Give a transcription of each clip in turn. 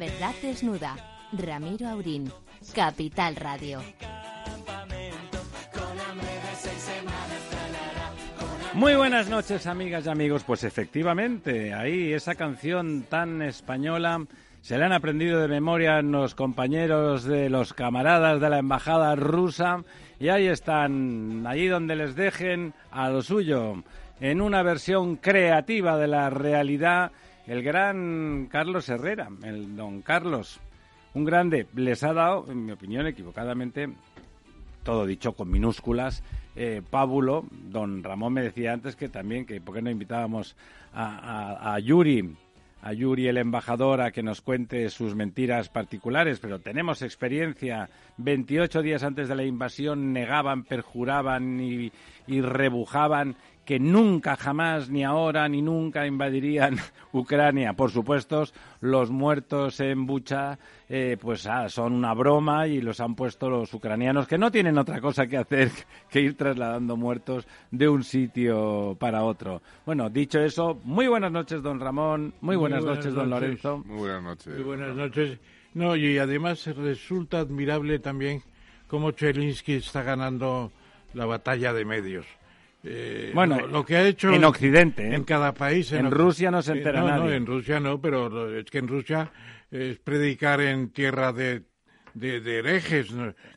Verdad desnuda. Ramiro Aurín. Capital Radio. Muy buenas noches, amigas y amigos. Pues efectivamente, ahí esa canción tan española se la han aprendido de memoria los compañeros de los camaradas de la embajada rusa y ahí están, allí donde les dejen a lo suyo, en una versión creativa de la realidad, el gran Carlos Herrera, el don Carlos, un grande, les ha dado, en mi opinión, equivocadamente, todo dicho con minúsculas, eh, Pábulo, don Ramón me decía antes que también, que por qué no invitábamos a, a Yuri, a Yuri el embajador a que nos cuente sus mentiras particulares, pero tenemos experiencia. 28 días antes de la invasión negaban, perjuraban y, y rebujaban que nunca, jamás, ni ahora, ni nunca invadirían Ucrania. Por supuesto, los muertos en Bucha, eh, pues ah, son una broma y los han puesto los ucranianos, que no tienen otra cosa que hacer que ir trasladando muertos de un sitio para otro. Bueno, dicho eso, muy buenas noches, don Ramón. Muy buenas, noches, don Lorenzo. Muy buenas noches. Muy buenas noches. No, y además resulta admirable también cómo Chelinsky está ganando la batalla de medios. Eh, bueno, lo, que ha hecho en Occidente, ¿eh? en cada país. En, Rusia no se entera no, nadie. No, en Rusia no, pero es que en Rusia es predicar en tierra de, de, herejes.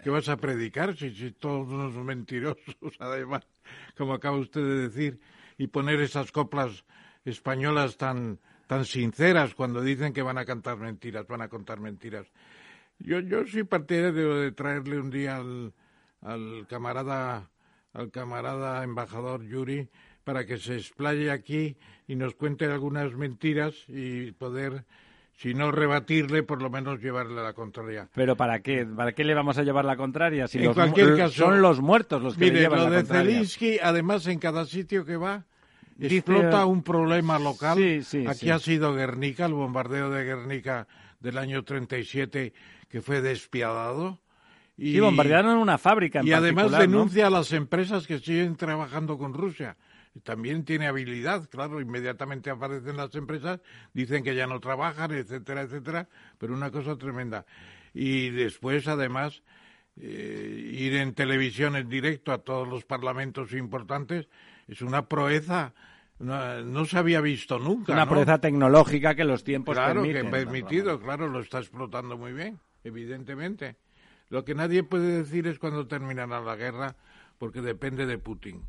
¿Qué vas a predicar si, si todos unos mentirosos, además, como acaba usted de decir, y poner esas coplas españolas tan, tan sinceras cuando dicen que van a cantar mentiras, van a contar mentiras. Yo, yo sí partidario de traerle un día al, al camarada al camarada embajador Yuri para que se explaye aquí y nos cuente algunas mentiras y poder si no rebatirle, por lo menos llevarle la contraria. Pero ¿para qué? ¿Para qué le vamos a llevar la contraria? Si en los cualquier caso, son los muertos los que mire, le llevan lo la de contraria. Zelinsky, además, en cada sitio que va, Dice- explota un problema local. Sí, sí, Aquí sí. ha sido Guernica, el bombardeo de Guernica del año 37, que fue despiadado. Y, Sí, bombardearon una fábrica en y además denuncia a las empresas que siguen trabajando con Rusia. También tiene habilidad, claro, inmediatamente aparecen las empresas, dicen que ya no trabajan, etcétera, etcétera, pero una cosa tremenda. Y después, además, eh, ir en televisión en directo a todos los parlamentos importantes es una proeza, no, no se había visto nunca. Una ¿no? proeza tecnológica que los tiempos claro, permiten. que permitido, claro, lo está explotando muy bien, evidentemente. Lo que nadie puede decir es cuándo terminará la guerra, porque depende de Putin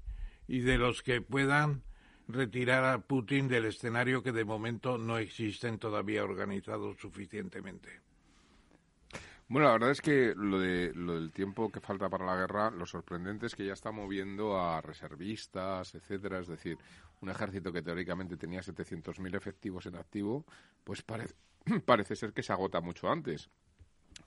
y de los que puedan retirar a Putin del escenario que de momento no existen todavía organizados suficientemente. Bueno, la verdad es que lo, de, lo del tiempo que falta para la guerra, lo sorprendente es que ya está moviendo a reservistas, etcétera. Es decir, un ejército que teóricamente tenía 700.000 efectivos en activo, pues pare- parece ser que se agota mucho antes.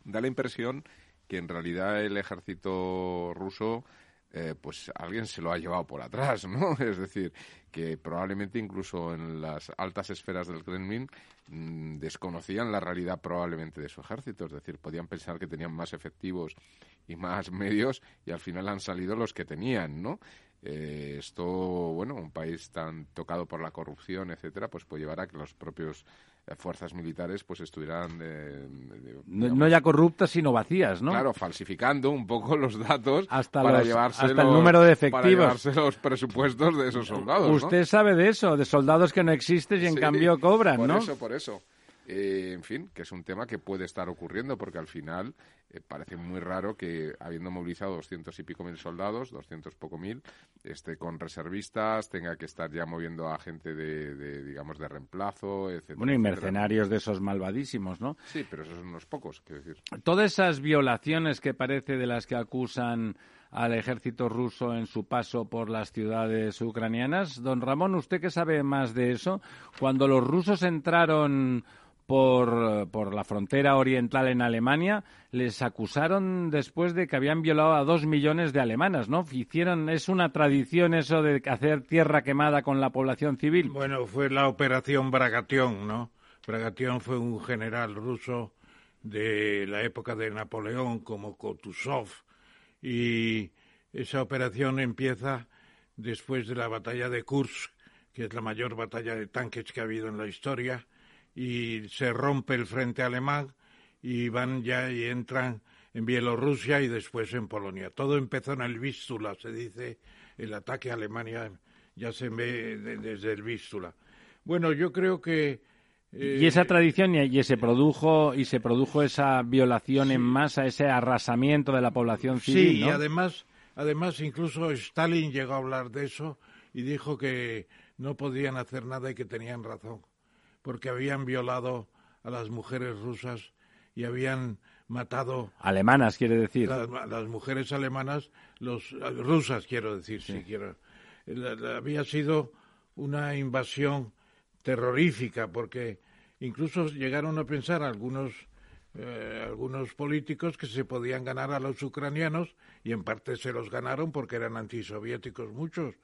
Da la impresión que en realidad el ejército ruso eh, pues alguien se lo ha llevado por atrás, ¿no? Es decir, que probablemente incluso en las altas esferas del Kremlin mm, desconocían la realidad probablemente de su ejército, es decir, podían pensar que tenían más efectivos y más medios y al final han salido los que tenían, ¿no? Eh, esto, bueno, un país tan tocado por la corrupción, etcétera, pues puede llevar a que los propios fuerzas militares pues estuvieran de- No, ya corruptas, sino vacías, ¿no? Claro, falsificando un poco los datos Hasta para, los- llevarse hasta el los- número de para efectivos. llevarse los presupuestos de esos soldados. ¿no? Usted sabe de eso, de soldados que no existen y en Sí, cambio cobran, por ¿no? eso, por eso. Eh, en fin, que es un tema que puede estar ocurriendo porque al final eh, parece muy raro que habiendo movilizado doscientos y pico mil soldados, doscientos poco mil, esté con reservistas, tenga que estar ya moviendo a gente de, de, digamos, de reemplazo, etcétera. Bueno, y etcétera. mercenarios de esos malvadísimos, ¿no? Sí, pero esos son unos pocos, quiero decir. Todas esas violaciones que parece de las que acusan al ejército ruso en su paso por las ciudades ucranianas. Don Ramón, ¿usted qué sabe más de eso? Cuando los rusos entraron por, por la frontera oriental en Alemania, les acusaron después de que habían violado a dos millones de alemanas, ¿no? Hicieron, es una tradición eso de hacer tierra quemada con la población civil. Bueno, fue la operación Bragatión, ¿no? Bragatión fue un general ruso de la época de Napoleón, como Kutuzov, y esa operación empieza después de la batalla de Kursk, que es la mayor batalla de tanques que ha habido en la historia, y se rompe el frente alemán y van ya y entran en Bielorrusia y después en Polonia. Todo empezó en el Vístula, se dice, el ataque a Alemania ya se ve desde el Vístula. Bueno, yo creo que y esa tradición y, se produjo y se produjo esa violación en masa, ese arrasamiento de la población civil. Sí, y además, además incluso Stalin llegó a hablar de eso y dijo que no podían hacer nada y que tenían razón, porque habían violado a las mujeres rusas y habían matado alemanas quiere decir. las, mujeres alemanas los rusas quiero decir sí, quiero. Había sido una invasión terrorífica, porque incluso llegaron a pensar algunos, eh, algunos políticos que se podían ganar a los ucranianos, y en parte se los ganaron porque eran antisoviéticos muchos,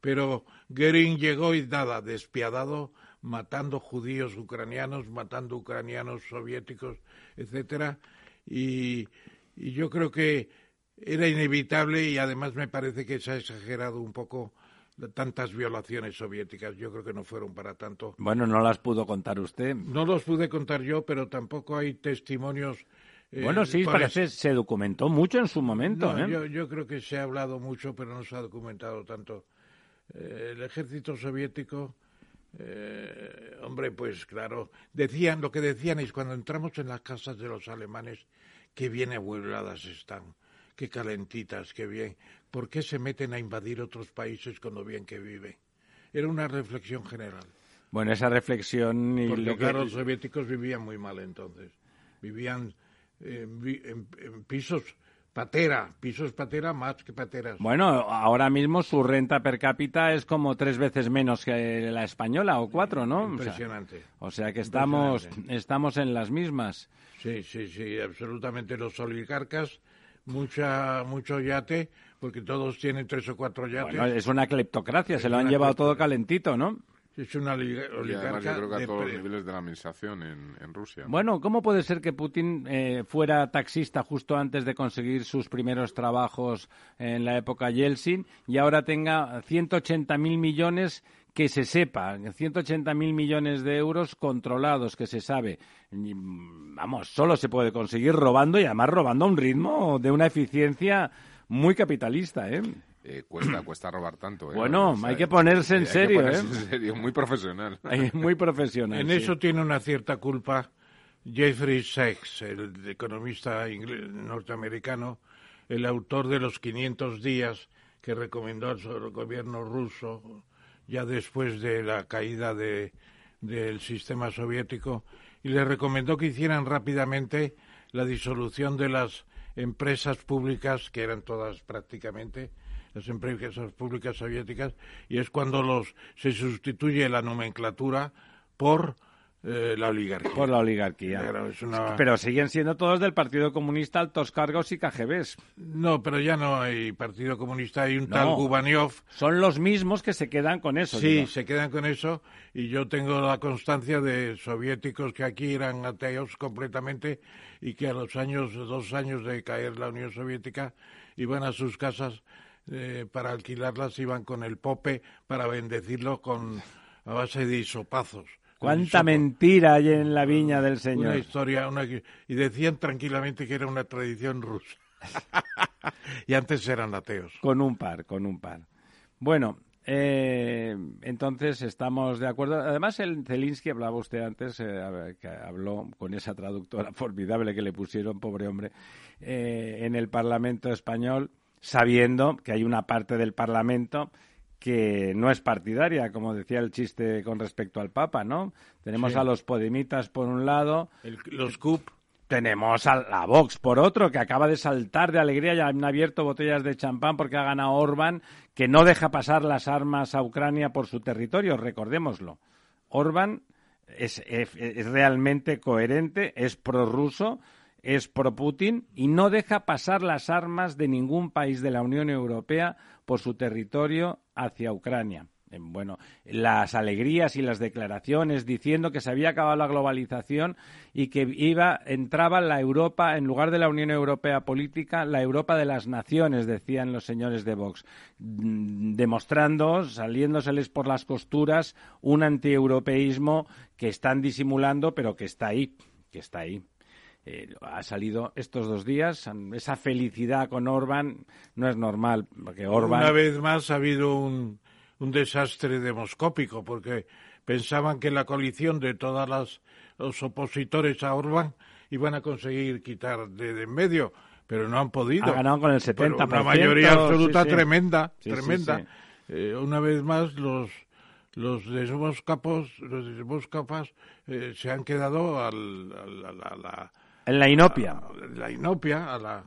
pero Goering llegó y nada, despiadado, matando judíos ucranianos, matando ucranianos soviéticos, etcétera, y, y yo creo que era inevitable y además me parece que se ha exagerado un poco tantas violaciones soviéticas. Yo creo que no fueron para tanto. Bueno, no las pudo contar usted. No los pude contar yo, pero tampoco hay testimonios. Eh, bueno, sí, parece se documentó mucho en su momento. ¿eh? yo, yo, creo que se ha hablado mucho, pero no se ha documentado tanto. Eh, el ejército soviético, hombre, pues claro, decían, lo que decían es cuando entramos en las casas de los alemanes, que bien abueladas están qué calentitas, qué bien. ¿Por qué se meten a invadir otros países con lo bien que viven? Era una reflexión general. Bueno, esa reflexión... Y Porque, claro, los soviéticos vivían muy mal entonces. Vivían en, pisos patera, pisos patera más que pateras. Bueno, ahora mismo su renta per cápita es como tres veces menos que la española o cuatro, ¿no? Impresionante. O sea, que estamos, estamos en las mismas. Sí, sí, sí, absolutamente. Los oligarcas mucha, mucho yate, porque todos tienen tres o cuatro yates. es una cleptocracia, se lo han llevado todo calentito, ¿no? Es una oligarca. Y además yo creo que a todos los niveles de la administración en, Rusia. Bueno, ¿cómo puede ser que Putin eh, fuera taxista justo antes de conseguir sus primeros trabajos en la época Yeltsin y ahora tenga 180.000 millones que se sepa, 180.000 millones de euros controlados, que se sabe. Vamos, solo se puede conseguir robando y además robando a un ritmo de una eficiencia muy capitalista, ¿eh? Eh cuesta, cuesta robar tanto. ¿eh? Bueno, hay que ponerse en serio, ¿eh? En serio, muy profesional. muy profesional. en eso tiene una cierta culpa Jeffrey Sachs, el economista norteamericano, el autor de los 500 días que recomendó al gobierno ruso ya después de la caída de, del sistema soviético, y le recomendó que hicieran rápidamente la disolución de las empresas públicas, que eran todas prácticamente las empresas públicas soviéticas, y es cuando los, se sustituye la nomenclatura por eh, la oligarquía. Por la oligarquía. Pero siguen siendo todos del Partido Comunista altos cargos y KGBs. No, pero ya no hay Partido Comunista, hay un tal Gubaniov. Son los mismos que se quedan con eso. Sí, se quedan con eso y yo tengo la constancia de soviéticos que aquí eran ateos completamente y que a los años, dos años de caer la Unión Soviética, iban a sus casas eh, para alquilarlas, iban con el pope para bendecirlo con a base de hisopazos. Cuánta mentira hay en la viña del Señor. Una historia, y decían tranquilamente que era una tradición rusa. y antes eran ateos. Con un par, con un par. Bueno, eh, entonces estamos de acuerdo. Además, el Zelinsky, hablaba usted antes, eh, que habló con esa traductora formidable que le pusieron, pobre hombre, eh, en el Parlamento español, sabiendo que hay una parte del Parlamento que no es partidaria, como decía el chiste con respecto al Papa, ¿no? Tenemos a los Podemitas por un lado. los CUP. Tenemos a la Vox por otro, que acaba de saltar de alegría y han abierto botellas de champán porque ha ganado Orban, que no deja pasar las armas a Ucrania por su territorio, recordémoslo. Orban es, es realmente coherente, es prorruso, es pro-Putin y no deja pasar las armas de ningún país de la Unión Europea por su territorio hacia Ucrania. Eh, bueno, las alegrías y las declaraciones diciendo que se había acabado la globalización y que iba entraba la Europa en lugar de la Unión Europea política, la Europa de las naciones, decían los señores de Vox, mm, demostrando, saliéndoseles por las costuras, un antieuropeísmo que están disimulando, pero que está ahí, que está ahí. Eh, ha salido estos dos días. Esa felicidad con Orban no es normal, porque Orban. Una vez más ha habido un, un desastre demoscópico, porque pensaban que la coalición de todos los opositores a Orbán iban a conseguir quitar de, en medio, pero no han podido. Ha ganado con el 70%. una mayoría absoluta tremenda, tremenda. Eh, una vez más, los los desmoscapos, los capas eh, se han quedado al, la, en la inopia. la inopia, a la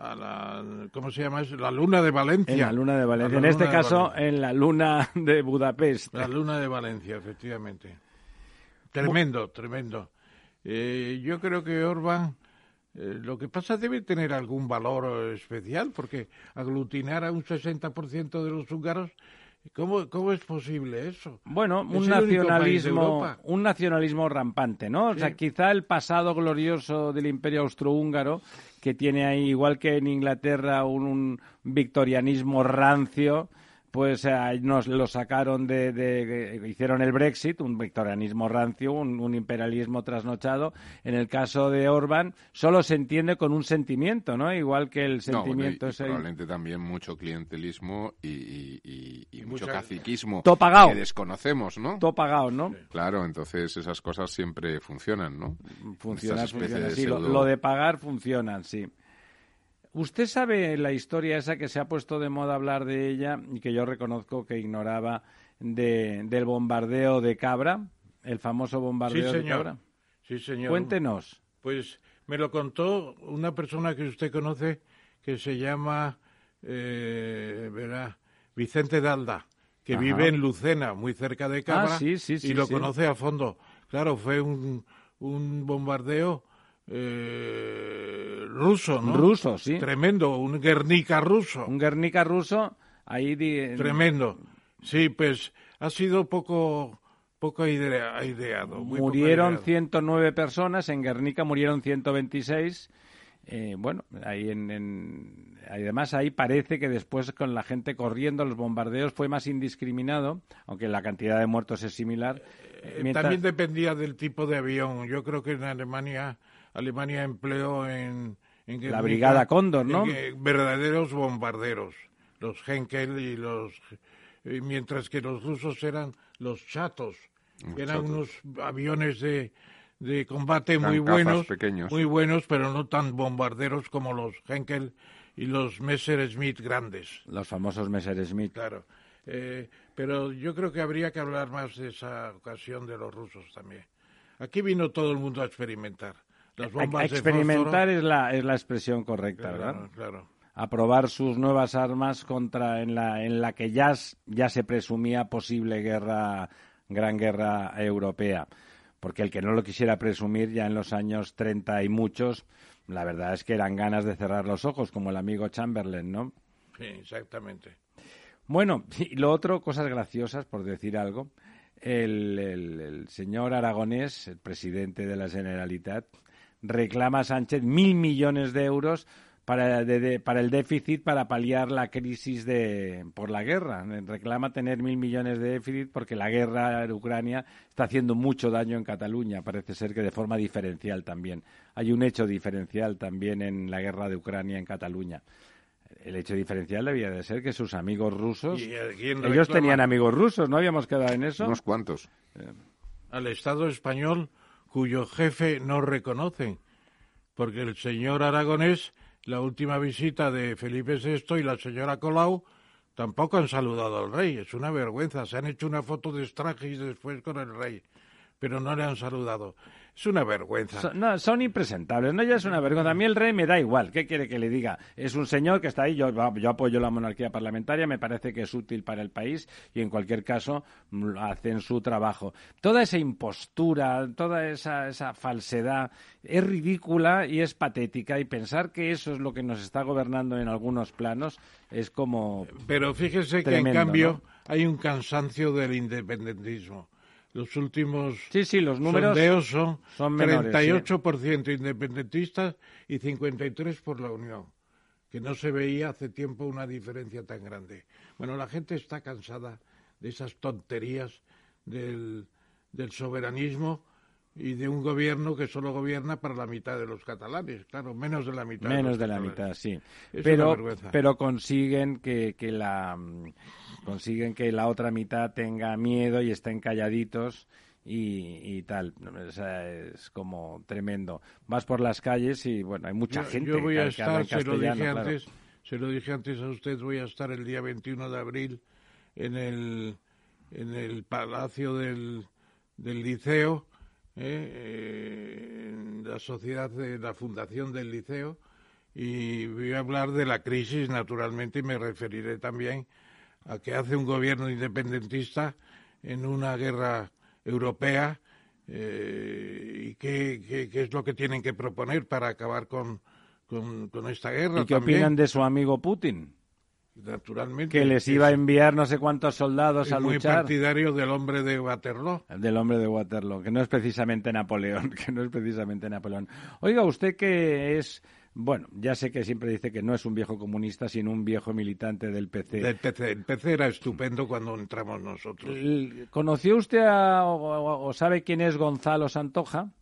a la, ¿cómo se llama? La luna de Valencia. En la luna de Valencia. En este caso, en la luna de Budapest. La luna de Valencia, efectivamente. Tremendo, tremendo. Eh, yo creo que Orban, eh, lo que pasa debe tener algún valor especial, porque aglutinar a un 60% de los húngaros ¿Cómo, ¿Cómo, es posible eso? Bueno, un nacionalismo, un nacionalismo rampante, ¿no? O sea, quizá el pasado glorioso del Imperio Austrohúngaro que tiene ahí, igual que en Inglaterra, un, victorianismo rancio, pues eh, nos lo sacaron de, hicieron el Brexit, un victorianismo rancio, un, imperialismo trasnochado. En el caso de Orban, solo se entiende con un sentimiento, ¿no? Igual que el sentimiento no, Probablemente también mucho clientelismo y, mucho caciquismo que desconocemos, ¿no? Todo pagado, ¿no? Claro, entonces esas cosas siempre funcionan, ¿no? Funciona, funciona, sí, lo, de pagar funciona, sí. ¿Usted sabe la historia esa que se ha puesto de moda hablar de ella y que yo reconozco que ignoraba de, del bombardeo de Cabra? El famoso bombardeo de Cabra. Sí, señor. Cuéntenos. Pues me lo contó una persona que usted conoce que se llama, eh, verá, Vicente Dalda, que vive en Lucena, muy cerca de Cabra, ah, sí, sí, y lo conoce a fondo. Claro, fue un, un bombardeo eh, ruso, ¿no? Ruso, sí. Tremendo, un Guernica ruso. Un Guernica ruso, ahí... Tremendo. Sí, pues ha sido poco poco ideado. murieron 109 personas, en Guernica murieron 126. Eh, bueno, ahí en, además ahí parece que después con la gente corriendo, los bombardeos fue más indiscriminado, aunque la cantidad de muertos es similar. Eh, también dependía del tipo de avión. Yo creo que en Alemania Alemania empleó en, la Brigada Cóndor, ¿no? verdaderos bombarderos, los Henkel y los mientras que los rusos eran los chatos, eran unos aviones de, de combate muy buenos, muy buenos, pero no tan bombarderos como los Henkel y los Messerschmitt grandes. Los famosos Messerschmitt. Claro. Eh, pero yo creo que habría que hablar más de esa ocasión de los rusos también. Aquí vino todo el mundo a experimentar experimentar es la, es la expresión correcta, ¿verdad? Claro. A probar sus nuevas armas contra en la, en la que ya, ya se presumía posible guerra, gran guerra europea. Porque el que no lo quisiera presumir ya en los años 30 y muchos, la verdad es que eran ganas de cerrar los ojos, como el amigo Chamberlain, ¿no? Sí, exactamente. Bueno, y lo otro, cosas graciosas, por decir algo. El, el, el, señor Aragonés, el presidente de la Generalitat, reclama Sánchez mil millones de euros para, para, el déficit para paliar la crisis de, por la guerra. Reclama tener mil millones de déficit porque la guerra en Ucrania está haciendo mucho daño en Cataluña. Parece ser que de forma diferencial también. Hay un hecho diferencial también en la guerra de Ucrania en Cataluña. El hecho diferencial debía de ser que sus amigos rusos. ellos tenían amigos rusos, ¿no habíamos quedado en eso? Unos cuantos. Al Estado español cuyo jefe no reconocen, porque el señor Aragonés, la última visita de Felipe VI y la señora Colau, tampoco han saludado al rey. Es una vergüenza. Se han hecho una foto de Stragis después con el rey, pero no le han saludado. Es una vergüenza. Son, no, son impresentables, no ya es una vergüenza. A mí el rey me da igual, ¿qué quiere que le diga? Es un señor que está ahí, yo, yo apoyo la monarquía parlamentaria, me parece que es útil para el país y en cualquier caso mm, hacen su trabajo. Toda esa impostura, toda esa, esa falsedad es ridícula y es patética y pensar que eso es lo que nos está gobernando en algunos planos es como... Pero fíjese que en cambio hay un cansancio del independentismo los últimos sí, sí, los números sondeos son, son menores, 38% independentistas y 53% por la Unión, que no se veía hace tiempo una diferencia tan grande. Bueno, la gente está cansada de esas tonterías del, del soberanismo y de un gobierno que solo gobierna para la mitad de los catalanes, claro, menos de la mitad. Menos de, la mitad, sí. pero, pero consiguen que, que la consiguen que la otra mitad tenga miedo y estén calladitos y, tal. O sea, es como tremendo. Vas por las calles y, bueno, hay mucha gente yo voy a estar, se lo dije antes, se lo dije antes a usted, voy a estar el día 21 de abril en el, en el Palacio del, del Liceo, ¿eh? en la sociedad de la Fundación del Liceo, y voy a hablar de la crisis, naturalmente, y me referiré también a que hace un gobierno independentista en una guerra europea eh, y qué, qué, es lo que tienen que proponer para acabar con, con, esta guerra. ¿Y qué opinan de su amigo Putin? Naturalmente. Que les iba a enviar no sé cuántos soldados a luchar. Muy partidario del hombre de Waterloo. Del hombre de Waterloo, que no es precisamente Napoleón, que no es precisamente Napoleón. Oiga, usted que es bueno, ya sé que siempre dice que no es un viejo comunista, sino un viejo militante del PC. Del PC. El PC era estupendo cuando entramos nosotros. ¿Conoció usted o, sabe quién es Gonzalo Santoja?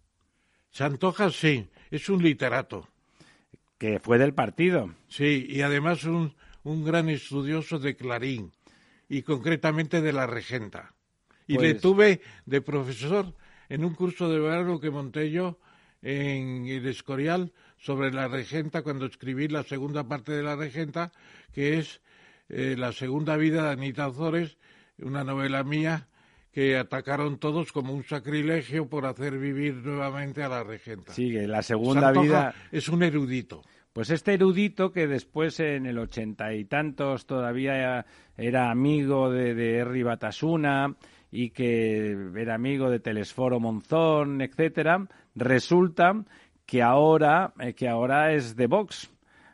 Santoja sí, es un literato. Que fue del partido. Sí, y además un, un gran estudioso de Clarín, y concretamente de la Regenta. Y le pues tuve de profesor en un curso de verano que monté yo en el Escorial sobre la regenta cuando escribí la segunda parte de la regenta, que es eh, la segunda vida de Anita Ozores, una novela mía que atacaron todos como un sacrilegio por hacer vivir nuevamente a la regenta. Sigue, la segunda vida. Es un erudito. Pues este erudito que después en el ochenta y tantos todavía era amigo de, de Batasuna y que era amigo de Telesforo Monzón, etcétera, resulta que ahora, eh, que ahora es de Vox.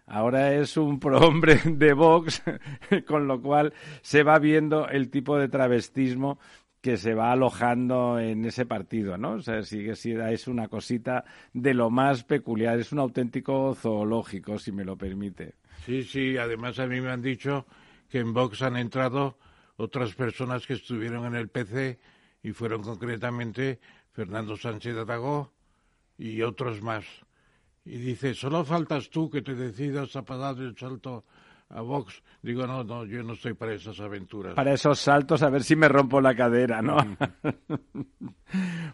Ahora es un prohombre de Vox, con lo cual se va viendo el tipo de travestismo que se va alojando en ese partido, ¿no? O sea, sí, es una cosita de lo más peculiar, es un auténtico zoológico, si me lo permite. Sí, sí, además a mí me han dicho que en Vox han entrado otras personas que estuvieron en el PC y fueron concretamente Fernando Sánchez Aragó, y otros más. Y dice, solo faltas tú que te decidas a pagar el salto a Vox. Digo, no, no, yo no estoy para esas aventuras. Para esos saltos, a ver si me rompo la cadera, ¿no?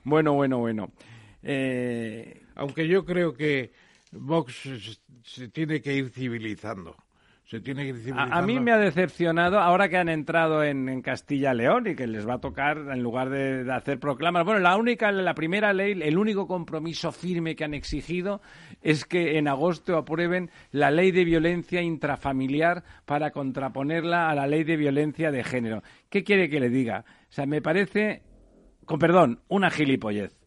bueno, bueno, bueno. Eh... Aunque yo creo que Vox se tiene que ir civilizando. A, mí me ha decepcionado ahora que han entrado en, Castilla-León y que les va a tocar, en lugar de, hacer proclamas, bueno, la única, la primera ley, el único compromiso firme que han exigido es que en agosto aprueben la ley de violencia intrafamiliar para contraponerla a la ley de violencia de género. ¿Qué quiere que le diga? O sea, me parece, con perdón, una gilipollez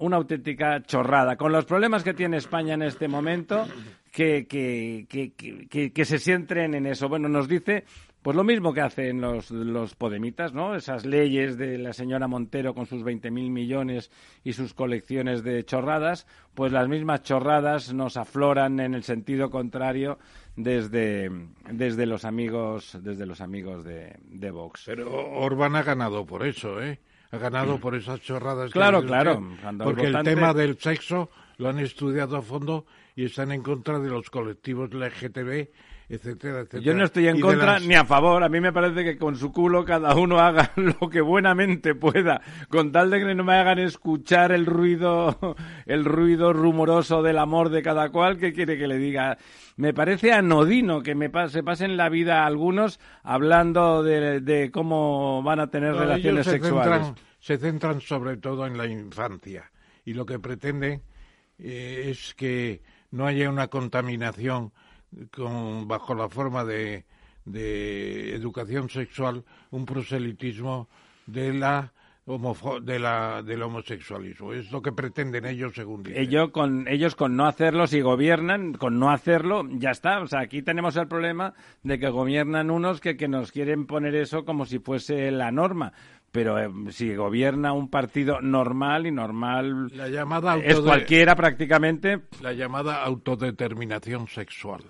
una auténtica chorrada. Con los problemas que tiene España en este momento, que, que, que, que, se centren en eso. Bueno, nos dice pues lo mismo que hacen los, los podemitas, ¿no? Esas leyes de la señora Montero con sus 20.000 millones y sus colecciones de chorradas, pues las mismas chorradas nos afloran en el sentido contrario desde, desde los amigos desde los amigos de, de Vox. Pero Orbán ha ganado por eso, ¿eh? Ha ganado por esas chorradas. Claro, claro. porque el tema del sexo lo han estudiado a fondo y están en contra de los colectivos LGTB, etcétera, etcétera. Yo no estoy en contra ni a favor. A mí me parece que con su culo cada uno haga lo que buenamente pueda, con tal de que no me hagan escuchar el ruido, el ruido rumoroso del amor de cada cual. ¿Qué quiere que le diga? Me parece anodino que me se pasen la vida algunos hablando de, cómo van a tener relaciones sexuales. se centran sobre todo en la infancia y lo que pretende eh, es que no haya una contaminación con, bajo la forma de, de educación sexual, un proselitismo de la de la, del homosexualismo. Es lo que pretenden ellos, según dicen. Ellos con, ellos con no hacerlo, si gobiernan, con no hacerlo, ya está. O sea, aquí tenemos el problema de que gobiernan unos que, que nos quieren poner eso como si fuese la norma. Pero eh, si gobierna un partido normal y normal la llamada es cualquiera prácticamente. La llamada autodeterminación sexual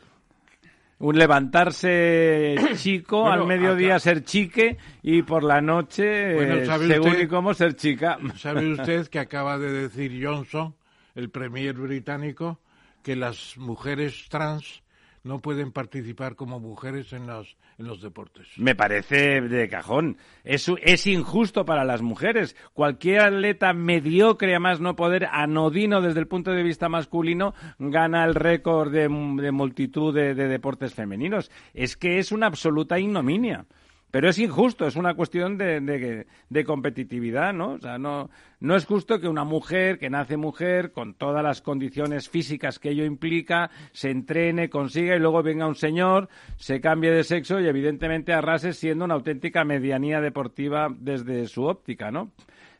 un levantarse chico, al mediodía ser chique y por la noche, eh, según y cómo, ser chica. ¿Sabe usted que acaba de decir Johnson, el premier británico, que las mujeres trans no pueden participar como mujeres en los, en los deportes. Me parece de cajón. Es, es injusto para las mujeres. Cualquier atleta mediocre, a más no poder, anodino desde el punto de vista masculino, gana el récord de, multitud de deportes femeninos. Es que es una absoluta ignominia. Pero es injusto, es una cuestión de, competitividad, ¿no? O sea, no, no es justo que una mujer que nace mujer, con todas las condiciones físicas que ello implica, se entrene, consiga y luego venga un señor, se cambie de sexo y evidentemente arrase siendo una auténtica medianía deportiva desde su óptica, ¿no?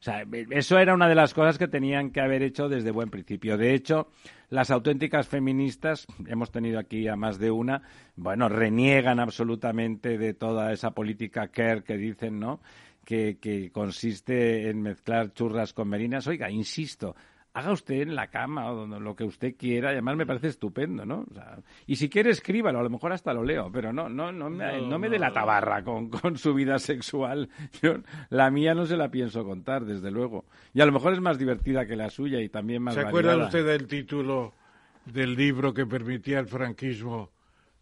O sea, eso era una de las cosas que tenían que haber hecho desde buen principio. De hecho, las auténticas feministas, hemos tenido aquí a más de una, bueno, reniegan absolutamente de toda esa política care que dicen, ¿no? Que, que consiste en mezclar churras con merinas. Oiga, insisto, haga usted en la cama o lo que usted quiera, además me parece estupendo, ¿no? y si quiere escríbalo, a lo mejor hasta lo leo, pero no, no, no me, no, me dé la tabarra con, con, su vida sexual. Yo, la mía no se la pienso contar, desde luego. Y a lo mejor es más divertida que la suya y también más ¿Se acuerda usted del título del libro que permitía el franquismo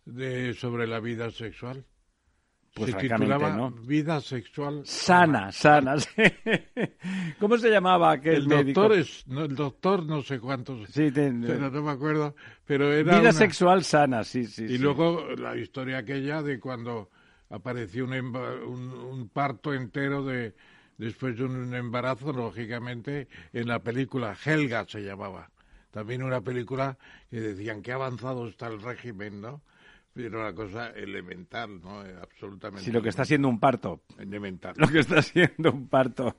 de, sobre la vida sexual? Pues se titulaba ¿no? Vida sexual sana, sana. ¿Cómo se llamaba aquel el médico? Doctor es, no, el doctor no sé cuántos, sí, no me acuerdo, pero era Vida sexual sana, sí, sí. Y luego la historia aquella de cuando apareció un, un, un, parto entero de después de un embarazo, lógicamente, en la película Helga se llamaba. También una película que decían que avanzado está el régimen, ¿no? Era una cosa elemental, ¿no? Eh, absolutamente. Sí, lo que está siendo un parto. Elemental. Lo que está siendo un parto.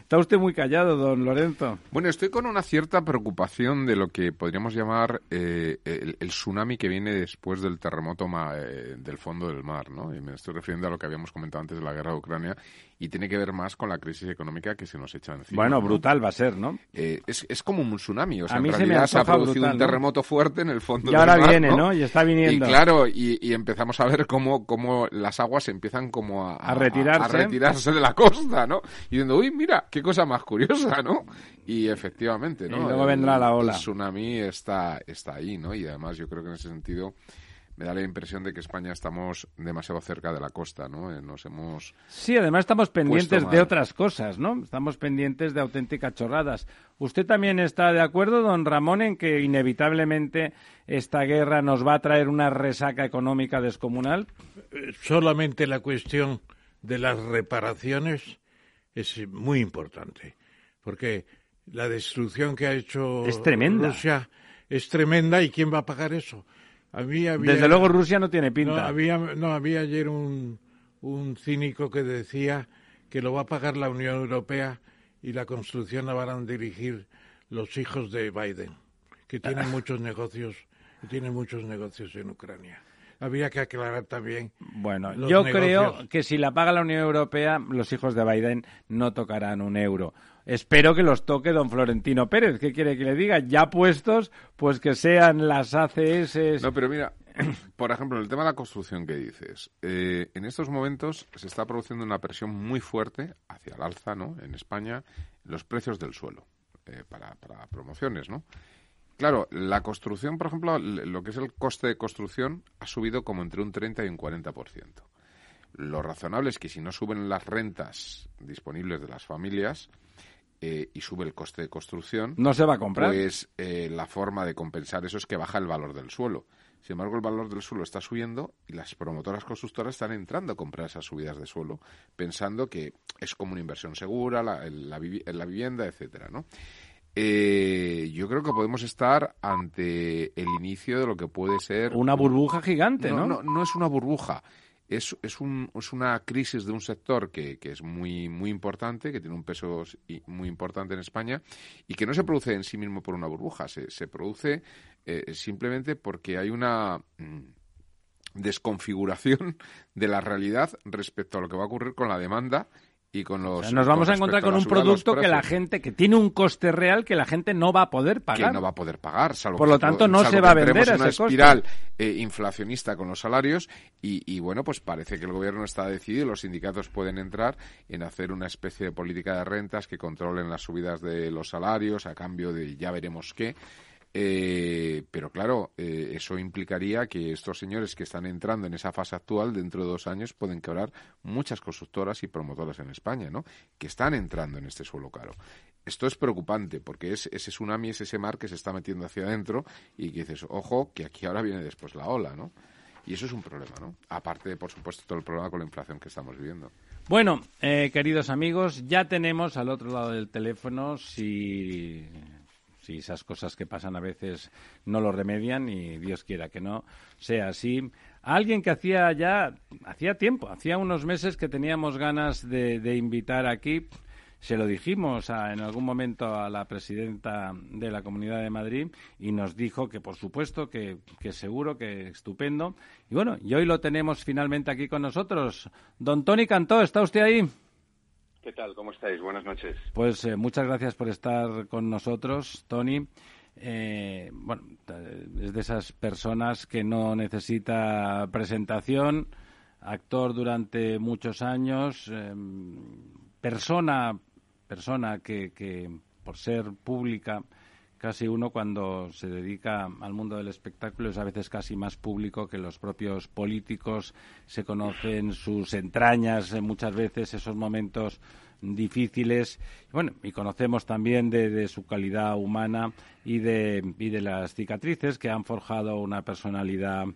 Está usted muy callado, don Lorenzo. Bueno, estoy con una cierta preocupación de lo que podríamos llamar eh, el, tsunami que viene después del terremoto eh, del fondo del mar, ¿no? Y me estoy refiriendo a lo que habíamos comentado antes de la guerra de Ucrania y tiene que ver más con la crisis económica que se nos echa encima. Bueno, brutal va a ser, ¿no? es, es como un tsunami, o sea, en realidad se, ha producido un terremoto fuerte en el fondo del mar. Y ahora viene, ¿no? Y está viniendo. Y claro, y, empezamos a ver cómo, cómo las aguas empiezan como a, retirarse. A, retirarse de la costa, ¿no? Y diciendo, uy, mira, qué cosa más curiosa, ¿no? Y efectivamente, ¿no? Y luego vendrá la ola. El tsunami está, está ahí, ¿no? Y además yo creo que en ese sentido me da la impresión de que España estamos demasiado cerca de la costa, ¿no? Eh, nos hemos Sí, además estamos pendientes de otras cosas, ¿no? Estamos pendientes de auténticas chorradas. ¿Usted también está de acuerdo, don Ramón, en que inevitablemente esta guerra nos va a traer una resaca económica descomunal? Solamente la cuestión de las reparaciones es muy importante, porque la destrucción que ha hecho Rusia es tremenda y ¿quién va a pagar eso? Desde luego Rusia no tiene pinta. No, había, no, había ayer un, un cínico que decía que lo va a pagar la Unión Europea y la construcción la van a dirigir los hijos de Biden, que tienen muchos negocios, que tienen muchos negocios en Ucrania. Había que aclarar también. Bueno, yo creo que si la paga la Unión Europea, los hijos de Biden no tocarán un euro. Espero que los toque don Florentino Pérez. ¿Qué quiere que le diga? Ya puestos, pues que sean las ACS. No, pero mira, por ejemplo, en el tema de la construcción que dices, eh, en estos momentos se está produciendo una presión muy fuerte hacia el alza, ¿no? En España, los precios del suelo eh, para, para promociones, ¿no? Claro, la construcción, por ejemplo, lo que es el coste de construcción ha subido como entre un 30 y un 40%. Lo razonable es que si no suben las rentas disponibles de las familias, eh, y sube el coste de construcción, no se va a comprar. Pues eh, la forma de compensar eso es que baja el valor del suelo. Sin embargo, el valor del suelo está subiendo y las promotoras constructoras están entrando a comprar esas subidas de suelo, pensando que es como una inversión segura, la, la, la vivienda, etcétera, ¿no? eh, yo creo que podemos estar ante el inicio de lo que puede ser... Una burbuja gigante, ¿no? No, no, es una burbuja. Es, es, un, es, una crisis de un sector que, que, es muy, muy importante, que tiene un peso muy importante en España y que no se produce en sí mismo por una burbuja, se, se produce eh, simplemente porque hay una mm, desconfiguración de la realidad respecto a lo que va a ocurrir con la demanda y con los nos vamos a encontrar con un producto que la gente que tiene un coste real que la gente no va a poder pagar. que no va a poder pagar salvo por lo tanto no se va a vender una espiral eh, inflacionista con los salarios y, y, bueno pues parece que el gobierno está decidido y los sindicatos pueden entrar en hacer una especie de política de rentas que controlen las subidas de los salarios a cambio de ya veremos qué eh, pero claro, eh, eso implicaría que estos señores que están entrando en esa fase actual, dentro de dos años, pueden quebrar muchas constructoras y promotoras en España, ¿no? Que están entrando en este suelo caro. Esto es preocupante porque es ese tsunami, es ese mar que se está metiendo hacia adentro y que dices, ojo, que aquí ahora viene después la ola, ¿no? Y eso es un problema, ¿no? Aparte, por supuesto, todo el problema con la inflación que estamos viviendo. Bueno, eh, queridos amigos, ya tenemos al otro lado del teléfono, si si esas cosas que pasan a veces no lo remedian y Dios quiera que no sea así. Alguien que hacía ya, hacía tiempo, hacía unos meses que teníamos ganas de, invitar aquí, se lo dijimos en algún momento a la presidenta de la Comunidad de Madrid y nos dijo que, por supuesto, que, que, seguro, que estupendo. Y bueno, y hoy lo tenemos finalmente aquí con nosotros. Don Tony Cantó, ¿está usted ahí? ¿Qué tal? ¿Cómo estáis? Buenas noches. Pues eh, muchas gracias por estar con nosotros, Tony. Eh, bueno, es de esas personas que no necesita presentación, actor durante muchos años, persona, persona que por ser pública, casi uno cuando se dedica al mundo del espectáculo es a veces casi más público que los propios políticos, se conocen sus entrañas eh, muchas veces, esos momentos difíciles. Bueno, y conocemos también de, su calidad humana y de, y de las cicatrices que han forjado una personalidad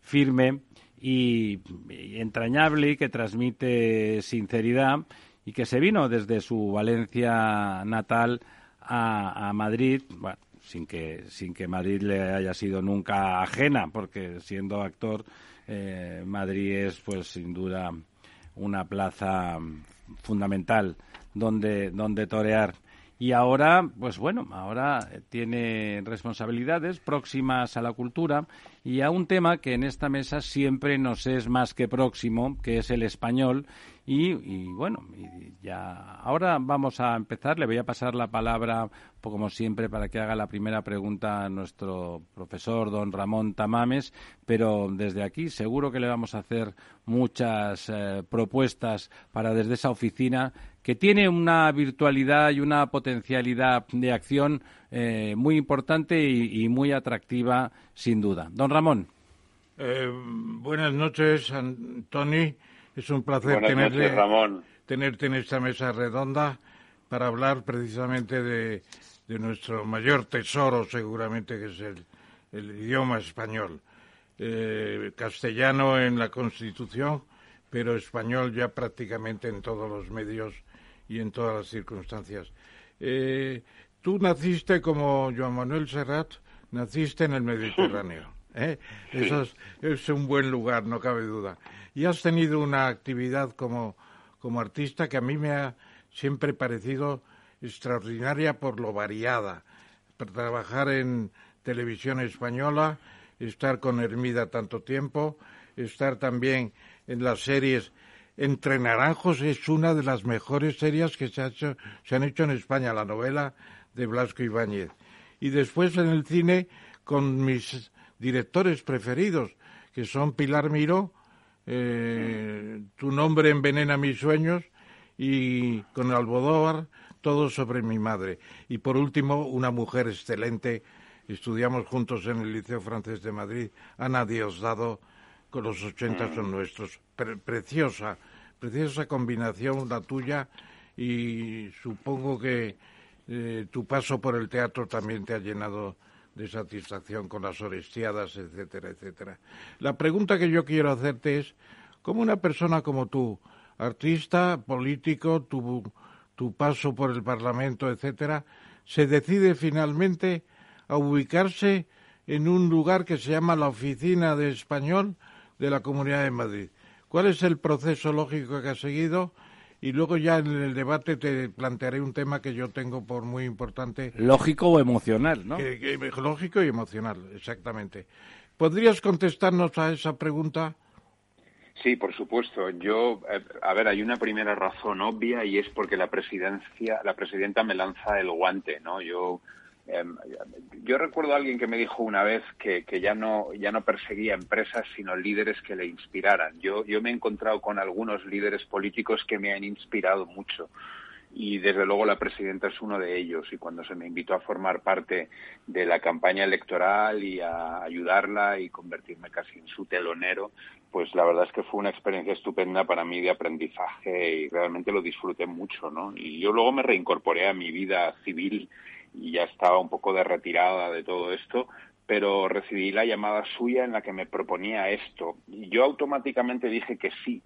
firme y, entrañable y que transmite sinceridad y que se vino desde su Valencia natal a, Madrid, sin que, sin que Madrid le haya sido nunca ajena, porque siendo actor, eh, Madrid es, pues, sin duda, una plaza fundamental donde, donde torear. Y ahora, pues bueno, ahora tiene responsabilidades próximas a la cultura y a un tema que en esta mesa siempre nos es más que próximo, que es el español. Y, bueno, ya ahora vamos a empezar. Le voy a pasar la palabra, pues, como siempre, para que haga la primera pregunta a nuestro profesor, don Ramón Tamames. Pero desde aquí seguro que le vamos a hacer muchas eh, propuestas para desde esa oficina que tiene una virtualidad y una potencialidad de acción eh, muy importante y, muy atractiva, sin duda. Don Ramón. Eh, buenas noches, Tony. Es un placer tenerte, tenerte en esta mesa redonda para hablar precisamente de, nuestro mayor tesoro, seguramente, que es el, idioma español. Eh, castellano en la Constitución, pero español ya prácticamente en todos los medios y en todas las circunstancias. Eh, tú naciste como Joan Manuel Serrat, naciste en el Mediterráneo. ¿eh? Eso es, un buen lugar, no cabe duda. Y has tenido una actividad como, como artista que a mí me ha siempre parecido extraordinaria por lo variada. trabajar en televisión española, estar con Hermida tanto tiempo, estar también en las series entre Naranjos es una de las mejores series que se, han hecho en España, la novela de Blasco Ibáñez. Y después en el cine con mis directores preferidos, que son Pilar Miró, eh, Tu nombre envenena mis sueños, y con Albodóvar, Todo sobre mi madre. Y por último, una mujer excelente, estudiamos juntos en el Liceo Francés de Madrid, Ana Diosdado, con los ochenta son nuestros. preciosa, preciosa combinación la tuya y supongo que eh, tu paso por el teatro también te ha llenado de satisfacción con las orestiadas, etcétera, etcétera. La pregunta que yo quiero hacerte es, ¿cómo una persona como tú, artista, político, tu, tu paso por el Parlamento, etcétera, se decide finalmente a ubicarse en un lugar que se llama la Oficina de Español de la Comunidad de Madrid. ¿Cuál es el proceso lógico que ha seguido? Y luego ya en el debate te plantearé un tema que yo tengo por muy importante. Lógico o emocional, ¿no? lógico y emocional, exactamente. ¿Podrías contestarnos a esa pregunta? Sí, por supuesto. Yo, eh, a ver, hay una primera razón obvia y es porque la presidencia, la presidenta me lanza el guante, ¿no? Yo, em, yo recuerdo a alguien que me dijo una vez que, que, ya no ya no perseguía empresas sino líderes que le inspiraran. Yo yo me he encontrado con algunos líderes políticos que me han inspirado mucho y desde luego la presidenta es uno de ellos y cuando se me invitó a formar parte de la campaña electoral y a ayudarla y convertirme casi en su telonero, pues la verdad es que fue una experiencia estupenda para mí de aprendizaje y realmente lo disfruté mucho, ¿no? Y yo luego me reincorporé a mi vida civil y ya estaba un poco de retirada de todo esto, pero recibí la llamada suya en la que me proponía esto. Y yo automáticamente dije que sí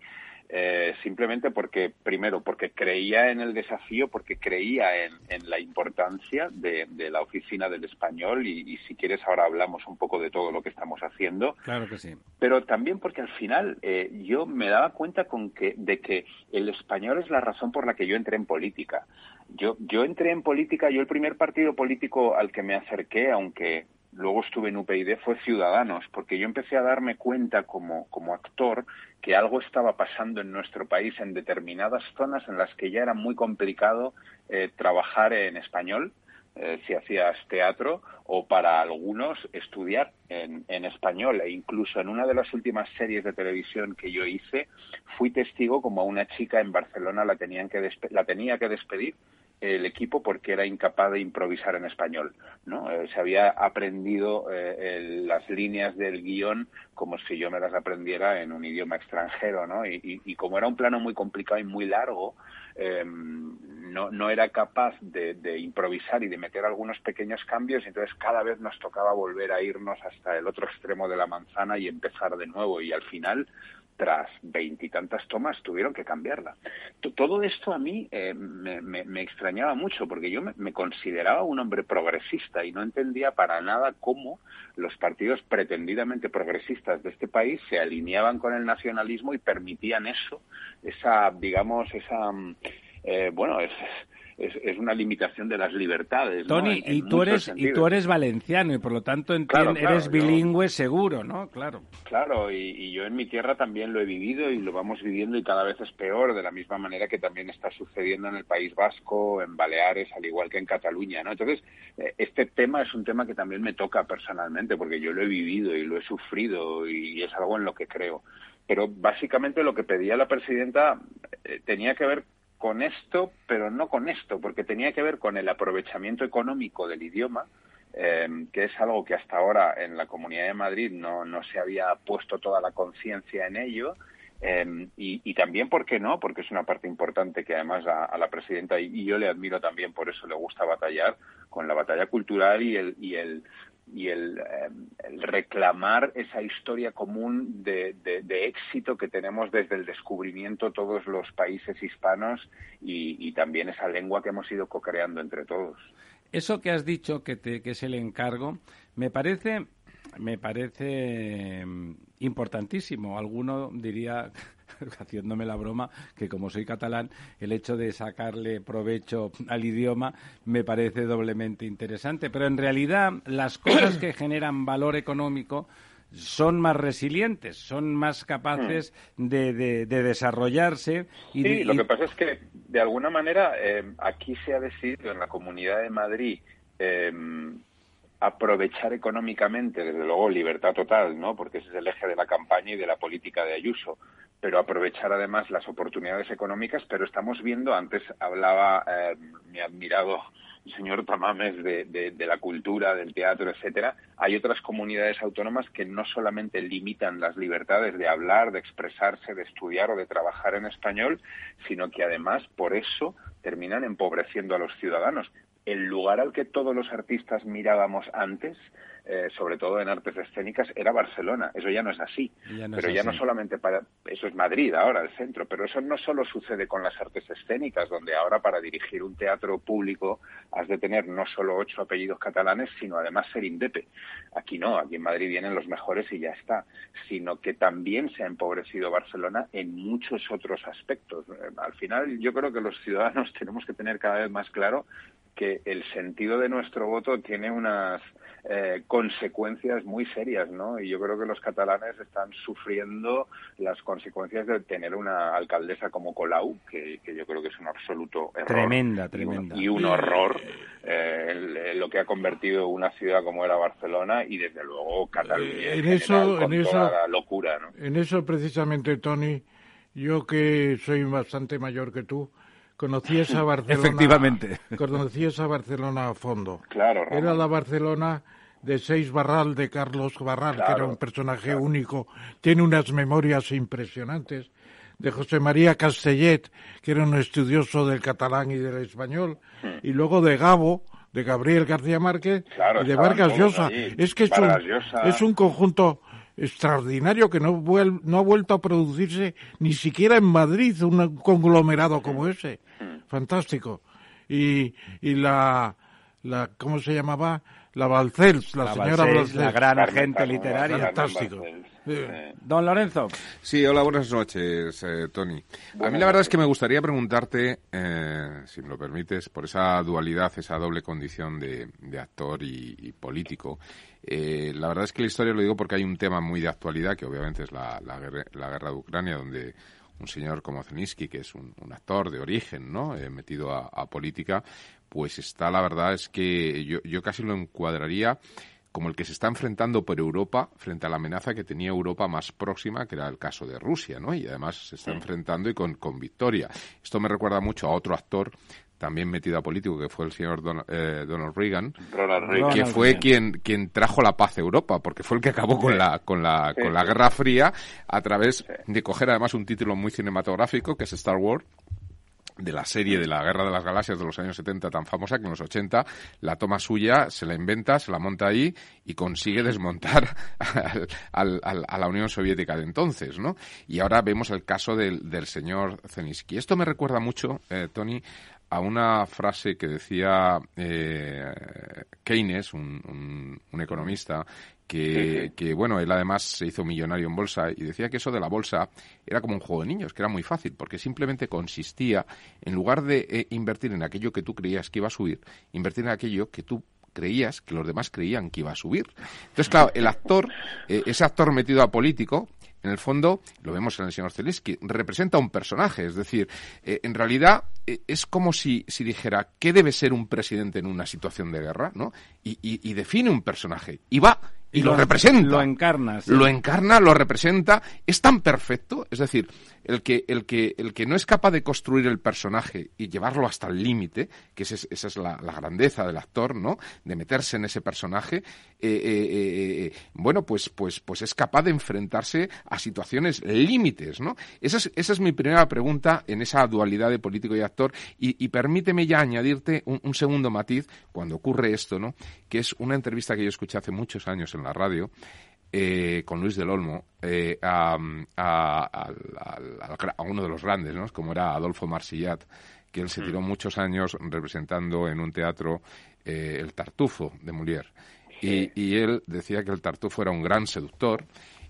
eh, simplemente porque, primero, porque creía en el desafío, porque creía en, la importancia de, la oficina del español y, si quieres ahora hablamos un poco de todo lo que estamos haciendo. Claro que sí. Pero también porque al final eh, yo me daba cuenta con que, de que el español es la razón por la que yo entré en política. Yo, yo entré en política, yo el primer partido político al que me acerqué, aunque luego estuve en UPyD, fue Ciudadanos, porque yo empecé a darme cuenta como, como actor que algo estaba pasando en nuestro país en determinadas zonas en las que ya era muy complicado eh, trabajar en español, eh, si hacías teatro, o para algunos estudiar en, en, español. E incluso en una de las últimas series de televisión que yo hice, fui testigo como a una chica en Barcelona la, tenían que la tenía que despedir el equipo porque era incapaz de improvisar en español. ¿no? Eh, se había aprendido eh, las líneas del guion como si yo me las aprendiera en un idioma extranjero. ¿no? Y, como era un plano muy complicado y muy largo, em, no, no, era capaz de, de, improvisar y de meter algunos pequeños cambios, entonces cada vez nos tocaba volver a irnos hasta el otro extremo de la manzana y empezar de nuevo. Y al final tras veintitantas tomas tuvieron que cambiarla. Todo esto a mí eh, me, extrañaba mucho porque yo me, consideraba un hombre progresista y no entendía para nada cómo los partidos pretendidamente progresistas de este país se alineaban con el nacionalismo y permitían eso, esa, digamos, esa, mm, eh, bueno, es, es, una limitación de las libertades. Tony, y, tú eres, y tú eres valenciano y por lo tanto eres bilingüe seguro, ¿no? Claro. Claro, y, yo en mi tierra también lo he vivido y lo vamos viviendo y cada vez es peor, de la misma manera que también está sucediendo en el País Vasco, en Baleares, al igual que en Cataluña, ¿no? Entonces, eh, este tema es un tema que también me toca personalmente porque yo lo he vivido y lo he sufrido y es algo en lo que creo pero básicamente lo que pedía la presidenta eh, tenía que ver con esto, pero no con esto, porque tenía que ver con el aprovechamiento económico del idioma, eh, que es algo que hasta ahora en la Comunidad de Madrid no, no se había puesto toda la conciencia en ello. Eh, y, también, ¿por qué no? Porque es una parte importante que además a, la presidenta, y, yo le admiro también, por eso le gusta batallar, con la batalla cultural y el, y el y el, em, reclamar esa historia común de, éxito que tenemos desde el descubrimiento todos los países hispanos y, también esa lengua que hemos ido co-creando entre todos. Eso que has dicho que, te, que es el encargo, me parece, me parece em, importantísimo. Alguno diría haciéndome la broma, que como soy catalán, el hecho de sacarle provecho al idioma me parece doblemente interesante. Pero en realidad las cosas que generan valor económico son más resilientes, son más capaces hmm. de, desarrollarse. Y sí, lo que pasa es que, de alguna manera, eh, aquí se ha decidido en la Comunidad de Madrid eh, aprovechar económicamente, desde luego, libertad total, ¿no? Porque ese es el eje de la campaña y de la política de Ayuso, pero aprovechar además las oportunidades económicas, pero estamos viendo, antes hablaba eh, mi admirado señor Tamames de, de, la cultura, del teatro, etcétera, hay otras comunidades autónomas que no solamente limitan las libertades de hablar, de expresarse, de estudiar o de trabajar en español, sino que además por eso terminan empobreciendo a los ciudadanos. El lugar al que todos los artistas mirábamos antes eh, sobre todo en artes escénicas, era Barcelona. Eso ya no es así. pero ya no solamente para... Eso es Madrid ahora, el centro. Pero eso no solo sucede con las artes escénicas, donde ahora para dirigir un teatro público has de tener no solo ocho apellidos catalanes, sino además ser indepe. Aquí no, aquí en Madrid vienen los mejores y ya está. Sino que también se ha empobrecido Barcelona en muchos otros aspectos. Eh, al final yo creo que los ciudadanos tenemos que tener cada vez más claro que el sentido de nuestro voto tiene unas eh, consecuencias muy serias, ¿no? Y yo creo que los catalanes están sufriendo las consecuencias de tener una alcaldesa como Colau, que, yo creo que es un absoluto error. Tremenda, tremenda. Y un, horror eh, lo que ha convertido una ciudad como era Barcelona y desde luego Cataluña eh, en, eso, en eso, la locura, ¿no? En eso precisamente, Tony, yo que soy bastante mayor que tú, conocías a Barcelona. Efectivamente. Conocías a Barcelona a fondo. Claro. Era la Barcelona de Seis Barral, de Carlos Barral, que era un personaje único. Tiene unas memorias impresionantes. De José María Castellet, que era un estudioso del catalán y del español. Hmm. Y luego de Gabo, de Gabriel García Márquez y de Vargas Llosa. Es que es un, es un conjunto extraordinario que no, no ha vuelto a producirse ni siquiera en Madrid un conglomerado como ese. Fantástico. Y, y la, la, ¿cómo se llamaba? La Balcells, la, señora Balcells. La gran agente literaria. Fantástico. Don Lorenzo. Sí, hola, buenas noches, eh, Tony. a mí la verdad es que me gustaría preguntarte, eh, si me lo permites, por esa dualidad, esa doble condición de, actor y, político. Eh, la verdad es que la historia lo digo porque hay un tema muy de actualidad, que obviamente es la, la, guerra, de Ucrania, donde un señor como Zelensky, que es un, actor de origen, ¿no? metido a, política, pues está, la verdad es que yo, yo casi lo encuadraría como el que se está enfrentando por Europa frente a la amenaza que tenía Europa más próxima, que era el caso de Rusia, ¿no? Y además se está enfrentando y con, con victoria. Esto me recuerda mucho a otro actor también metido a político, que fue el señor eh, Donald Reagan, que fue quien, quien trajo la paz a Europa, porque fue el que acabó con la, con la, con la Guerra Fría a través de coger además un título muy cinematográfico, que es Star Wars, de la serie de la Guerra de las Galaxias de los años 70 tan famosa que en los 80 la toma suya, se la inventa, se la monta ahí y consigue desmontar a la Unión Soviética de entonces, ¿no? Y ahora vemos el caso del, del señor Zelensky. Esto me recuerda mucho, eh, Tony, a una frase que decía eh, Keynes, un, economista, que, que, bueno, él además se hizo millonario en bolsa y decía que eso de la bolsa era como un juego de niños, que era muy fácil, porque simplemente consistía, en lugar de eh, invertir en aquello que tú creías que iba a subir, invertir en aquello que tú creías que los demás creían que iba a subir. Entonces, claro, el actor, eh, ese actor metido a político, en el fondo, lo vemos en el señor Zelensky, representa un personaje. Es decir, eh, en realidad eh, es como si, si, dijera qué debe ser un presidente en una situación de guerra, ¿no? Y, y define un personaje. Y va y, lo, representa. Lo encarna. Lo encarna, lo representa. Es tan perfecto. Es decir, el que, el que, el que no es capaz de construir el personaje y llevarlo hasta el límite, que esa es la, grandeza del actor, ¿no? De meterse en ese personaje, eh, eh, eh, bueno, pues, pues, pues es capaz de enfrentarse a situaciones límites, ¿no? Esa es, esa es mi primera pregunta en esa dualidad de político y actor. Y, permíteme ya añadirte un, un, segundo matiz cuando ocurre esto, ¿no? Que es una entrevista que yo escuché hace muchos años en la radio eh, con Luis del Olmo eh, a, uno de los grandes, ¿no? como era Adolfo Marsillat, que él se mm. tiró muchos años representando en un teatro eh, el Tartufo de Molière. Y, y, él decía que el Tartufo era un gran seductor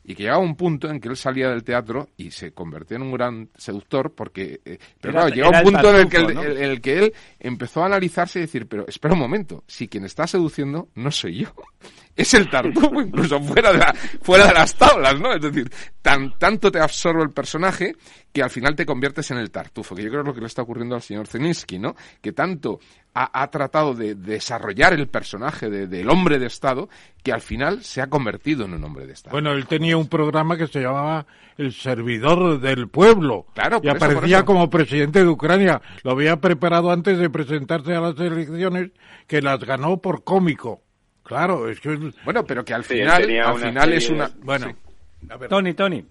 y que llegaba un punto en que él salía del teatro y se convertía en un gran seductor porque eh, pero claro llegaba un punto en el que, el, que él empezó a analizarse y decir pero espera un momento si quien está seduciendo no soy yo es el tartufo incluso fuera de la, fuera de las tablas no es decir tan tanto te absorbe el personaje que al final te conviertes en el tartufo que yo creo que es lo que le está ocurriendo al señor Zeninsky no que tanto ha, tratado de, desarrollar el personaje del hombre de Estado que al final se ha convertido en un hombre de Estado. Bueno, él tenía un programa que se llamaba El Servidor del Pueblo. Claro, y aparecía como presidente de Ucrania. Lo había preparado antes de presentarse a las elecciones, que las ganó por cómico. Claro, es que... Bueno, pero que al final, al final es una... Bueno, Tony, Tony.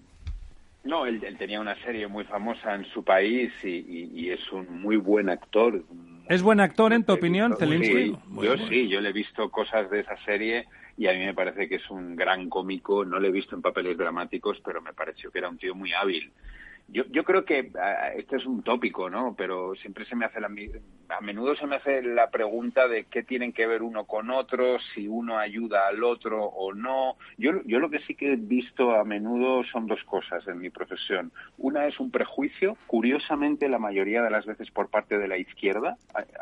No, él, tenía una serie muy famosa en su país y, y, es un muy buen actor, un ¿Es buen actor, en tu opinión, Zelensky? yo sí, yo le he visto cosas de esa serie y a mí me parece que es un gran cómico. No le he visto en papeles dramáticos, pero me pareció que era un tío muy hábil. Yo, yo creo que este es un tópico, ¿no? Pero siempre se me hace la, a menudo se me hace la pregunta de qué tienen que ver uno con otro, si uno ayuda al otro o no. Yo, yo lo que sí que he visto a menudo son dos cosas en mi profesión. Una es un prejuicio, curiosamente la mayoría de las veces por parte de la izquierda,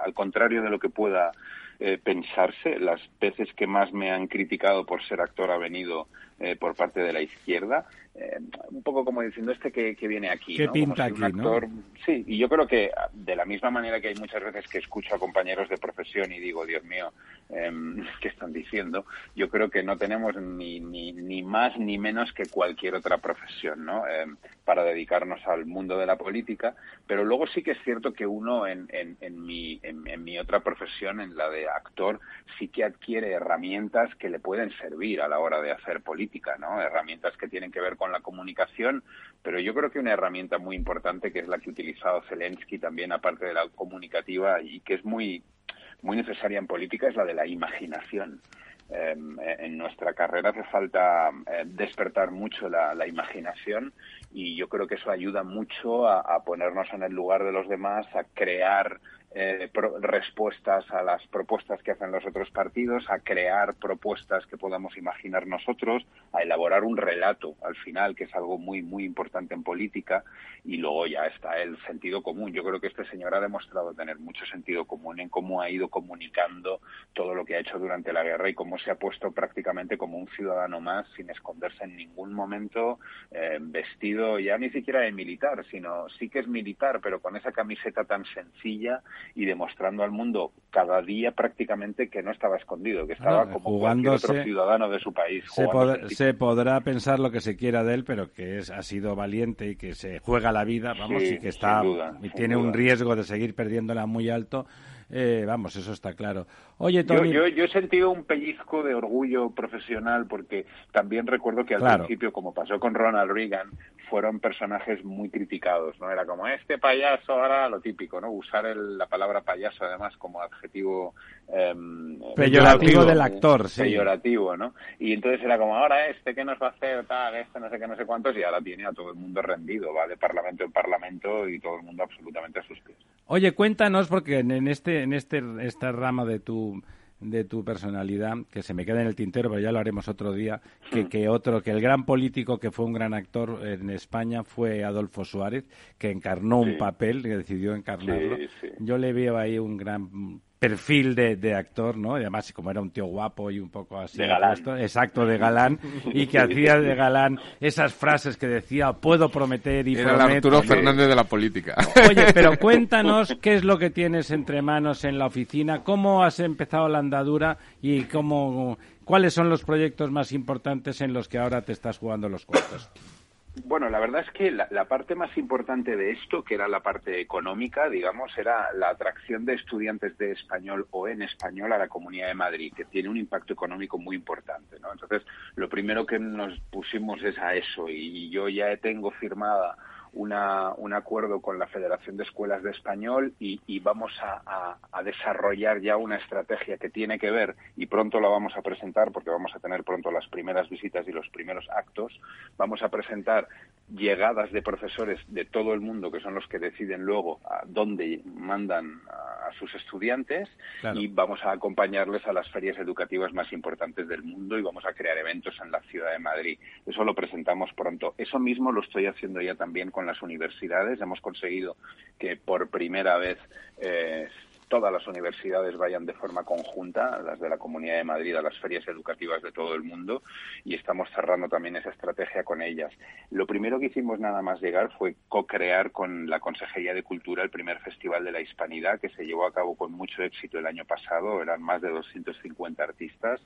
al contrario de lo que pueda eh, pensarse. Las veces que más me han criticado por ser actor ha venido eh, por parte de la izquierda. Eh, un poco como diciendo este que, viene aquí. ¿Qué pinta aquí, Sí, y yo creo que de la misma manera que hay muchas veces que escucho a compañeros de profesión y digo, Dios mío, em, ¿qué están diciendo? Yo creo que no tenemos ni, ni, ni más ni menos que cualquier otra profesión, ¿no? Em, para dedicarnos al mundo de la política, pero luego sí que es cierto que uno en, en, en, mi, en, mi otra profesión, en la de actor, sí que adquiere herramientas que le pueden servir a la hora de hacer política, ¿no? Herramientas que tienen que ver con la comunicación, pero yo creo que una herramienta muy importante que es la que ha utilizado Zelensky también, aparte de la comunicativa, y que es muy, muy necesaria en política, es la de la imaginación. Em, en nuestra carrera hace falta eh, despertar mucho la, imaginación y yo creo que eso ayuda mucho a, ponernos en el lugar de los demás, a crear eh, respuestas a las propuestas que hacen los otros partidos, a crear propuestas que podamos imaginar nosotros, a elaborar un relato al final, que es algo muy, muy importante en política, y luego ya está el sentido común. Yo creo que este señor ha demostrado tener mucho sentido común en cómo ha ido comunicando todo lo que ha hecho durante la guerra y cómo se ha puesto prácticamente como un ciudadano más, sin esconderse en ningún momento, eh, vestido ya ni siquiera de militar, sino sí que es militar, pero con esa camiseta tan sencilla y demostrando al mundo cada día prácticamente que no estaba escondido, que estaba como cualquier otro ciudadano de su país. Se, podrá pensar lo que se quiera de él, pero que es, ha sido valiente y que se juega la vida, vamos, y que está y tiene un riesgo de seguir perdiéndola muy alto. Eh, vamos, eso está claro. Oye, Tony... Yo, yo, he sentido un pellizco de orgullo profesional porque también recuerdo que al principio, como pasó con Ronald Reagan, fueron personajes muy criticados, ¿no? Era como, este payaso, ahora lo típico, ¿no? Usar la palabra payaso además como adjetivo... Em, peyorativo del actor, sí. Peyorativo, ¿no? Y entonces era como, ahora este, ¿qué nos va a hacer? Tal, este, no sé qué, no sé cuántos, y ahora tiene a todo el mundo rendido, va de parlamento en parlamento y todo el mundo absolutamente a sus pies. Oye, cuéntanos, porque en este, en este, esta rama de tu de tu personalidad, que se me queda en el tintero, pero ya lo haremos otro día, que, que otro, que el gran político que fue un gran actor en España fue Adolfo Suárez, que encarnó un papel, que decidió encarnarlo. Yo le veo ahí un gran perfil de, actor, ¿no? Y además, como era un tío guapo y un poco así. De galán. exacto, de galán. Y que hacía de galán esas frases que decía, puedo prometer y era Arturo Fernández de la política. Oye, pero cuéntanos qué es lo que tienes entre manos en la oficina, cómo has empezado la andadura y cómo, cuáles son los proyectos más importantes en los que ahora te estás jugando los cuartos. Bueno, la verdad es que la, parte más importante de esto, que era la parte económica, digamos, era la atracción de estudiantes de español o en español a la Comunidad de Madrid, que tiene un impacto económico muy importante, ¿no? Entonces, lo primero que nos pusimos es a eso y yo ya tengo firmada una, un acuerdo con la Federación de Escuelas de Español y, y vamos a, a, desarrollar ya una estrategia que tiene que ver, y pronto la vamos a presentar porque vamos a tener pronto las primeras visitas y los primeros actos, vamos a presentar llegadas de profesores de todo el mundo que son los que deciden luego a dónde mandan a sus estudiantes y vamos a acompañarles a las ferias educativas más importantes del mundo y vamos a crear eventos en la ciudad de Madrid. Eso lo presentamos pronto. Eso mismo lo estoy haciendo ya también con las universidades. Hemos conseguido que por primera vez eh, todas las universidades vayan de forma conjunta, las de la Comunidad de Madrid, a las ferias educativas de todo el mundo y estamos cerrando también esa estrategia con ellas. Lo primero que hicimos nada más llegar fue co-crear con la Consejería de Cultura el primer Festival de la Hispanidad que se llevó a cabo con mucho éxito el año pasado. Eran más de 250 artistas.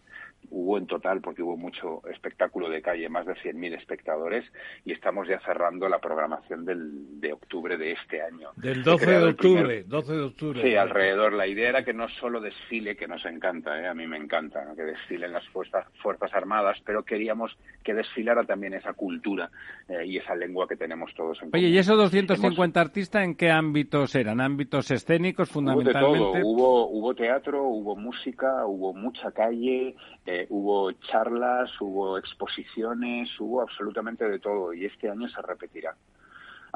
Hubo en total, porque hubo mucho espectáculo de calle, más de 100.000 espectadores y estamos ya cerrando la programación del, de octubre de este año. Del 12 de octubre, 12 de octubre. Sí, alrededor alrededor. La idea era que no solo desfile, que nos encanta, ¿eh? a mí me encanta, que desfilen las fuerzas, fuerzas Armadas, pero queríamos que desfilara también esa cultura eh, y esa lengua que tenemos todos en Oye, ¿y esos 250 artistas en qué ámbitos eran? ¿Ámbitos escénicos fundamentalmente? Hubo de todo. Hubo, hubo teatro, hubo música, hubo mucha calle, eh, hubo charlas, hubo exposiciones, hubo absolutamente de todo y este año se repetirá.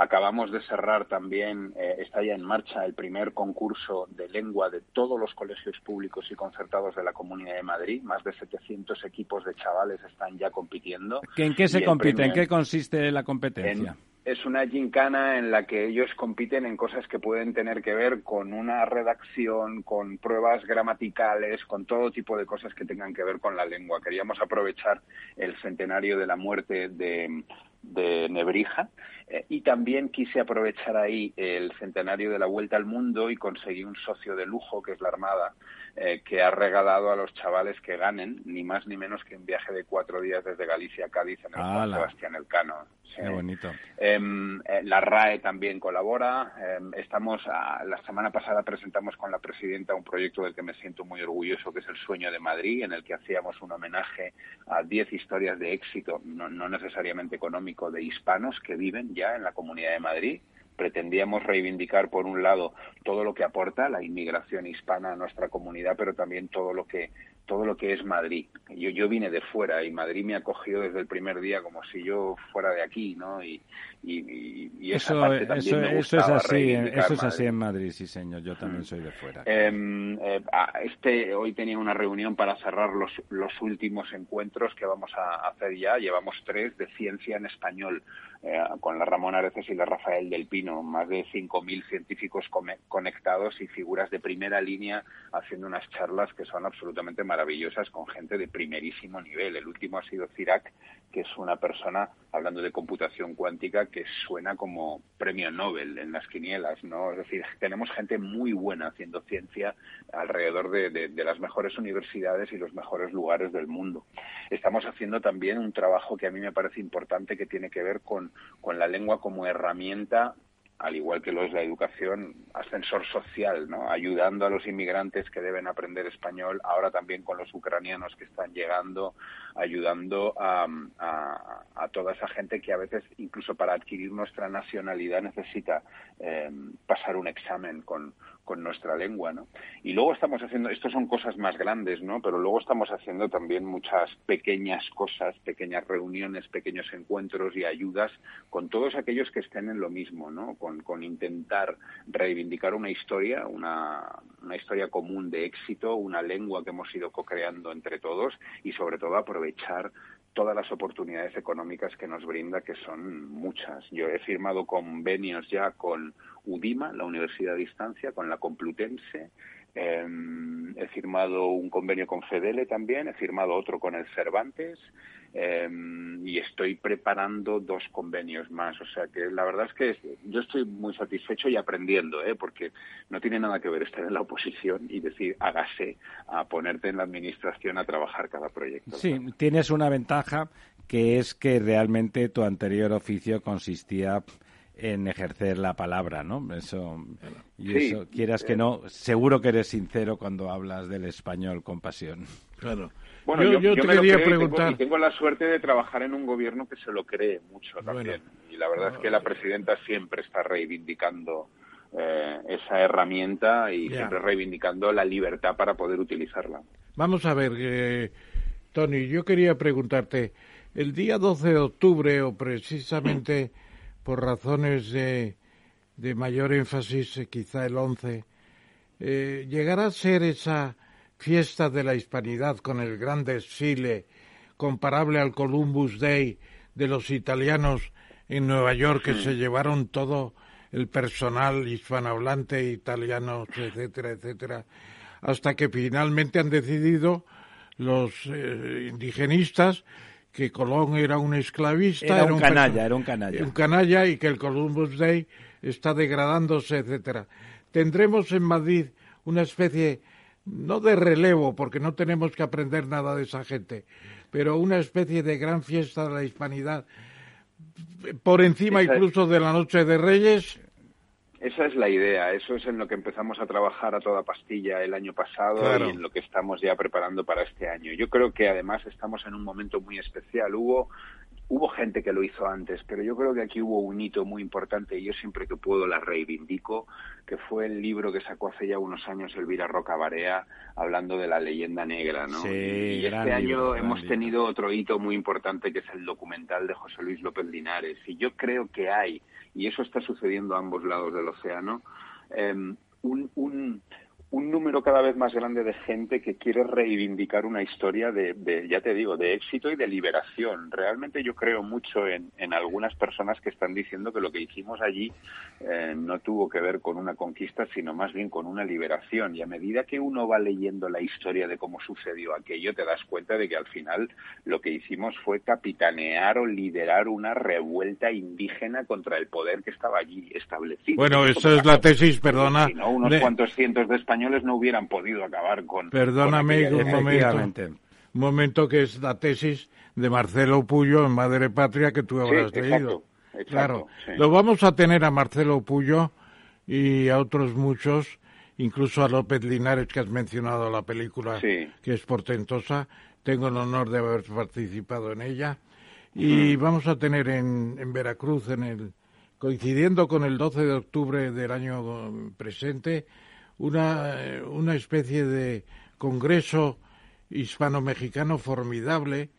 Acabamos de cerrar también, eh, está ya en marcha el primer concurso de lengua de todos los colegios públicos y concertados de la Comunidad de Madrid. Más de 700 equipos de chavales están ya compitiendo. ¿En qué se compite? ¿En qué consiste la competencia? es una gincana en la que ellos compiten en cosas que pueden tener que ver con una redacción, con pruebas gramaticales, con todo tipo de cosas que tengan que ver con la lengua. Queríamos aprovechar el centenario de la muerte de, de Nebrija eh, y también quise aprovechar ahí el centenario de la Vuelta al Mundo y conseguí un socio de lujo que es la Armada eh, que ha regalado a los chavales que ganen ni más ni menos que un viaje de cuatro días desde Galicia a Cádiz en el Juan Sebastián Elcano. Qué bonito. Em, eh, la RAE también colabora. Em, estamos la semana pasada presentamos con la presidenta un proyecto del que me siento muy orgulloso, que es el Sueño de Madrid, en el que hacíamos un homenaje a diez historias de éxito, no, no necesariamente económico, de hispanos que viven ya en la Comunidad de Madrid pretendíamos reivindicar, por un lado, todo lo que aporta la inmigración hispana a nuestra comunidad, pero también todo lo que todo lo que es Madrid. Yo, yo vine de fuera y Madrid me ha acogido desde el primer día como si yo fuera de aquí, ¿no? Y, y, eso, eso, eso, es así, eso es así en Madrid, sí señor. Yo también soy de fuera. Em, eh, este hoy tenía una reunión para cerrar los, los últimos encuentros que vamos a hacer ya. Llevamos tres de ciencia en español. Eh, con la Ramón Areces y la Rafael del Pino, más de 5.000 científicos conectados y figuras de primera línea haciendo unas charlas que son absolutamente maravillosas con gente de primerísimo nivel. El último ha sido Cirac, que es una persona, hablando de computación cuántica, que suena como premio Nobel en las quinielas, ¿no? Es decir, tenemos gente muy buena haciendo ciencia alrededor de, las mejores universidades y los mejores lugares del mundo. Estamos haciendo también un trabajo que a mí me parece importante que tiene que ver con, la lengua como herramienta al igual que lo es la educación, ascensor social, ¿no? ayudando a los inmigrantes que deben aprender español, ahora también con los ucranianos que están llegando, ayudando a, toda esa gente que a veces, incluso para adquirir nuestra nacionalidad, necesita eh, pasar un examen con, con nuestra lengua, ¿no? Y luego estamos haciendo, esto son cosas más grandes, ¿no? Pero luego estamos haciendo también muchas pequeñas cosas, pequeñas reuniones, pequeños encuentros y ayudas con todos aquellos que estén en lo mismo, ¿no? Con, con intentar reivindicar una historia, una, una historia común de éxito, una lengua que hemos ido co-creando entre todos y sobre todo aprovechar todas las oportunidades económicas que nos brinda, que son muchas. Yo he firmado convenios ya con UDIMA, la Universidad a Distancia, con la Complutense, em, he firmado un convenio con Fedele también, he firmado otro con el Cervantes, Em, y estoy preparando dos convenios más. O sea que la verdad es que yo estoy muy satisfecho y aprendiendo, ¿eh? porque no tiene nada que ver estar en la oposición y decir hágase a ponerte en la administración a trabajar cada proyecto. Sí, tienes una ventaja que es que realmente tu anterior oficio consistía en ejercer la palabra, ¿no? Eso, y eso, quieras que no, seguro que eres sincero cuando hablas del español con pasión. Claro. Bueno, yo, te quería preguntar. Y tengo, la suerte de trabajar en un gobierno que se lo cree mucho también. y la verdad es que la presidenta siempre está reivindicando eh, esa herramienta y siempre reivindicando la libertad para poder utilizarla. Vamos a ver, eh, Tony, yo quería preguntarte, el día 12 de octubre, o precisamente por razones de, de mayor énfasis, eh, quizá el 11, eh, llegará a ser esa fiesta de la hispanidad con el gran desfile comparable al Columbus Day de los italianos en Nueva York que se llevaron todo el personal hispanohablante, italianos, etcétera, etcétera, hasta que finalmente han decidido los eh, indigenistas que Colón era un esclavista, era, un, canalla, era un canalla, un canalla y que el Columbus Day está degradándose, etcétera. Tendremos en Madrid una especie no de relevo, porque no tenemos que aprender nada de esa gente, pero una especie de gran fiesta de la hispanidad, por encima incluso de la Noche de Reyes. Esa es la idea, eso es en lo que empezamos a trabajar a toda pastilla el año pasado y en lo que estamos ya preparando para este año. Yo creo que además estamos en un momento muy especial. Hubo Hubo gente que lo hizo antes, pero yo creo que aquí hubo un hito muy importante y yo siempre que puedo la reivindico, que fue el libro que sacó hace ya unos años Elvira Roca Barea, hablando de la leyenda negra, ¿no? y este año hemos tenido otro hito muy importante que es el documental de José Luis López Linares. Y yo creo que hay, y eso está sucediendo a ambos lados del océano, em, un, un número cada vez más grande de gente que quiere reivindicar una historia de, ya te digo, de éxito y de liberación. Realmente yo creo mucho en, en algunas personas que están diciendo que lo que hicimos allí eh, no tuvo que ver con una conquista, sino más bien con una liberación. Y a medida que uno va leyendo la historia de cómo sucedió aquello, te das cuenta de que al final lo que hicimos fue capitanear o liderar una revuelta indígena contra el poder que estaba allí establecido. Bueno, esa es la tesis, perdona. Unos cuantos cientos de españoles españoles no hubieran podido acabar con. Perdóname un momento. Un momento que es la tesis de Marcelo Puyo en Madre Patria que tú habrás leído. claro, lo vamos a tener a Marcelo Puyo y a otros muchos, incluso a López Linares que has mencionado la película que es portentosa. Tengo el honor de haber participado en ella. Y vamos a tener en, en Veracruz, en el, coincidiendo con el 12 de octubre del año presente, una, una especie de congreso hispano-mexicano formidable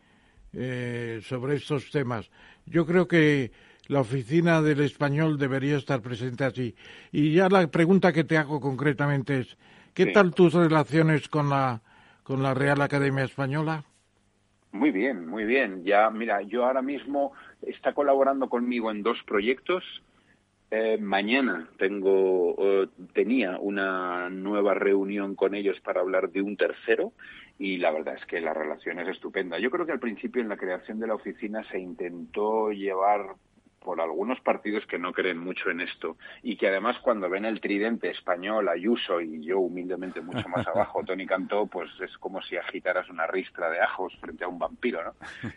eh, sobre estos temas. Yo creo que la oficina del español debería estar presente así. Y ya la pregunta que te hago concretamente es, ¿qué tal tus relaciones con la, con la Real Academia Española? Muy bien, muy bien. Ya, mira, yo ahora mismo está colaborando conmigo en dos proyectos eh, mañana tengo, tenía una nueva reunión con ellos para hablar de un tercero y la verdad es que la relación es estupenda. Yo creo que al principio en la creación de la oficina se intentó llevar por algunos partidos que no creen mucho en esto y que además cuando ven el tridente español, Ayuso y yo humildemente mucho más abajo, Tony Cantó, pues es como si agitaras una ristra de ajos frente a un vampiro, ¿no?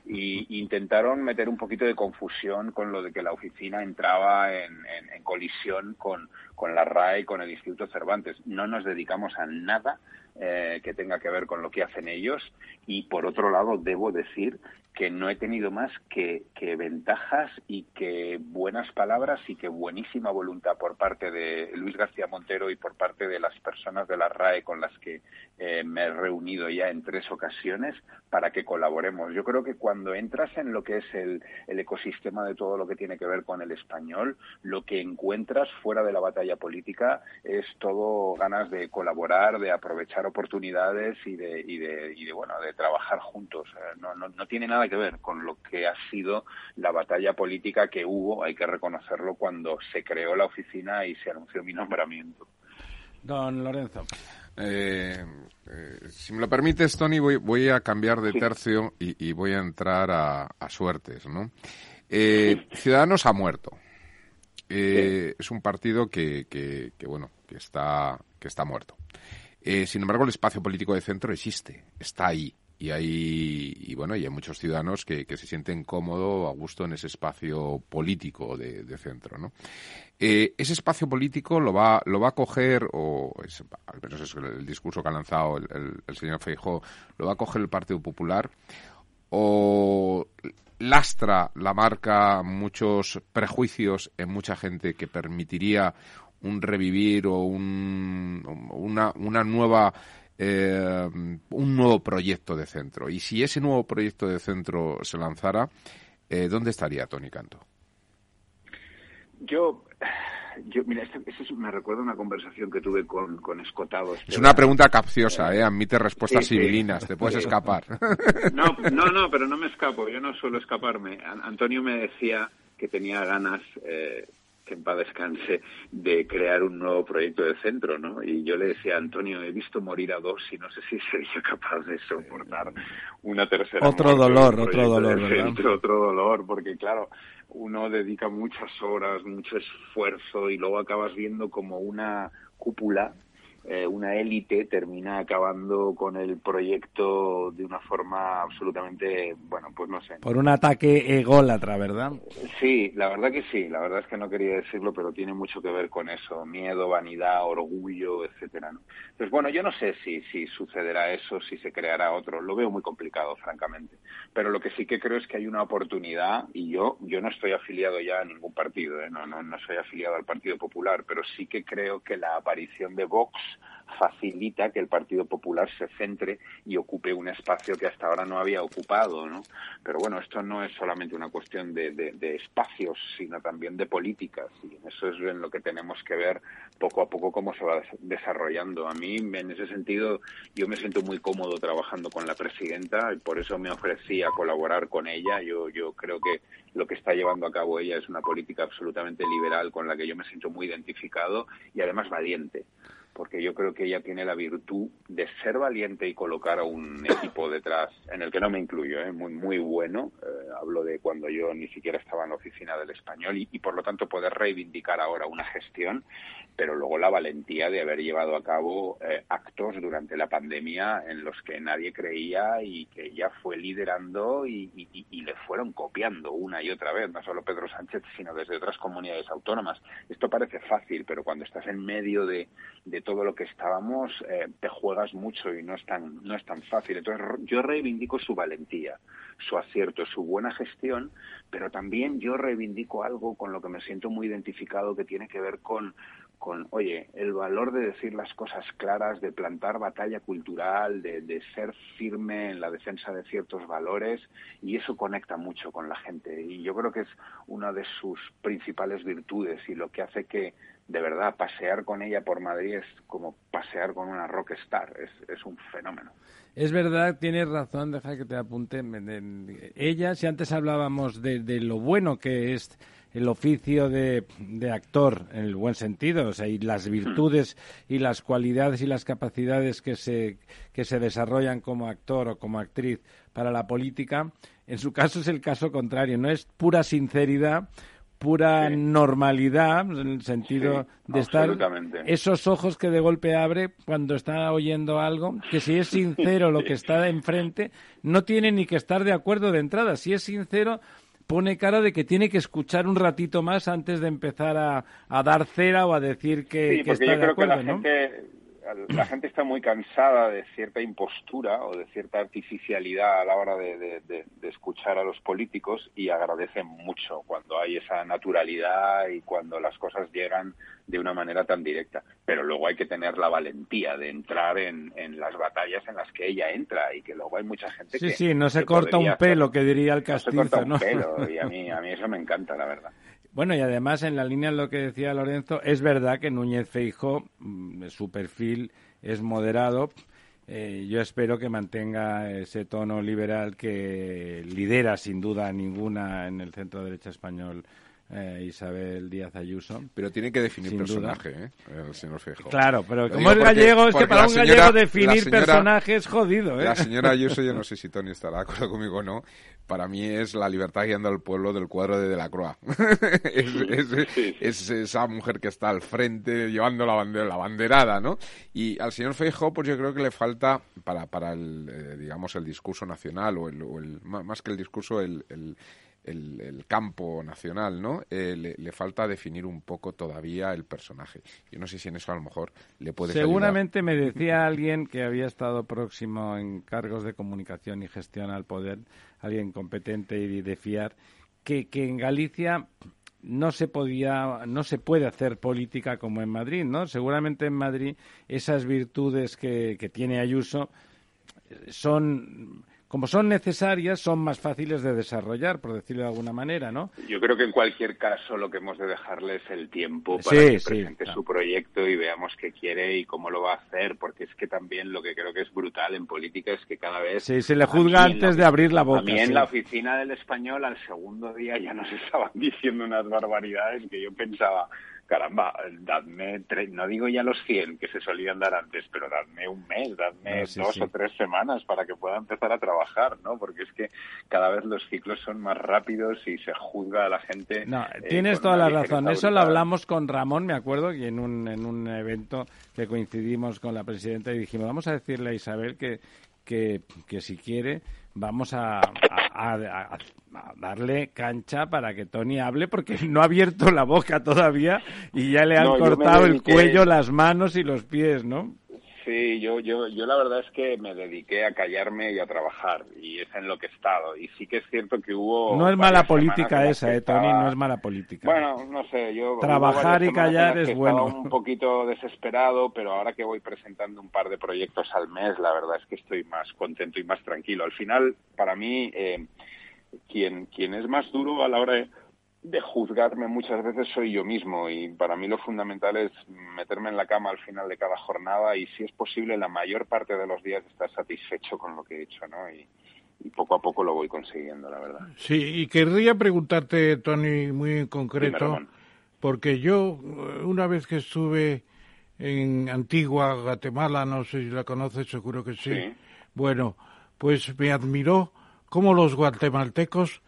Y intentaron meter un poquito de confusión con lo de que la oficina entraba en, en colisión con, con la RAE con el Instituto Cervantes. No nos dedicamos a nada eh, que tenga que ver con lo que hacen ellos y por otro lado debo decir que no he tenido más que, ventajas y que buenas palabras y que buenísima voluntad por parte de Luis García Montero y por parte de las personas de la RAE con las que eh, me he reunido ya en tres ocasiones para que colaboremos. Yo creo que cuando entras en lo que es el, el ecosistema de todo lo que tiene que ver con el español, lo que encuentras fuera de la batalla política es todo ganas de colaborar, de aprovechar oportunidades y de, y de, y de bueno, de trabajar juntos. Eh, no, no, no tiene nada que ver con lo que ha sido la batalla política que hubo, hay que reconocerlo, cuando se creó la oficina y se anunció mi nombramiento. Don Lorenzo. Eh, eh, si me lo permites, Tony, voy, voy a cambiar de tercio y, voy a entrar a, suertes, ¿no? Eh, Ciudadanos ha muerto. Es un partido que, que, bueno, que está, que está muerto. sin embargo, el espacio político de centro existe, está ahí. Y hay y bueno y hay muchos ciudadanos que, se sienten cómodos a gusto en ese espacio político de, centro no eh, ese espacio político lo va lo va a coger o al menos es el, discurso que ha lanzado el, señor Feijó lo va a coger el Partido Popular o lastra la marca muchos prejuicios en mucha gente que permitiría un revivir o un, una, una nueva eh, un nuevo proyecto de centro. Y si ese nuevo proyecto de centro se lanzara, eh, ¿dónde estaría Tony Canto? Yo, yo mira, eso me recuerda una conversación que tuve con, con Escotado. Es una pregunta capciosa, ¿eh? Admite respuestas civilinas, te puedes escapar. No, no, no, pero no me escapo, yo no suelo escaparme. Antonio me decía que tenía ganas, eh, que en paz descanse, de crear un nuevo proyecto de centro, ¿no? Y yo le decía a Antonio, he visto morir a dos y no sé si sería capaz de soportar una tercera. Otro dolor, otro dolor, ¿verdad? otro dolor, porque claro, uno dedica muchas horas, mucho esfuerzo y luego acabas viendo como una cúpula eh, una élite termina acabando con el proyecto de una forma absolutamente, bueno, pues no sé. Por un ataque ególatra, ¿verdad? Sí, la verdad que sí, la verdad es que no quería decirlo, pero tiene mucho que ver con eso, miedo, vanidad, orgullo, etcétera. ¿no? Entonces, bueno, yo no sé si, si sucederá eso, si se creará otro, lo veo muy complicado, francamente. Pero lo que sí que creo es que hay una oportunidad, y yo, yo no estoy afiliado ya a ningún partido, ¿eh? no, no, no soy afiliado al Partido Popular, pero sí que creo que la aparición de Vox facilita que el Partido Popular se centre y ocupe un espacio que hasta ahora no había ocupado, ¿no? Pero bueno, esto no es solamente una cuestión de, de, espacios, sino también de políticas, y eso es en lo que tenemos que ver poco a poco cómo se va desarrollando. A mí, en ese sentido, yo me siento muy cómodo trabajando con la presidenta y por eso me ofrecí a colaborar con ella. Yo, yo creo que lo que está llevando a cabo ella es una política absolutamente liberal con la que yo me siento muy identificado y además valiente porque yo creo que ella tiene la virtud de ser valiente y colocar a un equipo detrás, en el que no me incluyo, ¿eh? muy, muy bueno. Eh, hablo de cuando yo ni siquiera estaba en la oficina del español y, por lo tanto poder reivindicar ahora una gestión, pero luego la valentía de haber llevado a cabo eh, actos durante la pandemia en los que nadie creía y que ella fue liderando y, y le fueron copiando una y otra vez, no solo Pedro Sánchez, sino desde otras comunidades autónomas. Esto parece fácil, pero cuando estás en medio de, de todo lo que estábamos, eh, te juegas mucho y no es tan no es tan fácil. Entonces yo reivindico su valentía, su acierto, su buena gestión, pero también yo reivindico algo con lo que me siento muy identificado que tiene que ver con con, oye, el valor de decir las cosas claras, de plantar batalla cultural, de, de, ser firme en la defensa de ciertos valores, y eso conecta mucho con la gente. Y yo creo que es una de sus principales virtudes y lo que hace que, de verdad, pasear con ella por Madrid es como pasear con una rockstar, es, es un fenómeno. Es verdad, tienes razón, deja que te apunte. Ella, si antes hablábamos de, de lo bueno que es el oficio de, de, actor en el buen sentido, o sea, y las virtudes y las cualidades y las capacidades que se, que se desarrollan como actor o como actriz para la política, en su caso es el caso contrario, no es pura sinceridad, pura normalidad, en el sentido de estar esos ojos que de golpe abre cuando está oyendo algo, que si es sincero lo que está enfrente, no tiene ni que estar de acuerdo de entrada. Si es sincero, pone cara de que tiene que escuchar un ratito más antes de empezar a, dar cera o a decir que, está de acuerdo, ¿no? La gente está muy cansada de cierta impostura o de cierta artificialidad a la hora de, escuchar a los políticos y agradecen mucho cuando hay esa naturalidad y cuando las cosas llegan de una manera tan directa. Pero luego hay que tener la valentía de entrar en, las batallas en las que ella entra y que luego hay mucha gente sí, que... Sí, no se corta un pelo, que diría el Castillo. No se corta un pelo y a mí, a mí eso me encanta, la verdad. Bueno, y además, en la línea de lo que decía Lorenzo, es verdad que Núñez Feijo, mm, su perfil es moderado. Eh, yo espero que mantenga ese tono liberal que lidera sin duda ninguna en el centro derecha español eh, Isabel Díaz Ayuso. Pero tiene que definir personaje, ¿eh? El señor Fejo. Claro, pero como es gallego, es que para un gallego definir personaje es jodido, ¿eh? La señora Ayuso, yo no sé si Tony estará de acuerdo conmigo o no, para mí es la libertad guiando al pueblo del cuadro de De la Croix. es, esa mujer que está al frente llevando la bandera, la banderada, ¿no? Y al señor Feijóo, pues yo creo que le falta para, para el, eh, digamos, el discurso nacional o el, más que el discurso, el, el, campo nacional, ¿no? Eh, le, falta definir un poco todavía el personaje. Yo no sé si en eso a lo mejor le puede Seguramente me decía alguien que había estado próximo en cargos de comunicación y gestión al poder, alguien competente y de fiar, que, que en Galicia no se podía, no se puede hacer política como en Madrid, ¿no? Seguramente en Madrid esas virtudes que tiene Ayuso son como son necesarias, son más fáciles de desarrollar, por decirlo de alguna manera, ¿no? Yo creo que en cualquier caso lo que hemos de dejarle es el tiempo para que presente su proyecto y veamos qué quiere y cómo lo va a hacer, porque es que también lo que creo que es brutal en política es que cada vez... Sí, se le juzga antes de abrir la boca. A mí en la oficina del español al segundo día ya nos estaban diciendo unas barbaridades que yo pensaba, caramba, dadme, no digo ya los 100 que se solían dar antes, pero dadme un mes, dadme dos o tres semanas para que pueda empezar a trabajar, ¿no? Porque es que cada vez los ciclos son más rápidos y se juzga a la gente. No, eh, tienes toda la razón. Eso lo hablamos con Ramón, me acuerdo, y en un, en un evento que coincidimos con la presidenta y dijimos, vamos a decirle a Isabel que, que, que si quiere vamos a, a, darle cancha para que Tony hable porque no ha abierto la boca todavía y ya le han cortado el cuello, las manos y los pies, ¿no? Sí, yo, yo, yo la verdad es que me dediqué a callarme y a trabajar y es en lo que he estado. Y sí que es cierto que hubo... No es mala política esa, eh, Tony, no es mala política. Bueno, no sé, yo... Trabajar y callar es bueno. un poquito desesperado, pero ahora que voy presentando un par de proyectos al mes, la verdad es que estoy más contento y más tranquilo. Al final, para mí, eh, quien, quien es más duro a la hora de de juzgarme muchas veces soy yo mismo y para mí lo fundamental es meterme en la cama al final de cada jornada y si es posible la mayor parte de los días estar satisfecho con lo que he hecho, ¿no? Y, poco a poco lo voy consiguiendo, la verdad. Sí, y querría preguntarte, Tony, muy en concreto, porque yo una vez que estuve en Antigua, Guatemala, no sé si la conoces, seguro que sí. Bueno, pues me admiró cómo los guatemaltecos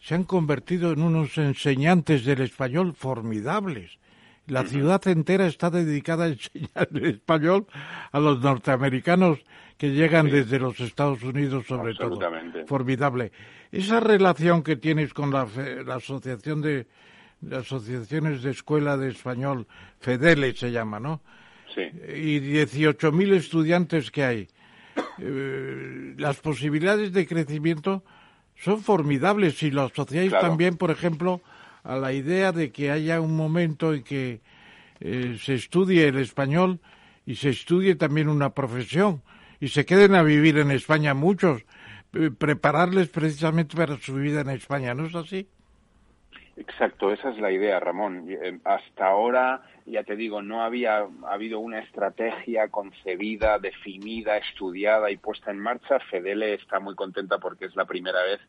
se han convertido en unos enseñantes del español formidables. La ciudad entera está dedicada a enseñar el español a los norteamericanos que llegan desde los Estados Unidos, sobre todo. Formidable. Esa relación que tienes con la, asociación de, asociaciones de escuela de español, FEDELE se llama, ¿no? Sí. Y 18.000 estudiantes que hay. Eh, las posibilidades de crecimiento son formidables si lo asociáis también, por ejemplo, a la idea de que haya un momento en que eh, se estudie el español y se estudie también una profesión y se queden a vivir en España muchos, eh, prepararles precisamente para su vida en España, ¿no es así? Exacto, esa es la idea, Ramón. Eh, hasta ahora, ya te digo, no había habido una estrategia concebida, definida, estudiada y puesta en marcha. Fedele está muy contenta porque es la primera vez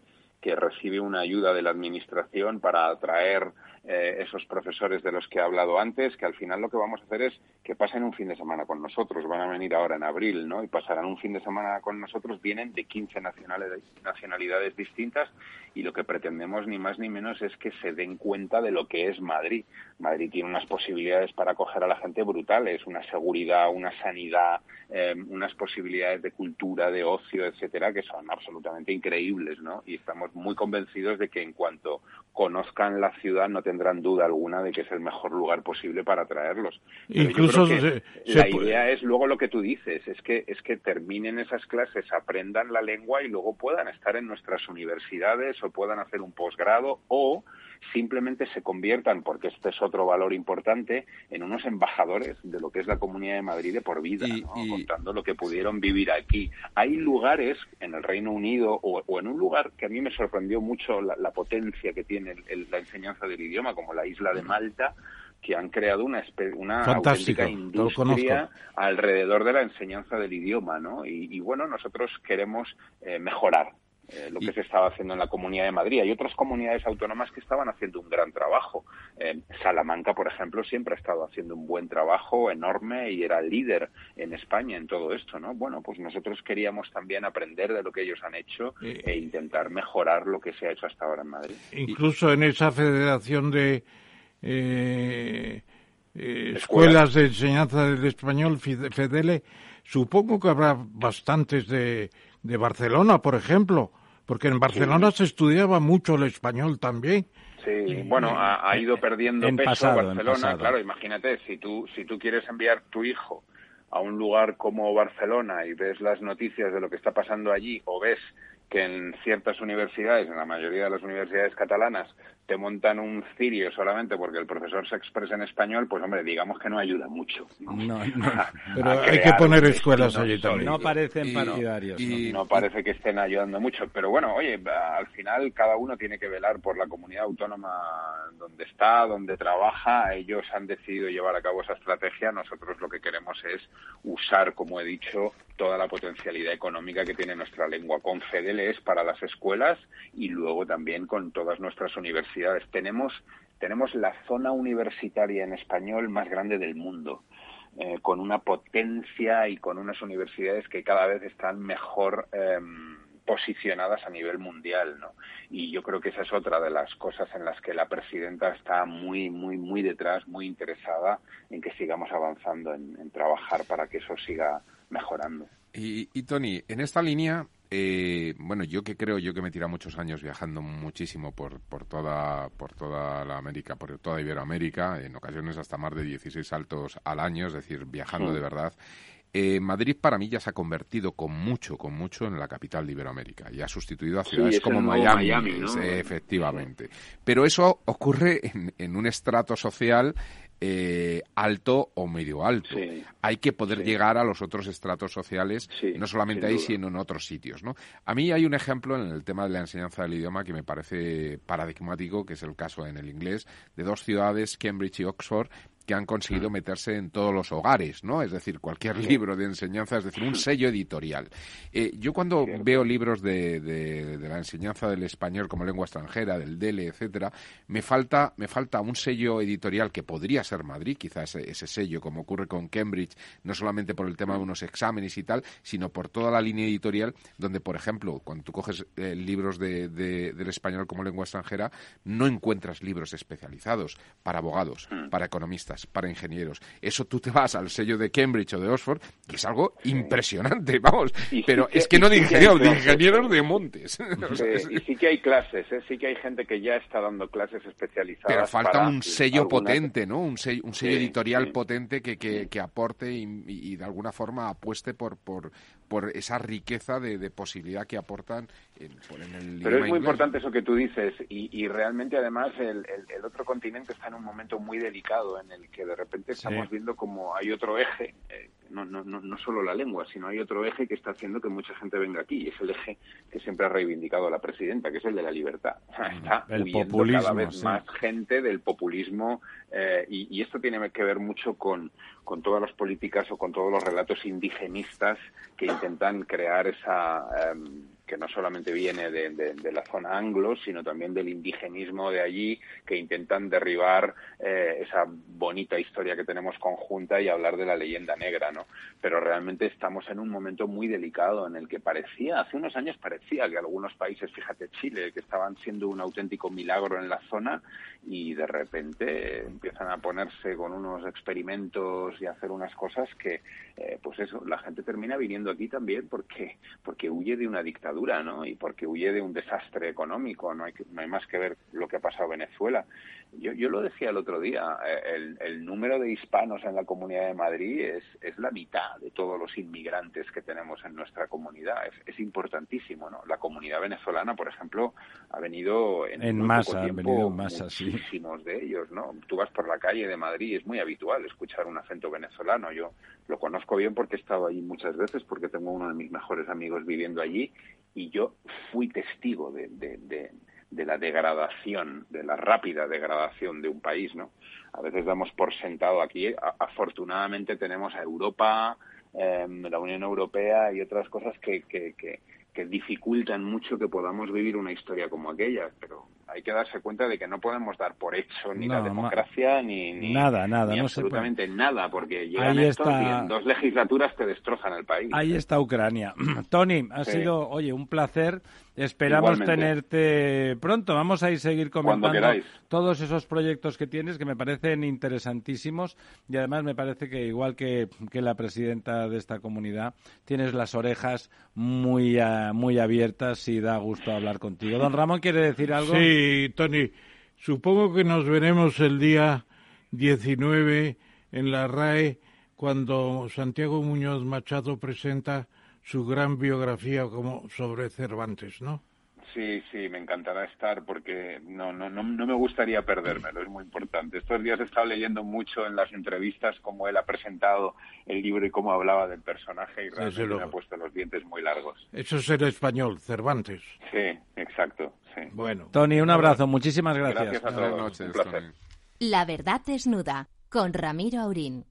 que recibe una ayuda de la Administración para atraer eh, esos profesores de los que he hablado antes, que al final lo que vamos a hacer es que pasen un fin de semana con nosotros. Van a venir ahora en abril, ¿no? Y pasarán un fin de semana con nosotros. Vienen de 15 nacionalidades distintas y lo que pretendemos ni más ni menos es que se den cuenta de lo que es Madrid. Madrid tiene unas posibilidades para acoger a la gente brutales, una seguridad, una sanidad, eh, unas posibilidades de cultura, de ocio, etcétera, que son absolutamente increíbles, ¿no? Y estamos muy convencidos de que en cuanto conozcan la ciudad no tendrán duda alguna de que es el mejor lugar posible para traerlos. Incluso la idea es luego lo que tú dices, es que es que terminen esas clases, aprendan la lengua y luego puedan estar en nuestras universidades o puedan hacer un posgrado o simplemente se conviertan, porque este es otro valor importante, en unos embajadores de lo que es la Comunidad de Madrid de por vida, contando lo que pudieron vivir aquí. Hay lugares en el Reino Unido o, en un lugar que a mí me sorprendió mucho la, potencia que tiene la enseñanza del idioma, como la isla de Malta, que han creado una, una auténtica industria alrededor de la enseñanza del idioma, ¿no? Y, bueno, nosotros queremos eh, mejorar eh, lo que se estaba haciendo en la Comunidad de Madrid. Hay otras comunidades autónomas que estaban haciendo un gran trabajo. Eh, Salamanca, por ejemplo, siempre ha estado haciendo un buen trabajo enorme y era líder en España en todo esto, ¿no? Bueno, pues nosotros queríamos también aprender de lo que ellos han hecho eh, e intentar mejorar lo que se ha hecho hasta ahora en Madrid. Incluso en esa federación de escuelas de enseñanza del español, FEDELE, supongo que habrá bastantes de, de Barcelona, por ejemplo. Porque en Barcelona se estudiaba mucho el español también. Sí, bueno, ha, ido perdiendo peso Barcelona. Claro, imagínate, si tú, si tú quieres enviar tu hijo a un lugar como Barcelona y ves las noticias de lo que está pasando allí o ves que en ciertas universidades, en la mayoría de las universidades catalanas, te montan un cirio solamente porque el profesor se expresa en español, pues hombre, digamos que no ayuda mucho. No, pero hay que poner escuelas allí también. No parecen partidarios. Y, ¿no? parece que estén ayudando mucho, pero bueno, oye, al final cada uno tiene que velar por la comunidad autónoma donde está, donde trabaja. Ellos han decidido llevar a cabo esa estrategia. Nosotros lo que queremos es usar, como he dicho, toda la potencialidad económica que tiene nuestra lengua con FEDELES para las escuelas y luego también con todas nuestras universidades. Tenemos tenemos la zona universitaria en español más grande del mundo. Eh, con una potencia y con unas universidades que cada vez están mejor em, posicionadas a nivel mundial, ¿no? Y yo creo que esa es otra de las cosas en las que la presidenta está muy, muy, muy detrás, muy interesada en que sigamos avanzando, en, trabajar para que eso siga mejorando. Y, y Tony, en esta línea, eh, bueno, yo que creo, yo que me he tirado muchos años viajando muchísimo por, por, toda, por toda la América, por toda Iberoamérica, en ocasiones hasta más de 16 saltos al año, es decir, viajando de verdad. Eh, Madrid para mí ya se ha convertido con mucho, con mucho en la capital de Iberoamérica y ha sustituido a ciudades como Miami, efectivamente. Pero eso ocurre en, en, un estrato social eh, alto o medio alto. hay que poder llegar a los otros estratos sociales, no solamente ahí, sino en otros sitios. ¿no? A mí hay un ejemplo en el tema de la enseñanza del idioma que me parece paradigmático, que es el caso en el inglés, de dos ciudades, Cambridge y Oxford, que han conseguido mm. meterse en todos los hogares, ¿no? Es decir, cualquier libro de enseñanza, es decir, un sello editorial. Eh, yo cuando veo libros de, de, la enseñanza del español como lengua extranjera, del DELE, etcétera, me falta, me falta un sello editorial que podría ser Madrid, quizás ese, sello, como ocurre con Cambridge, no solamente por el tema de mm. unos exámenes y tal, sino por toda la línea editorial, donde, por ejemplo, cuando tú coges eh, libros de, del español como lengua extranjera, no encuentras libros especializados para abogados, mm. para economistas para ingenieros. Eso tú te vas al sello de Cambridge o de Oxford y es algo impresionante, vamos. Pero es que, no de ingenieros, de ingenieros de montes. y sí que hay clases, ¿eh? sí que hay gente que ya está dando clases especializadas. Pero falta un sello potente, ¿no? Un sello, un sello editorial potente que, que, aporte y, de alguna forma apueste por, por, por esa riqueza de, posibilidad que aportan en, el Pero es muy importante eso que tú dices y, realmente además el, otro continente está en un momento muy delicado en el que de repente estamos viendo como hay otro eje, eh, no, no, no, no solo la lengua, sino hay otro eje que está haciendo que mucha gente venga aquí y es el eje que siempre ha reivindicado la presidenta, que es el de la libertad. está el huyendo populismo, cada vez más gente del populismo eh, y, esto tiene que ver mucho con, con todas las políticas o con todos los relatos indigenistas que intentan crear esa... Em, que no solamente viene de, la zona anglo, sino también del indigenismo de allí, que intentan derribar eh, esa bonita historia que tenemos conjunta y hablar de la leyenda negra, ¿no? Pero realmente estamos en un momento muy delicado en el que parecía, hace unos años parecía que algunos países, fíjate Chile, que estaban siendo un auténtico milagro en la zona y de repente empiezan a ponerse con unos experimentos y hacer unas cosas que, eh, pues eso, la gente termina viniendo aquí también porque, porque huye de una dictadura ¿no? Y porque huye de un desastre económico, no hay, no hay más que ver lo que ha pasado en Venezuela. Yo, yo lo decía el otro día, eh, el, el, número de hispanos en la Comunidad de Madrid es, es la mitad de todos los inmigrantes que tenemos en nuestra comunidad. Es, es importantísimo, ¿no? La comunidad venezolana, por ejemplo, ha venido en, en masa, han venido en masa, muchísimos de ellos, ¿no? Tú vas por la calle de Madrid, es muy habitual escuchar un acento venezolano. Yo lo conozco bien porque he estado allí muchas veces, porque tengo uno de mis mejores amigos viviendo allí y yo fui testigo de, de, la degradación, de la rápida degradación de un país, ¿no? A veces damos por sentado aquí, afortunadamente tenemos a Europa, em, la Unión Europea y otras cosas que, que, que, que dificultan mucho que podamos vivir una historia como aquella, pero hay que darse cuenta de que no podemos dar por hecho ni la democracia ni, nada, nada, no absolutamente nada, porque llegan estos y en dos legislaturas te destrozan el país. Ahí está Ucrania. Tony, ha sido, oye, un placer. Esperamos tenerte pronto. Vamos a ir seguir comentando todos esos proyectos que tienes que me parecen interesantísimos y además me parece que igual que, que la presidenta de esta comunidad tienes las orejas muy, ah, muy abiertas y da gusto hablar contigo. Don Ramón quiere decir algo. Sí, Tony, supongo que nos veremos el día 19 en la RAE cuando Santiago Muñoz Machado presenta su gran biografía como sobre Cervantes, ¿no? Sí, sí, me encantará estar porque no, no, no, no me gustaría perdérmelo, es muy importante. Estos días he estado leyendo mucho en las entrevistas cómo él ha presentado el libro y cómo hablaba del personaje y realmente me ha puesto los dientes muy largos. Eso es el español, Cervantes. Sí, exacto, sí. Bueno. Tony, un abrazo, muchísimas gracias. Gracias a todos. Un placer. La verdad desnuda, con Ramiro Aurín.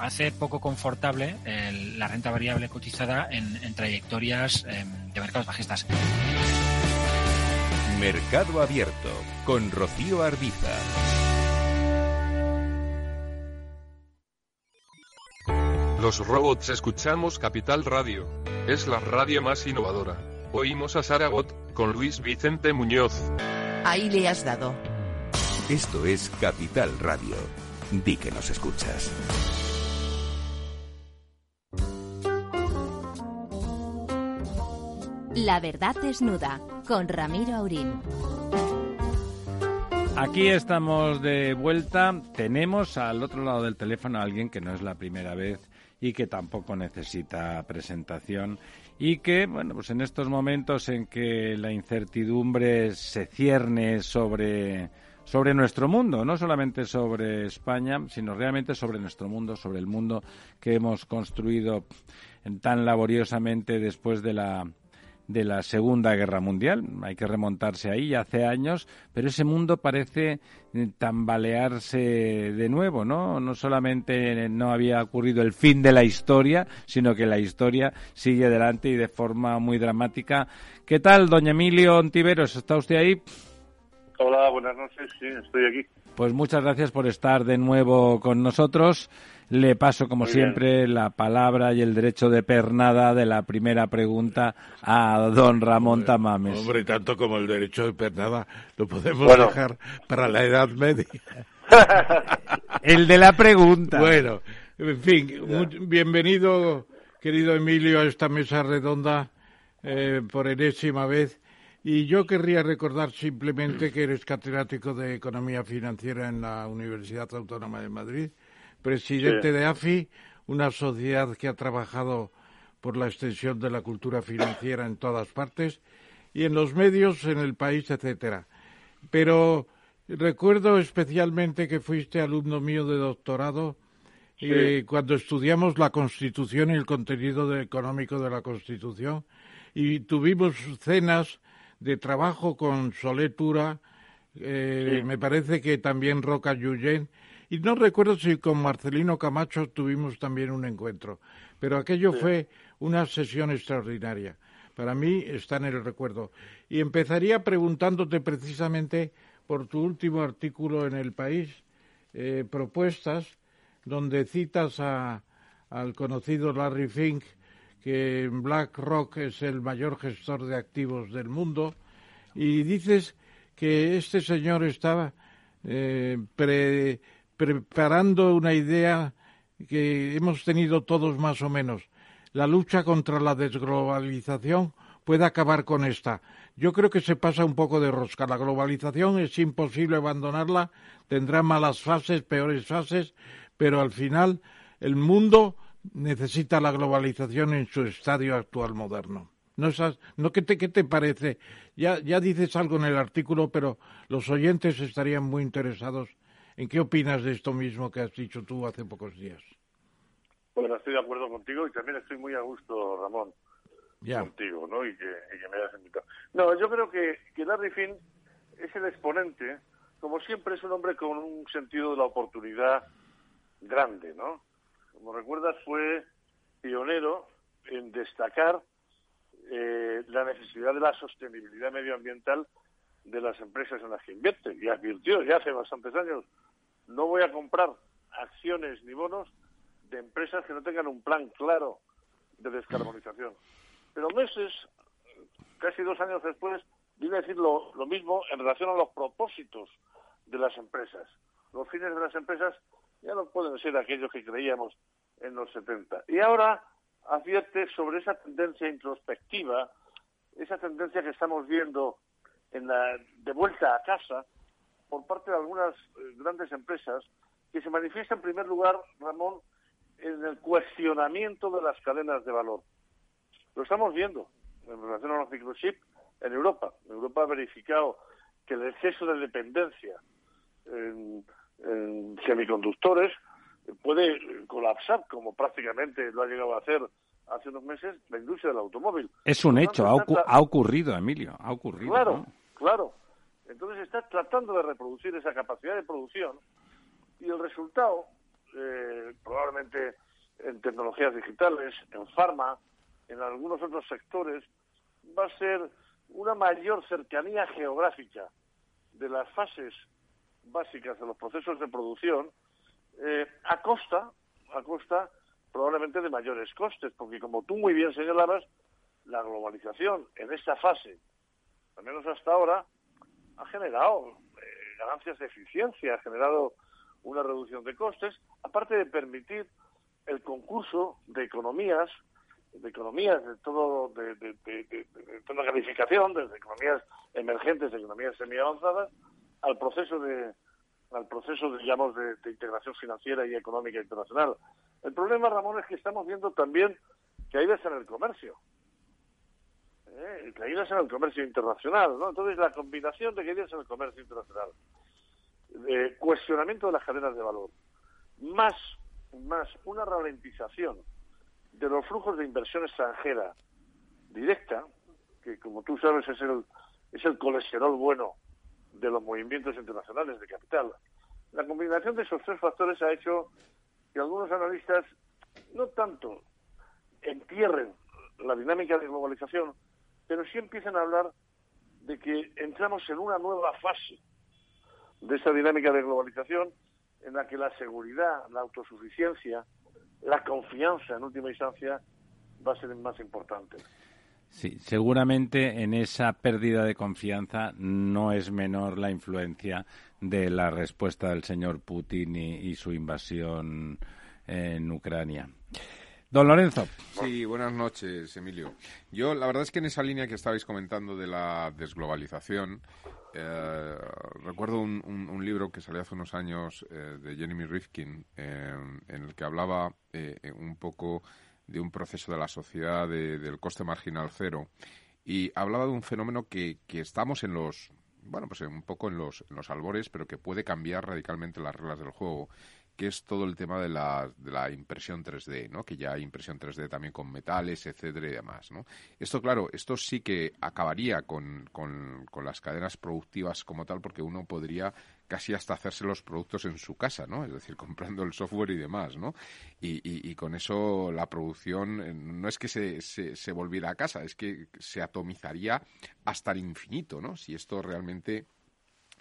hace poco confortable el, la renta variable cotizada en, en trayectorias eh, de mercados bajistas. Mercado Abierto con Rocío Arbiza. Los robots escuchamos Capital Radio. Es la radio más innovadora. Oímos a Saragot con Luis Vicente Muñoz. Ahí le has dado. Esto es Capital Radio. Di que nos escuchas. La verdad desnuda con Ramiro Aurín. Aquí estamos de vuelta. Tenemos al otro lado del teléfono a alguien que no es la primera vez y que tampoco necesita presentación y que, bueno, pues en estos momentos en que la incertidumbre se cierne sobre sobre nuestro mundo, no solamente sobre España, sino realmente sobre nuestro mundo, sobre el mundo que hemos construido tan laboriosamente después de la de la Segunda Guerra Mundial. Hay que remontarse ahí hace años, pero ese mundo parece tambalearse de nuevo, ¿no? No solamente no había ocurrido el fin de la historia, sino que la historia sigue adelante y de forma muy dramática. ¿Qué tal, doña Emilio Ontiveros? ¿Está usted ahí? Hola, buenas noches. Sí, estoy aquí. Pues muchas gracias por estar de nuevo con nosotros. Le paso, como Muy siempre, la palabra y el derecho de pernada de la primera pregunta a don Ramón Tamames. Hombre, tanto como el derecho de pernada lo podemos Bueno. dejar para la Edad Media. El de la pregunta. Bueno, en fin, bienvenido, querido Emilio, a esta mesa redonda eh, por enésima vez. Y yo querría recordar simplemente que eres catedrático de Economía Financiera en la Universidad Autónoma de Madrid, presidente Sí. de AFI, una sociedad que ha trabajado por la extensión de la cultura financiera en todas partes y en los medios, en el país, etcétera. Pero recuerdo especialmente que fuiste alumno mío de doctorado eh, cuando estudiamos la Constitución y el contenido de- económico de la Constitución y tuvimos cenas de trabajo con Solet Tura, eh, Sí. me parece que también Roca Yuyen, y no recuerdo si con Marcelino Camacho tuvimos también un encuentro, pero aquello fue una sesión extraordinaria. Para mí está en el recuerdo. Y empezaría preguntándote precisamente por tu último artículo en El País, eh, propuestas, donde citas a, al conocido Larry Fink, que en BlackRock es el mayor gestor de activos del mundo, y dices que este señor estaba eh, pre- preparando una idea que hemos tenido todos más o menos. La lucha contra la desglobalización puede acabar con esta. Yo creo que se pasa un poco de rosca. La globalización es imposible abandonarla, tendrá malas fases, peores fases, pero al final el mundo necesita la globalización en su estadio actual moderno. No, esas- no ¿qué, te, ¿Qué te parece? Ya, ya dices algo en el artículo, pero los oyentes estarían muy interesados en qué opinas de esto mismo que has dicho tú hace pocos días. Bueno, estoy de acuerdo contigo y también estoy muy a gusto, Ramón, Ya. contigo, ¿no? Y que, y que me hayas invitado. No, yo creo que, que Larry Finn es el exponente, como siempre es un hombre con un sentido de la oportunidad grande, ¿no? Como recuerdas, fue pionero en destacar eh, la necesidad de la sostenibilidad medioambiental de las empresas en las que invierte. Y advirtió ya hace bastantes años, no voy a comprar acciones ni bonos de empresas que no tengan un plan claro de descarbonización. Pero meses, casi dos años después, vine a decir lo, lo mismo en relación a los propósitos de las empresas. Los fines de las empresas ya no pueden ser aquellos que creíamos en los 70. Y ahora advierte sobre esa tendencia introspectiva, esa tendencia que estamos viendo en la, de vuelta a casa por parte de algunas eh, grandes empresas que se manifiesta en primer lugar, Ramón, en el cuestionamiento de las cadenas de valor. Lo estamos viendo en relación a los microchips en Europa. Europa ha verificado que el exceso de dependencia en, semiconductores, puede colapsar, como prácticamente lo ha llegado a hacer hace unos meses, la industria del automóvil. Es un hecho, ha, ocurrido, Emilio, ha ocurrido. Claro, claro. Entonces está tratando de reproducir esa capacidad de producción y el resultado, eh, probablemente en tecnologías digitales, en farma, en algunos otros sectores, va a ser una mayor cercanía geográfica de las fases básicas de los procesos de producción eh, a costa, a costa probablemente de mayores costes, porque como tú muy bien señalabas, la globalización en esta fase, al menos hasta ahora, ha generado eh, ganancias de eficiencia, ha generado una reducción de costes, aparte de permitir el concurso de economías, de economías de todo, de, toda calificación, desde economías emergentes, de economías semi-avanzadas, al proceso de, al proceso, digamos, de, integración financiera y económica internacional. El problema, Ramón, es que estamos viendo también que hay veces en el comercio. ¿Eh? Caídas en el comercio internacional, ¿no? Entonces, la combinación de caídas en el comercio internacional, de cuestionamiento de las cadenas de valor, más, más una ralentización de los flujos de inversión extranjera directa, que como tú sabes es el, es el colesterol bueno de los movimientos internacionales de capital. La combinación de esos tres factores ha hecho que algunos analistas no tanto entierren la dinámica de globalización, pero sí empiezan a hablar de que entramos en una nueva fase de esta dinámica de globalización en la que la seguridad, la autosuficiencia, la confianza en última instancia va a ser más importante. Sí, seguramente en esa pérdida de confianza no es menor la influencia de la respuesta del señor Putin y, su invasión en Ucrania. Don Lorenzo. Sí, buenas noches, Emilio. Yo, la verdad es que en esa línea que estabais comentando de la desglobalización, eh, recuerdo un, libro que salió hace unos años eh, de Jeremy Rifkin, eh, en el que hablaba un poco de un proceso de la sociedad del coste marginal cero y hablaba de un fenómeno que, que estamos en los bueno pues un poco en los, en los albores pero que puede cambiar radicalmente las reglas del juego que es todo el tema de la, impresión 3D, ¿no? Que ya hay impresión 3D también con metales, etcétera y demás, ¿no? Esto, claro, esto sí que acabaría con, las cadenas productivas como tal, porque uno podría casi hasta hacerse los productos en su casa, ¿no? Es decir, comprando el software y demás, ¿no? Y, y, con eso la producción eh, no es que se, se, se, volviera a casa, es que se atomizaría hasta el infinito, ¿no? Si esto realmente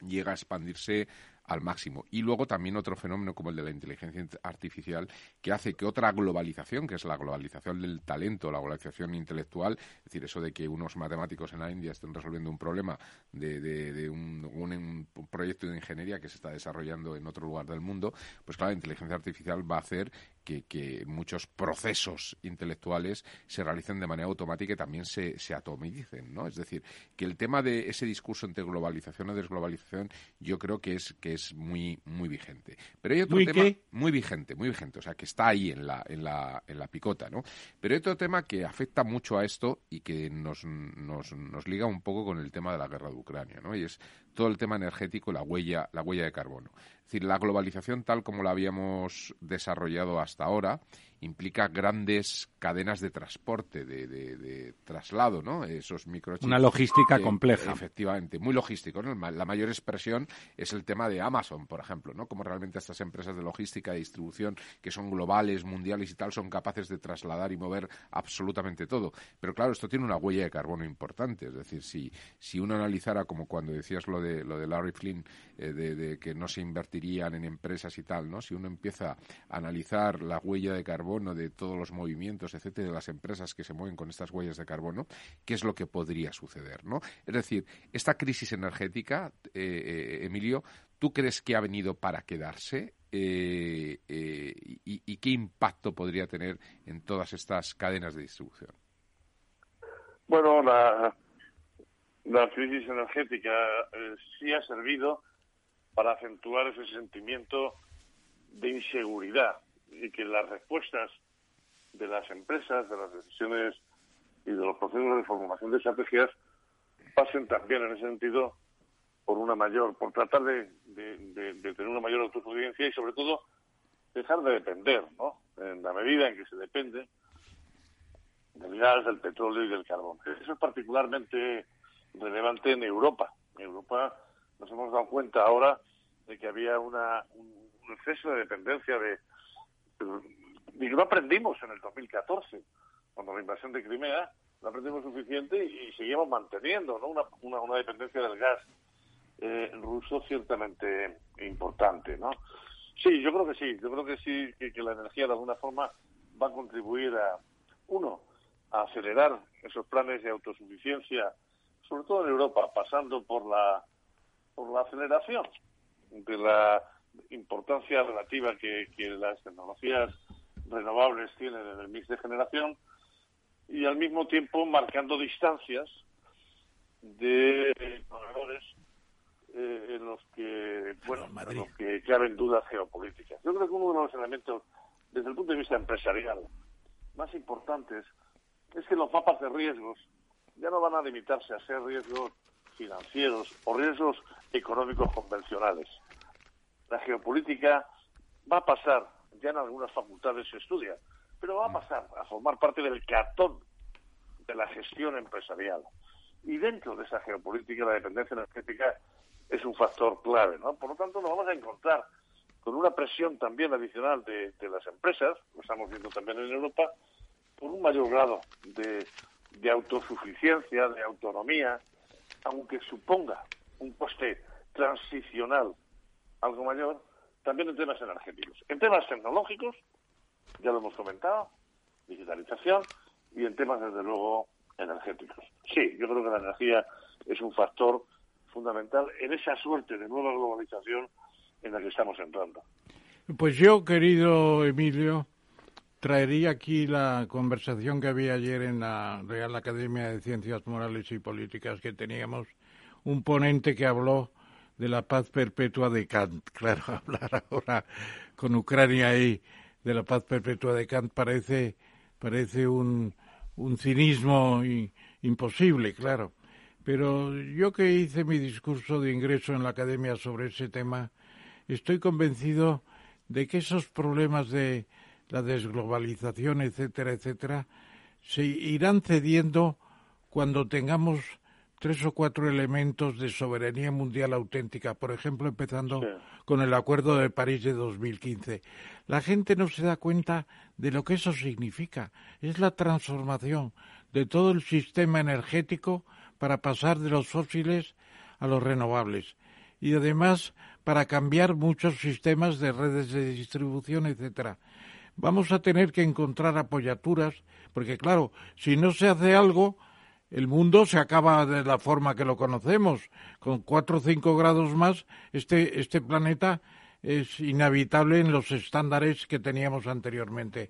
llega a expandirse al máximo. Y luego también otro fenómeno como el de la inteligencia artificial que hace que otra globalización, que es la globalización del talento, la globalización intelectual, es decir, eso de que unos matemáticos en la India estén resolviendo un problema de, de, un, un, proyecto de ingeniería que se está desarrollando en otro lugar del mundo, pues claro, la inteligencia artificial va a hacer que, muchos procesos intelectuales se realicen de manera automática y también se, se atomicen, ¿no? Es decir, que el tema de ese discurso entre globalización y desglobalización yo creo que es que es muy muy vigente. Pero hay otro tema muy vigente, muy vigente, o sea, que está ahí en la en la en la picota, ¿no? Pero hay otro tema que afecta mucho a esto y que nos, nos, nos liga un poco con el tema de la guerra de Ucrania, ¿no? Y es todo el tema energético, la huella, la huella de carbono. Es decir, la globalización tal como la habíamos desarrollado hasta ahora implica grandes cadenas de transporte, de, traslado, ¿no? Esos microchips. Una logística compleja. Efectivamente, muy logístico. ¿no? La mayor expresión es el tema de Amazon, por ejemplo, ¿no? Como realmente estas empresas de logística y distribución que son globales, mundiales y tal, son capaces de trasladar y mover absolutamente todo. Pero claro, esto tiene una huella de carbono importante. Es decir, si, si uno analizara, como cuando decías lo de, lo de Larry Flynn, eh, de, que no se invertirían en empresas y tal, ¿no? Si uno empieza a analizar la huella de carbono de todos los movimientos, etcétera, de las empresas que se mueven con estas huellas de carbono, ¿qué es lo que podría suceder, ¿no? Es decir, esta crisis energética, eh, eh, Emilio, ¿tú crees que ha venido para quedarse? y, y, qué impacto podría tener en todas estas cadenas de distribución? Bueno, la, la crisis energética eh, sí ha servido para acentuar ese sentimiento de inseguridad y que las respuestas de las empresas, de las decisiones y de los procesos de formulación de estrategias pasen también en ese sentido por una mayor, por tratar de, de tener una mayor autosuficiencia y sobre todo dejar de depender, ¿no? En la medida en que se depende del gas, del petróleo y del carbón. Eso es particularmente relevante en Europa. En Europa nos hemos dado cuenta ahora de que había una, un, exceso de dependencia de... Y no aprendimos en el 2014, cuando la invasión de Crimea, no aprendimos suficiente y, seguimos manteniendo ¿no? una, una, una dependencia del gas eh, ruso ciertamente importante, ¿no? Sí, yo creo que sí, yo creo que sí, que, la energía de alguna forma va a contribuir a, uno, a acelerar esos planes de autosuficiencia, sobre todo en Europa, pasando por la, por la aceleración de la importancia relativa que, que las tecnologías renovables tienen en el mix de generación y al mismo tiempo marcando distancias de proveedores eh, en los que bueno en los que caben dudas geopolíticas. Yo creo que uno de los elementos desde el punto de vista empresarial más importantes es que los mapas de riesgos ya no van a limitarse a ser riesgos financieros o riesgos económicos convencionales. La geopolítica va a pasar, ya en algunas facultades se estudia, pero va a pasar a formar parte del cartón de la gestión empresarial. Y dentro de esa geopolítica, la dependencia energética es un factor clave, ¿no? Por lo tanto, nos vamos a encontrar con una presión también adicional de, las empresas, lo estamos viendo también en Europa, por un mayor grado de, de autosuficiencia, de autonomía, aunque suponga un coste transicional algo mayor, también en temas energéticos. En temas tecnológicos, ya lo hemos comentado, digitalización, y en temas, desde luego, energéticos. Sí, yo creo que la energía es un factor fundamental en esa suerte de nueva globalización en la que estamos entrando. Pues yo, querido Emilio, traería aquí la conversación que había ayer en la Real Academia de Ciencias Morales y Políticas que teníamos un ponente que habló de la paz perpetua de Kant. Claro, hablar ahora con Ucrania y de la paz perpetua de Kant parece, parece un, un cinismo imposible, claro. Pero yo que hice mi discurso de ingreso en la academia sobre ese tema, estoy convencido de que esos problemas de la desglobalización, etcétera, etcétera, se irán cediendo cuando tengamos tres o cuatro elementos de soberanía mundial auténtica, por ejemplo, empezando con el Acuerdo de París de 2015. La gente no se da cuenta de lo que eso significa. Es la transformación de todo el sistema energético para pasar de los fósiles a los renovables y además para cambiar muchos sistemas de redes de distribución, etcétera. Vamos a tener que encontrar apoyaturas, porque claro, si no se hace algo, el mundo se acaba de la forma que lo conocemos. Con cuatro o cinco grados más, este, este planeta es inhabitable en los estándares que teníamos anteriormente.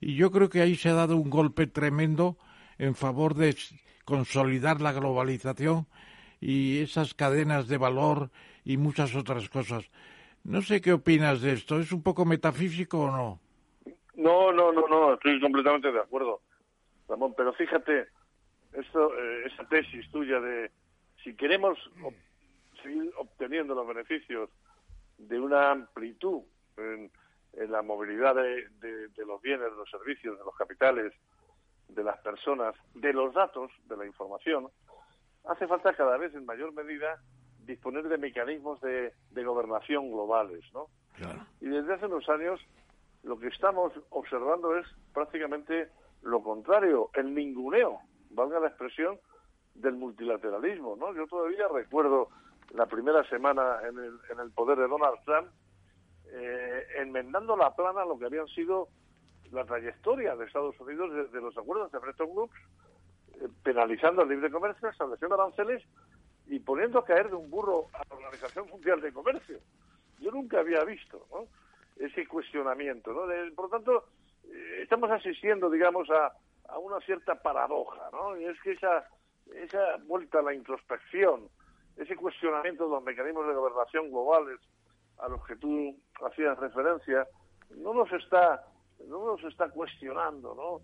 Y yo creo que ahí se ha dado un golpe tremendo en favor de consolidar la globalización y esas cadenas de valor y muchas otras cosas. No sé qué opinas de esto. ¿Es un poco metafísico o no? No, no, no, no. Estoy completamente de acuerdo, Ramón. Pero fíjate, esto, eh, esa tesis tuya de si queremos seguir obteniendo los beneficios de una amplitud en, la movilidad de, los bienes, de los servicios, de los capitales, de las personas, de los datos, de la información, hace falta cada vez en mayor medida disponer de mecanismos de, gobernación globales, ¿no? Y desde hace unos años lo que estamos observando es prácticamente lo contrario, el ninguneo valga la expresión, del multilateralismo, ¿no? Yo todavía recuerdo la primera semana en el, en el poder de Donald Trump eh, enmendando la plana lo que habían sido la trayectoria de Estados Unidos desde los acuerdos de Bretton Woods, eh, penalizando el libre comercio, estableciendo aranceles y poniendo a caer de un burro a la Organización Mundial de Comercio. Yo nunca había visto ¿no? ese cuestionamiento. ¿no? por lo tanto, eh, estamos asistiendo, digamos, a, a una cierta paradoja, ¿no? Y es que esa, esa vuelta a la introspección, ese cuestionamiento de los mecanismos de gobernación globales a los que tú hacías referencia, no nos está, no nos está cuestionando, ¿no?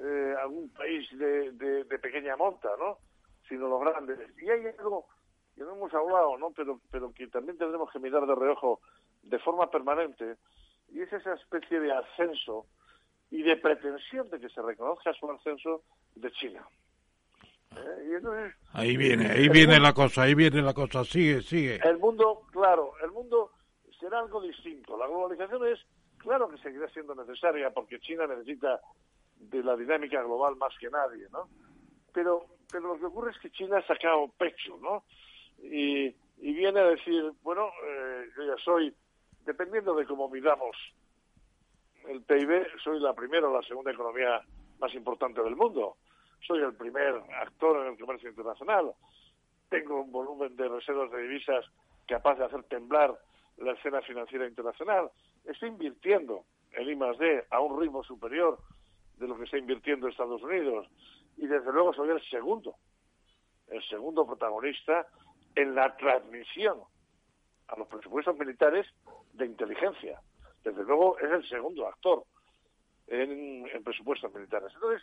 Eh, algún país de, de, pequeña monta, ¿no? Sino los grandes. Y hay algo que no hemos hablado, ¿no? Pero, pero que también tendremos que mirar de reojo de forma permanente, y es esa especie de ascenso y de pretensión de que se reconozca su ascenso de China. ¿Eh? ahí viene, ahí viene la cosa, ahí viene la cosa, sigue, sigue. El mundo, claro, el mundo será algo distinto. La globalización es, claro que seguirá siendo necesaria porque China necesita de la dinámica global más que nadie, ¿no? Pero, pero lo que ocurre es que China ha sacado pecho, ¿no? Y, viene a decir, bueno, eh, yo ya soy, dependiendo de cómo miramos el PIB, soy la primera o la segunda economía más importante del mundo. Soy el primer actor en el comercio internacional. Tengo un volumen de reservas de divisas capaz de hacer temblar la escena financiera internacional. Estoy invirtiendo en I+D a un ritmo superior de lo que está invirtiendo Estados Unidos. Y desde luego soy el segundo, el segundo protagonista en la transmisión a los presupuestos militares de inteligencia. Desde luego es el segundo actor en, presupuestos militares. Entonces,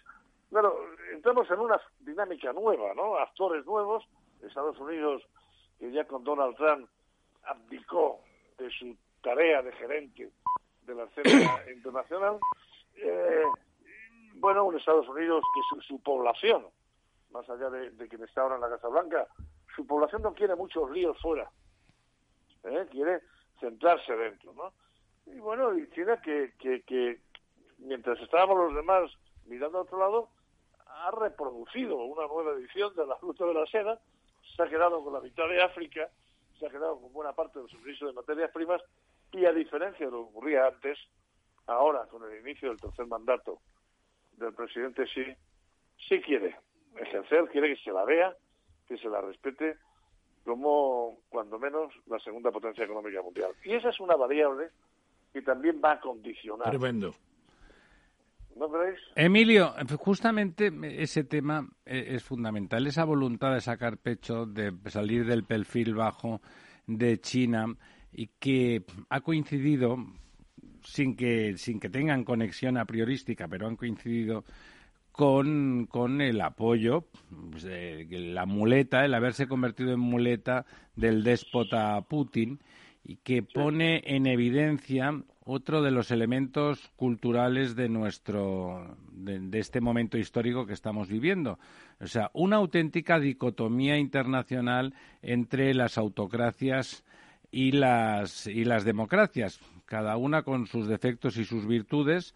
claro, entramos en una dinámica nueva, ¿no? Actores nuevos. Estados Unidos, que ya con Donald Trump abdicó de su tarea de gerente de la escena internacional, eh, bueno, un Estados Unidos que su, población, más allá de, de, quien está ahora en la Casa Blanca, su población no quiere muchos líos fuera, ¿eh? quiere centrarse dentro, ¿no? Y bueno, China que, que, mientras estábamos los demás mirando a otro lado, ha reproducido una nueva edición de la ruta de la seda, se ha quedado con la mitad de África, se ha quedado con buena parte del suministro de materias primas y a diferencia de lo que ocurría antes, ahora con el inicio del tercer mandato del presidente sí, sí quiere ejercer, quiere que se la vea, que se la respete como, cuando menos, la segunda potencia económica mundial. Y esa es una variable que también va a condicionar. Tremendo. ¿No creéis? Emilio, justamente ese tema eh, es fundamental, esa voluntad de sacar pecho, de salir del perfil bajo de China y que ha coincidido sin que sin que tengan conexión a priorística, pero han coincidido con, con el apoyo, pues, la muleta, el haberse convertido en muleta del déspota Putin y que pone en evidencia otro de los elementos culturales de nuestro de, este momento histórico que estamos viviendo. O sea una auténtica dicotomía internacional entre las autocracias y las y las democracias cada una con sus defectos y sus virtudes.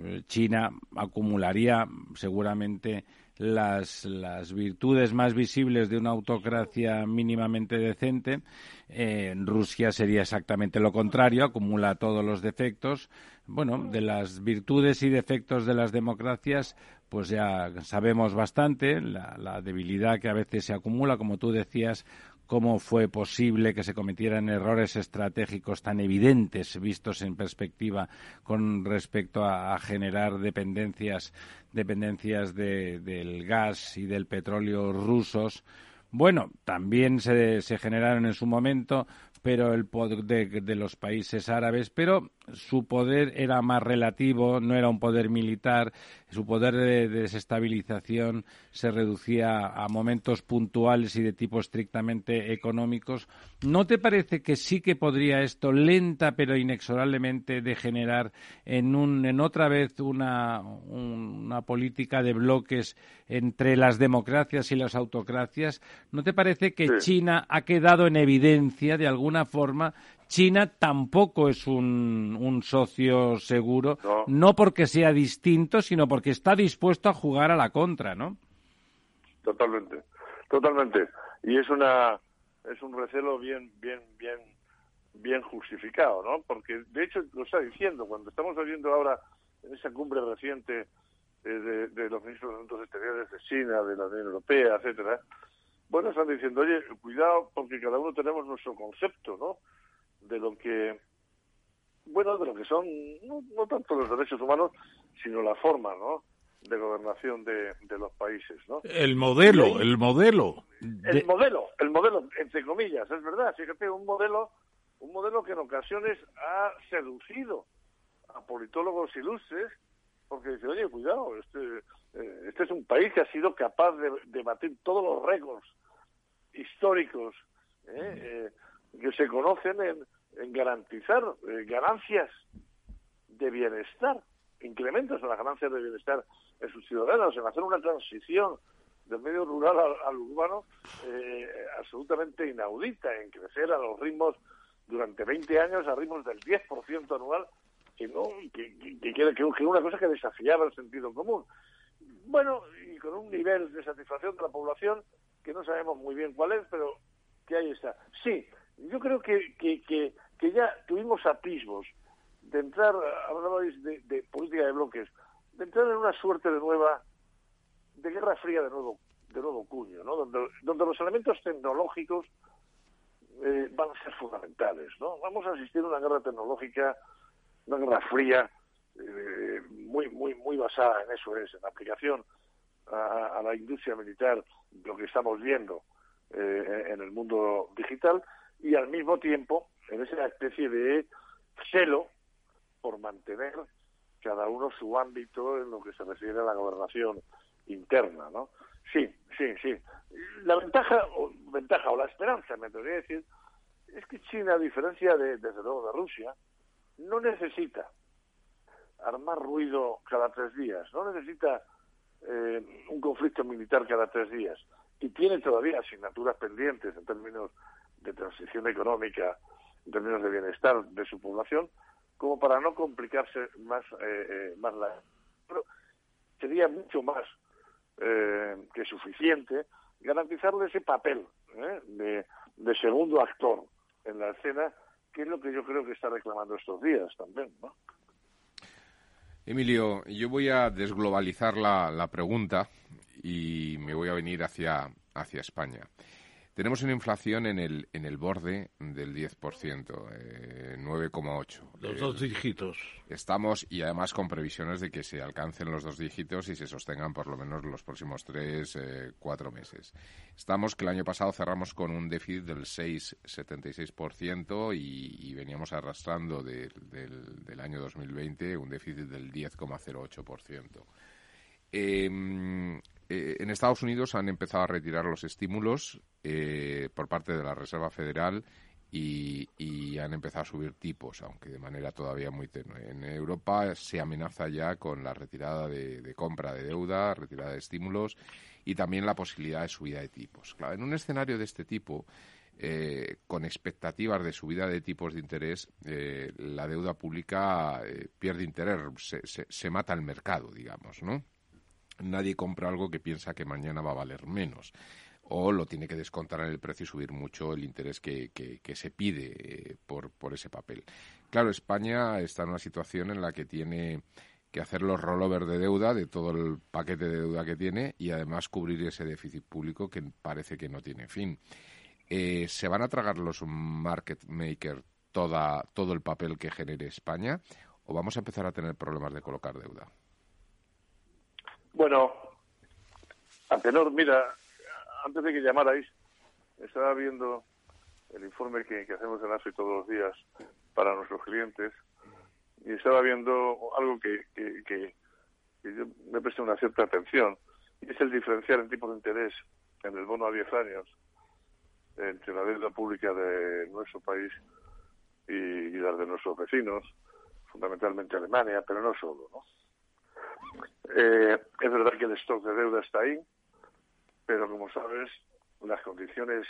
Eh, China acumularía seguramente las, las virtudes más visibles de una autocracia mínimamente decente. en Rusia sería exactamente lo contrario, acumula todos los defectos. Bueno, de las virtudes y defectos de las democracias, pues ya sabemos bastante, la, la debilidad que a veces se acumula, como tú decías, cómo fue posible que se cometieran errores estratégicos tan evidentes vistos en perspectiva con respecto a, generar dependencias dependencias del gas y del petróleo rusos bueno, también se, se, generaron en su momento pero el poder de, los países árabes, pero su poder era más relativo, no era un poder militar, su poder de, desestabilización se reducía a momentos puntuales y de tipo estrictamente económicos. ¿No te parece que sí que podría esto lenta pero inexorablemente degenerar en, un, en otra vez una, una política de bloques entre las democracias y las autocracias? ¿No te parece que China ha quedado en evidencia de alguna forma, China tampoco es un, un socio seguro, no. porque sea distinto, sino porque está dispuesto a jugar a la contra, ¿no? Totalmente, totalmente. Y es una es un recelo bien bien bien bien justificado, ¿no? Porque de hecho lo está diciendo cuando estamos viendo ahora en esa cumbre reciente eh, de, de, los ministros de Asuntos Exteriores de China, de la Unión Europea, etcétera, bueno, están diciendo, oye, cuidado, porque cada uno tenemos nuestro concepto, ¿no? De lo que, bueno, de lo que son, no, tanto los derechos humanos, sino la forma, ¿no? De gobernación de, los países, ¿no? El modelo, el modelo. El modelo, el modelo, entre comillas, es verdad. Fíjate, un modelo, un modelo que en ocasiones ha seducido a politólogos ilustres porque dice, oye, cuidado, este, eh, este es un país que ha sido capaz de, de batir todos los récords históricos ¿eh? Eh, que se conocen en, garantizar eh, ganancias de bienestar, incrementos en las ganancias de bienestar en sus ciudadanos, en hacer una transición del medio rural al, urbano absolutamente inaudita, en crecer a los ritmos durante 20 años a ritmos del 10% anual, que no que, que, que, que, una cosa que desafiaba el sentido común. Bueno, y con un nivel de satisfacción de la población que no sabemos muy bien cuál es, pero que ahí está. Sí, yo creo que, ya tuvimos atisbos de entrar, hablabais de, de política de bloques, de entrar en una suerte de nueva, de guerra fría de nuevo, de nuevo cuño, ¿no? Donde, donde los elementos tecnológicos eh, van a ser fundamentales, ¿no? Vamos a asistir a una guerra tecnológica, una guerra fría, eh, muy, muy, muy basada en eso es, en la aplicación a, la industria militar, lo que estamos viendo eh, en el mundo digital, y al mismo tiempo en esa especie de celo por mantener cada uno su ámbito en lo que se refiere a la gobernación interna, ¿no? Sí, sí, sí. La ventaja, o, ventaja o la esperanza, me debería decir, es que China, a diferencia de, desde luego, de Rusia, no necesita armar ruido cada tres días, no necesita eh, un conflicto militar cada tres días y tiene todavía asignaturas pendientes en términos de transición económica, en términos de bienestar de su población, como para no complicarse más, eh, eh, más la... Pero sería mucho más que suficiente garantizarle ese papel de, de segundo actor en la escena, que es lo que yo creo que está reclamando estos días también, ¿no? Emilio, yo voy a desglobalizar la, la pregunta y me voy a venir hacia, hacia España. Tenemos una inflación en el, en el borde del 10%, eh, 9,8. Los dos dígitos. Estamos, y además con previsiones de que se alcancen los dos dígitos y se sostengan por lo menos los próximos tres, eh, cuatro meses. Estamos que el año pasado cerramos con un déficit del 6,76% y, y veníamos arrastrando del, del año 2020 un déficit del 10,08%. Eh, eh, en Estados Unidos han empezado a retirar los estímulos eh, por parte de la Reserva Federal y, han empezado a subir tipos, aunque de manera todavía muy tenue. En Europa se amenaza ya con la retirada de, compra de deuda, retirada de estímulos y también la posibilidad de subida de tipos. Claro, en un escenario de este tipo, eh, con expectativas de subida de tipos de interés, la deuda pública pierde interés, se, se, se, mata el mercado, digamos, ¿no? Nadie compra algo que piensa que mañana va a valer menos o lo tiene que descontar en el precio y subir mucho el interés que, que, se pide eh, por, ese papel. Claro, España está en una situación en la que tiene que hacer los rollovers de deuda, de todo el paquete de deuda que tiene, y además cubrir ese déficit público que parece que no tiene fin. Eh, ¿Se van a tragar los market makers todo el papel que genere España o vamos a empezar a tener problemas de colocar deuda? Bueno, Antenor, mira, antes de que llamarais, estaba viendo el informe que, hacemos en ASI todos los días para nuestros clientes y estaba viendo algo que, yo me presté una cierta atención y es el diferencial en tipos de interés en el bono a 10 años entre la deuda pública de nuestro país y, y las de nuestros vecinos, fundamentalmente Alemania, pero no solo, ¿no? Eh, es verdad que el stock de deuda está ahí, pero como sabes, las condiciones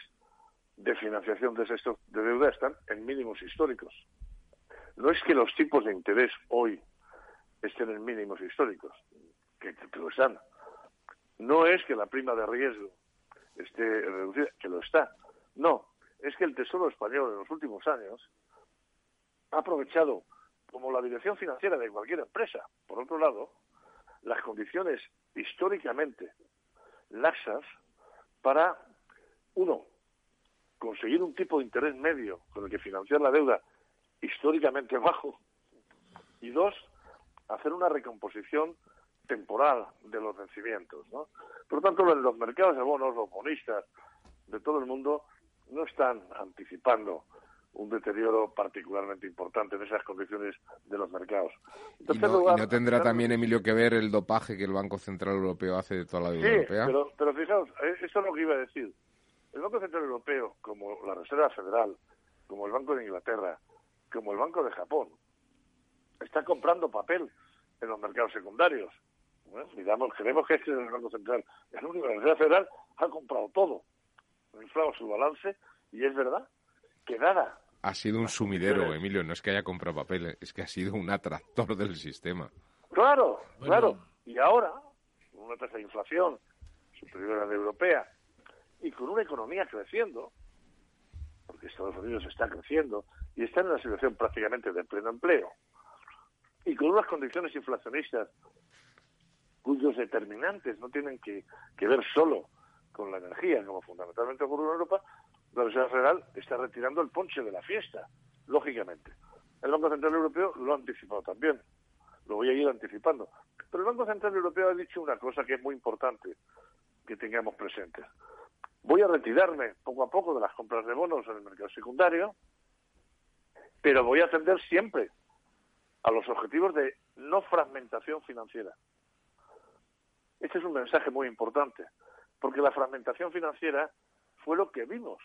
de financiación de ese stock de deuda están en mínimos históricos. No es que los tipos de interés hoy estén en mínimos históricos, que, lo están. No es que la prima de riesgo esté reducida, que lo está. No, es que el Tesoro español en los últimos años ha aprovechado como la dirección financiera de cualquier empresa, por otro lado, las condiciones históricamente laxas para, uno, conseguir un tipo de interés medio con el que financiar la deuda históricamente bajo, y dos, hacer una recomposición temporal de los vencimientos. ¿no? Por lo tanto, los mercados de bonos, los bonistas de todo el mundo, no están anticipando un deterioro particularmente importante en esas condiciones de los mercados. ¿Y no, tendrá también, Emilio, que ver el dopaje que el Banco Central Europeo hace de toda la vida sí, europea? Pero, pero fijaos, eh, eso es lo que iba a decir. el Banco Central Europeo, como la Reserva Federal, como el Banco de Inglaterra, como el Banco de Japón, está comprando papel en los mercados secundarios. Bueno, miramos, creemos que es el Banco Central. El único, la Reserva Federal ha comprado todo, ha inflado su balance y es verdad que nada. Ha sido un sumidero, Emilio, no es que haya comprado papel, es que ha sido un atractor del sistema. Claro, claro. Y ahora, con una tasa de inflación superior a la europea y con una economía creciendo, porque Estados Unidos está creciendo y está en una situación prácticamente de pleno empleo, y con unas condiciones inflacionistas cuyos determinantes no tienen que, que ver solo con la energía, como fundamentalmente ocurre en Europa, la Reserva Federal está retirando el ponche de la fiesta, lógicamente. El Banco Central Europeo lo ha anticipado también, lo voy a ir anticipando. Pero el Banco Central Europeo ha dicho una cosa que es muy importante que tengamos presentes. Voy a retirarme poco a poco de las compras de bonos en el mercado secundario, pero voy a atender siempre a los objetivos de no fragmentación financiera. Este es un mensaje muy importante, porque la fragmentación financiera fue lo que vimos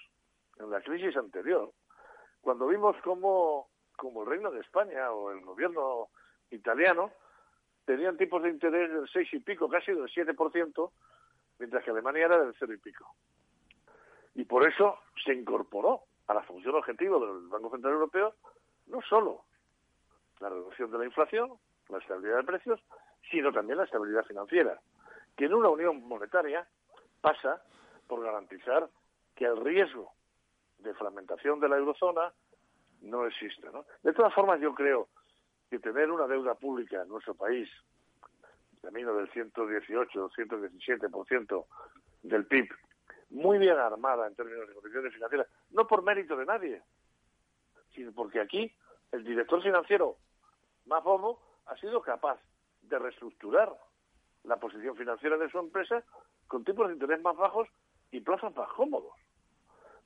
en la crisis anterior, cuando vimos cómo, como el Reino de España o el gobierno italiano tenían tipos de interés del 6 y pico, casi del 7%, mientras que Alemania era del 0 y pico. Y por eso se incorporó a la función objetivo del Banco Central Europeo no solo la reducción de la inflación, la estabilidad de precios, sino también la estabilidad financiera, que en una unión monetaria pasa por garantizar que el riesgo de fragmentación de la eurozona no existe. ¿no? De todas formas, yo creo que tener una deuda pública en nuestro país, camino del 118 o 117% del PIB, muy bien armada en términos de condiciones financieras, no por mérito de nadie, sino porque aquí el director financiero más bobo ha sido capaz de reestructurar la posición financiera de su empresa con tipos de interés más bajos y plazos más cómodos.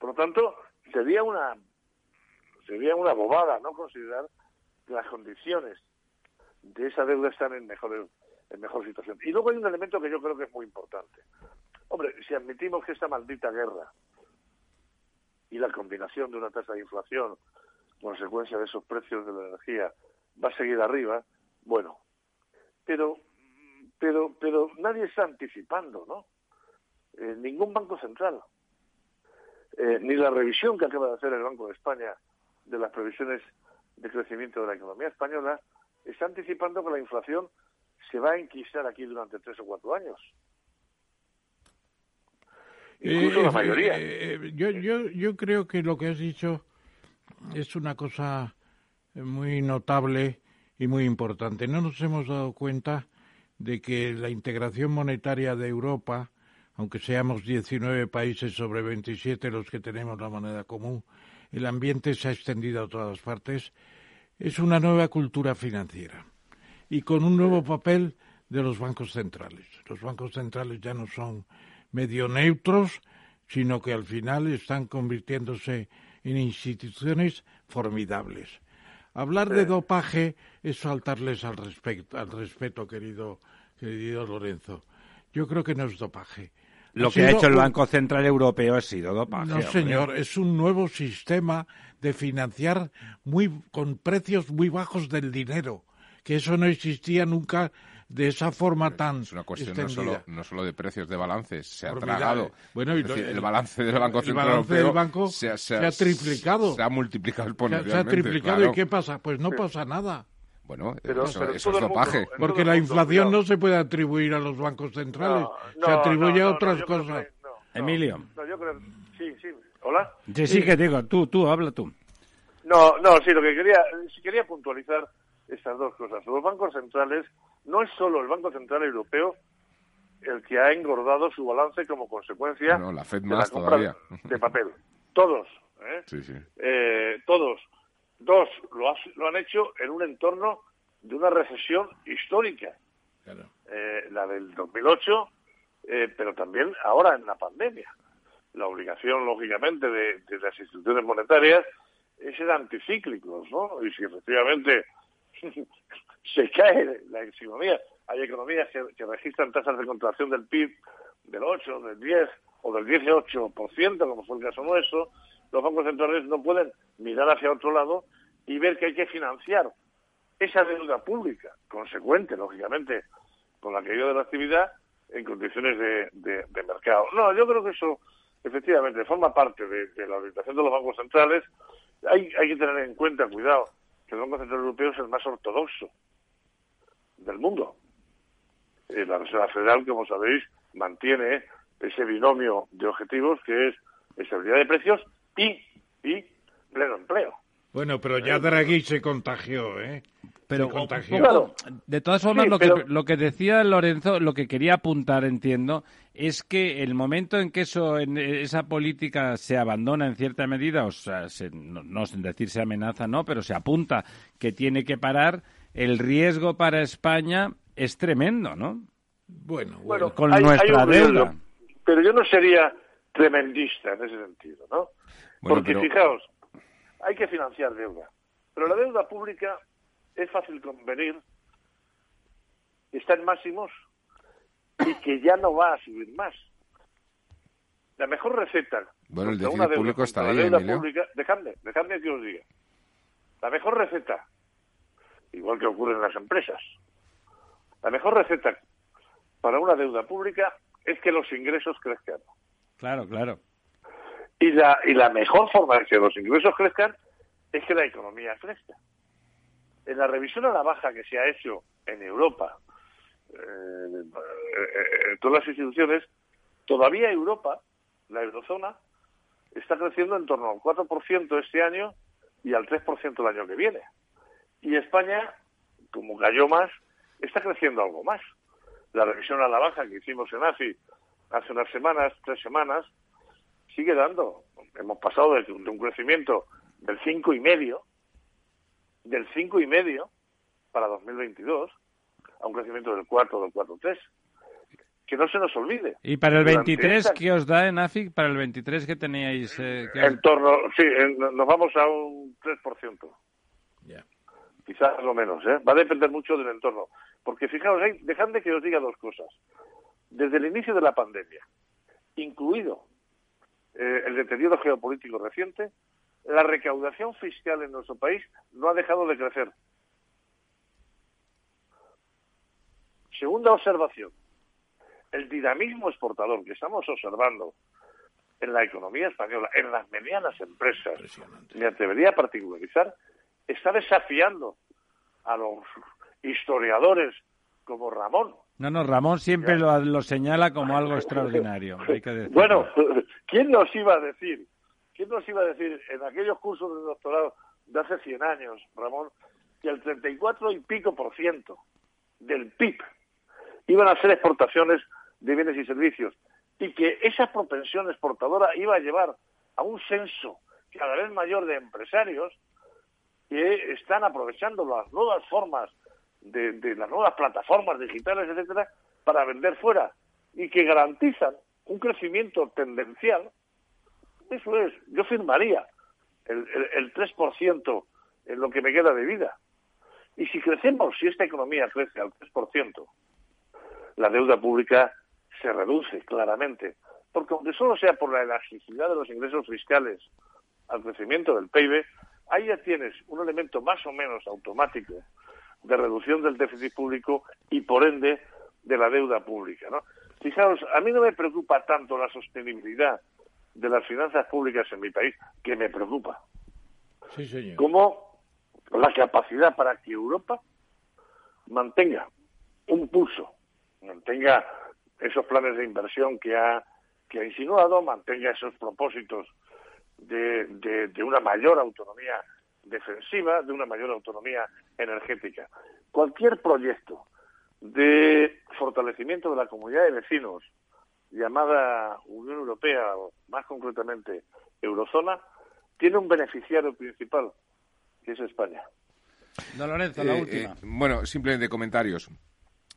Por lo tanto, sería una sería una bobada no considerar que las condiciones de esa deuda están en mejor, en mejor situación. Y luego hay un elemento que yo creo que es muy importante. Hombre, si admitimos que esta maldita guerra y la combinación de una tasa de inflación, consecuencia de esos precios de la energía, va a seguir arriba, bueno, pero pero pero nadie está anticipando, ¿no? Eh, ningún banco central, eh, ni la revisión que acaba de hacer el Banco de España de las previsiones de crecimiento de la economía española está anticipando que la inflación se va a enquistar aquí durante tres o cuatro años. Incluso la Eh, mayoría. eh, yo, yo, yo creo que lo que has dicho es una cosa muy notable y muy importante. No nos hemos dado cuenta de que la integración monetaria de Europa, aunque seamos 19 países sobre 27 los que tenemos la moneda común, el ambiente se ha extendido a todas partes, es una nueva cultura financiera y con un nuevo papel de los bancos centrales. Los bancos centrales ya no son medio neutros, sino que al final están convirtiéndose en instituciones formidables. Hablar de dopaje es faltarles al, respecto, al respeto, querido, querido Lorenzo. Yo creo que no es dopaje. Lo Ha que ha hecho el Banco Central Europeo ha sido dopaje. no, hombre. señor, es un nuevo sistema de financiar muy con precios muy bajos del dinero, que eso no existía nunca de esa forma tan Es una cuestión no solo, no solo de precios de balances, se ha Formidable. tragado. Bueno, y Es lo- decir, el- el balance del Banco el Central balance Europeo del banco se, ha- se ha triplicado. Se ha multiplicado Se ha- exponencialmente. se ha triplicado claro. y ¿qué pasa? Pues no pasa nada. Bueno, Pero- eso, pero eso todo es mundo- dopaje. Porque la inflación no se puede atribuir a los bancos centrales, No, se atribuye no, a otras cosas. que no, no. Emilio. No, yo creo... Sí, sí. ¿Hola? Sí, sí, que digo, tú, tú, habla tú. No, no, sí, lo que quería, sí quería puntualizar estas dos cosas. Los bancos centrales, no es solo el Banco Central Europeo el que ha engordado su balance como consecuencia No, la Fed de más la compra todavía. de papel. Todos, ¿eh? Sí, sí. Eh, todos. Dos, lo, ha- lo han hecho en un entorno de una recesión histórica. Eh, la del 2008, eh, pero también ahora en la pandemia. La obligación, lógicamente, de, de las instituciones monetarias es ser anticíclicos, ¿no? Y si efectivamente se cae la economía, hay economías que, que registran tasas de contracción del PIB del 8, del 10 o del 18%, como fue el caso nuestro, los bancos centrales no pueden mirar hacia otro lado y ver que hay que financiar esa deuda pública, consecuente, lógicamente, con la caída de la actividad en condiciones de, de, mercado. No, yo creo que eso, efectivamente, forma parte de, la orientación de los bancos centrales. Hay, hay que tener en cuenta, cuidado, que el Banco Central Europeo es el más ortodoxo del mundo. Eh, la Reserva Federal, como sabéis, mantiene ese binomio de objetivos que es estabilidad de precios y, y pleno empleo. Bueno, pero ya Draghi se contagió, ¿eh? Pero de todas formas, lo, que, lo que decía Lorenzo, lo que quería apuntar, entiendo, es que el momento en que eso, en esa política se abandona en cierta medida, o sea, no, no sin decir se amenaza, no, pero se apunta que tiene que parar, el riesgo para España es tremendo, ¿no? Bueno, bueno con nuestra deuda. pero yo no sería tremendista en ese sentido, ¿no? Porque fijaos, hay que financiar deuda. Pero la deuda pública es fácil convenir, está en máximos y que ya no va a subir más. La mejor receta. Bueno, el déficit público está ahí, deuda pública, dejadme, dejadme que os diga. La mejor receta, igual que ocurre en las empresas, la mejor receta para una deuda pública es que los ingresos crezcan. Claro, claro. Y la, y la mejor forma de que los ingresos crezcan es que la economía crezca. En la revisión a la baja que se ha hecho en Europa, eh, eh, en todas las instituciones, todavía Europa, la eurozona, está creciendo en torno al 4% este año y al 3% el año que viene. Y España, como cayó más, está creciendo algo más. La revisión a la baja que hicimos en AFI hace unas semanas, tres semanas, sigue dando. Hemos pasado de, un crecimiento del cinco y medio, del cinco y medio para 2022 a un crecimiento del 4 del 4,3. Que no se nos olvide. ¿Y para el 23 qué os da en AFIC? Para el 23 que teníais... Eh, en torno, sí, nos vamos a un 3%. Ya. Quizás lo menos, ¿eh? Va a depender mucho del entorno. Porque fijaos, dejadme que os diga dos cosas. Desde el inicio de la pandemia, incluido eh, el deterioro geopolítico reciente, la recaudación fiscal en nuestro país no ha dejado de crecer. Segunda observación, el dinamismo exportador que estamos observando en la economía española, en las medianas empresas, me atrevería a particularizar, está desafiando a los historiadores como Ramón. No, no, Ramón siempre lo, señala como algo extraordinario. bueno, ¿quién nos iba a decir? ¿Quién nos iba a decir en aquellos cursos de doctorado de hace 100 años, Ramón, que el 34 y pico por ciento del PIB iban a ser exportaciones de bienes y servicios y que esa propensión exportadora iba a llevar a un censo cada vez mayor de empresarios que están aprovechando las nuevas formas de, las nuevas plataformas digitales, etcétera, para vender fuera y que garantizan un crecimiento tendencial, eso es, yo firmaría el, el, 3% en lo que me queda de vida. Y si crecemos, si esta economía crece al 3%, la deuda pública se reduce claramente. Porque aunque solo sea por la elasticidad de los ingresos fiscales al crecimiento del PIB, ahí ya tienes un elemento más o menos automático de reducción del déficit público y por ende de la deuda pública. ¿no? Fijaos, a mí no me preocupa tanto la sostenibilidad de las finanzas públicas en mi país, que me preocupa, como la capacidad para que Europa mantenga un pulso, mantenga esos planes de inversión que ha, que ha insinuado, mantenga esos propósitos de, de una mayor autonomía defensiva, de una mayor autonomía energética. Cualquier proyecto de fortalecimiento de la comunidad de vecinos, llamada Unión Europea, o más concretamente Eurozona, tiene un beneficiario principal, que es España. Don Lorenzo, la eh, última. Eh, bueno, simplemente comentarios.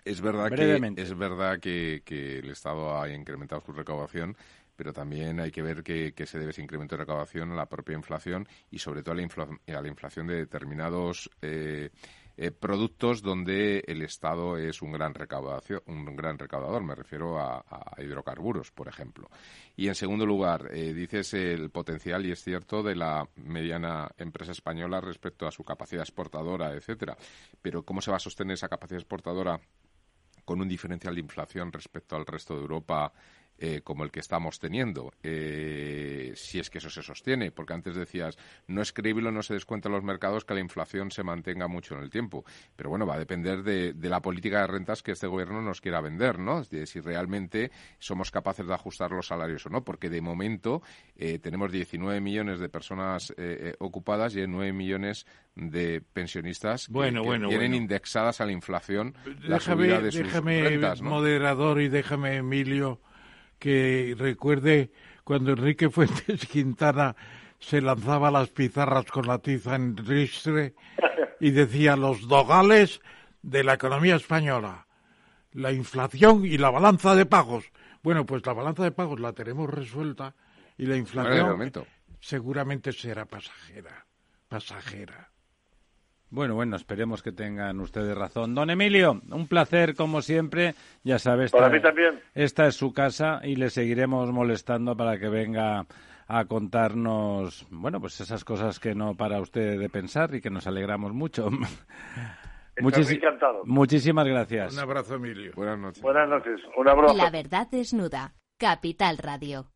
Es verdad, que, es verdad que, que, el Estado ha incrementado su recaudación, pero también hay que ver que, se debe ese incremento de recaudación a la propia inflación y sobre todo a la, inflación de determinados eh, eh, productos donde el Estado es un gran, recaudación, un gran recaudador. Me refiero a, hidrocarburos, por ejemplo. Y en segundo lugar, eh, dices el potencial, y es cierto, de la mediana empresa española respecto a su capacidad exportadora, etcétera. Pero ¿cómo se va a sostener esa capacidad exportadora con un diferencial de inflación respecto al resto de Europa eh, como el que estamos teniendo, eh, si es que eso se sostiene, porque antes decías, no es creíble, no se descuenta en los mercados que la inflación se mantenga mucho en el tiempo. Pero bueno, va a depender de, la política de rentas que este gobierno nos quiera vender, ¿no? De si realmente somos capaces de ajustar los salarios o no, porque de momento eh, tenemos 19 millones de personas ocupadas y 9 millones de pensionistas que, tienen indexadas a la inflación la subida de sus déjame, moderador y déjame, Emilio, que recuerde cuando Enrique Fuentes Quintana se lanzaba las pizarras con la tiza en ristre y decía los dogales de la economía española, la inflación y la balanza de pagos. Bueno, pues la balanza de pagos la tenemos resuelta y la inflación seguramente será pasajera, pasajera. Bueno, bueno, esperemos que tengan ustedes razón. Don Emilio, un placer como siempre. Ya sabes, para mí también. Esta es su casa y le seguiremos molestando para que venga a contarnos, bueno, pues esas cosas que no para usted de pensar y que nos alegramos mucho. encantado. Muchísimas gracias. Un abrazo, Emilio. Buenas noches. Buenas noches. Un abrazo. La verdad desnuda. Capital Radio.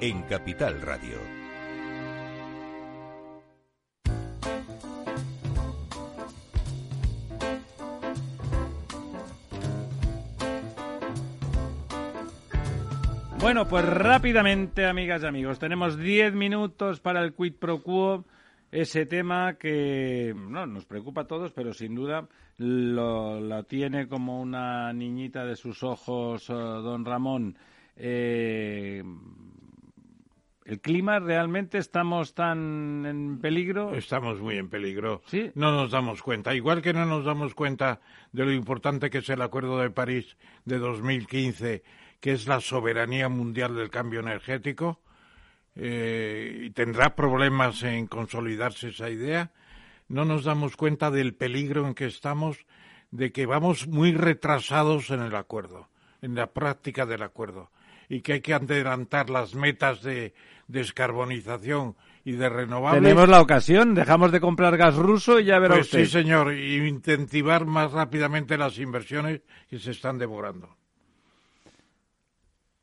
en Capital Radio. Bueno, pues rápidamente, amigas y amigos, tenemos 10 minutos para el quid pro quo, ese tema que no, nos preocupa a todos, pero sin duda lo, tiene como una niñita de sus ojos, eh, don Ramón. Eh, ¿El clima realmente estamos tan en peligro? Estamos muy en peligro. ¿Sí? No nos damos cuenta. Igual que no nos damos cuenta de lo importante que es el Acuerdo de París de 2015, que es la soberanía mundial del cambio energético, eh, y tendrá problemas en consolidarse esa idea, no nos damos cuenta del peligro en que estamos, de que vamos muy retrasados en el acuerdo, en la práctica del acuerdo y que hay que adelantar las metas de descarbonización y de renovables. Tenemos la ocasión, dejamos de comprar gas ruso y ya verá pues usted. Sí, señor, y incentivar más rápidamente las inversiones que se están devorando.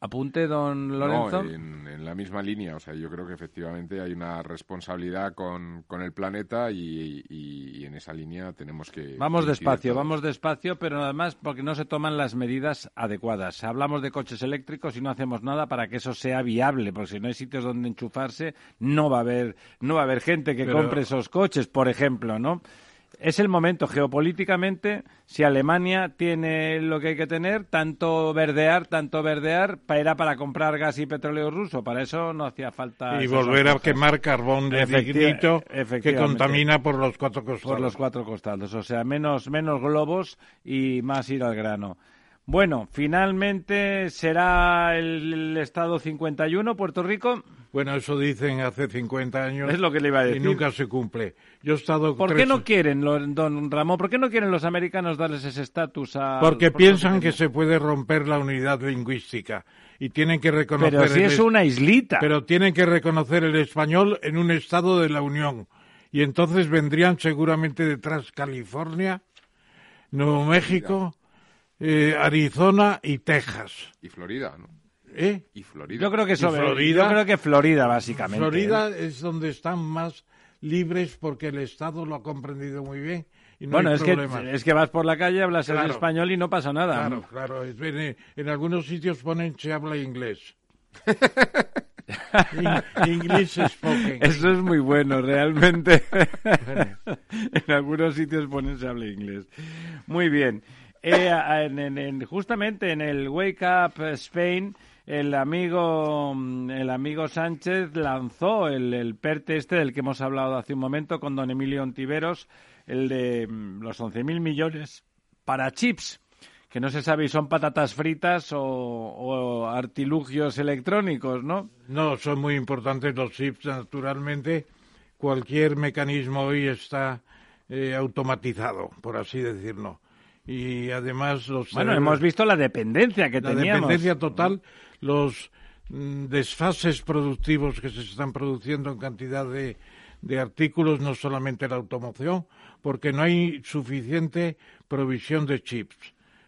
Apunte, don Lorenzo. en, la misma línea. O sea, yo creo que efectivamente hay una responsabilidad con, con el planeta y, en esa línea tenemos que. Vamos despacio, vamos despacio, pero nada más porque no se toman las medidas adecuadas. Hablamos de coches eléctricos y no hacemos nada para que eso sea viable, porque si no hay sitios donde enchufarse, no va a haber, no va a haber gente que compre esos coches, por ejemplo, ¿no? Es el momento geopolíticamente, si Alemania tiene lo que hay que tener, tanto verdear, tanto verdear, era para comprar gas y petróleo ruso, para eso no hacía falta... Y volver a quemar carbón de dignito que contamina por los cuatro costados. Por los cuatro costados, o sea, menos, menos globos y más ir al grano. Bueno, finalmente será el, Estado 51, Puerto Rico. Bueno, eso dicen hace 50 años. Es lo que le iba a decir. Y nunca se cumple. Yo he estado ¿Por qué no quieren, don Ramón, por qué no quieren los americanos darles ese estatus a... Porque piensan que se puede romper la unidad lingüística y tienen que reconocer... Pero si es una islita. Pero tienen que reconocer el español en un estado de la Unión. Y entonces vendrían seguramente detrás California, Nuevo México eh, Arizona y Texas. Y Florida, ¿no? ¿Eh? Y Florida. Yo creo que Florida, yo creo que Florida básicamente. Florida ¿eh? es donde están más libres porque el Estado lo ha comprendido muy bien. Y no bueno, hay es, que, es que vas por la calle, hablas en español y no pasa nada. Claro, claro. en, algunos sitios ponen se habla inglés. English spoken. Eso es muy bueno, realmente. en algunos sitios ponen se habla inglés. Muy bien. Eh, en- en- en- justamente en el Wake Up Spain, el amigo, el amigo Sánchez lanzó el, el PERTE este del que hemos hablado hace un momento con don Emilio Ontiveros, el de mm, los 11.000 millones para chips, que no se sabe si son patatas fritas o, o artilugios electrónicos, ¿no? No, son muy importantes los chips, naturalmente. Cualquier mecanismo hoy está eh, automatizado, por así decirlo. Y además los Bueno, cerebros- hemos visto la dependencia que la teníamos. dependencia total, los mm, desfases productivos que se están produciendo en cantidad de, artículos, no solamente la automoción, porque no hay suficiente provisión de chips.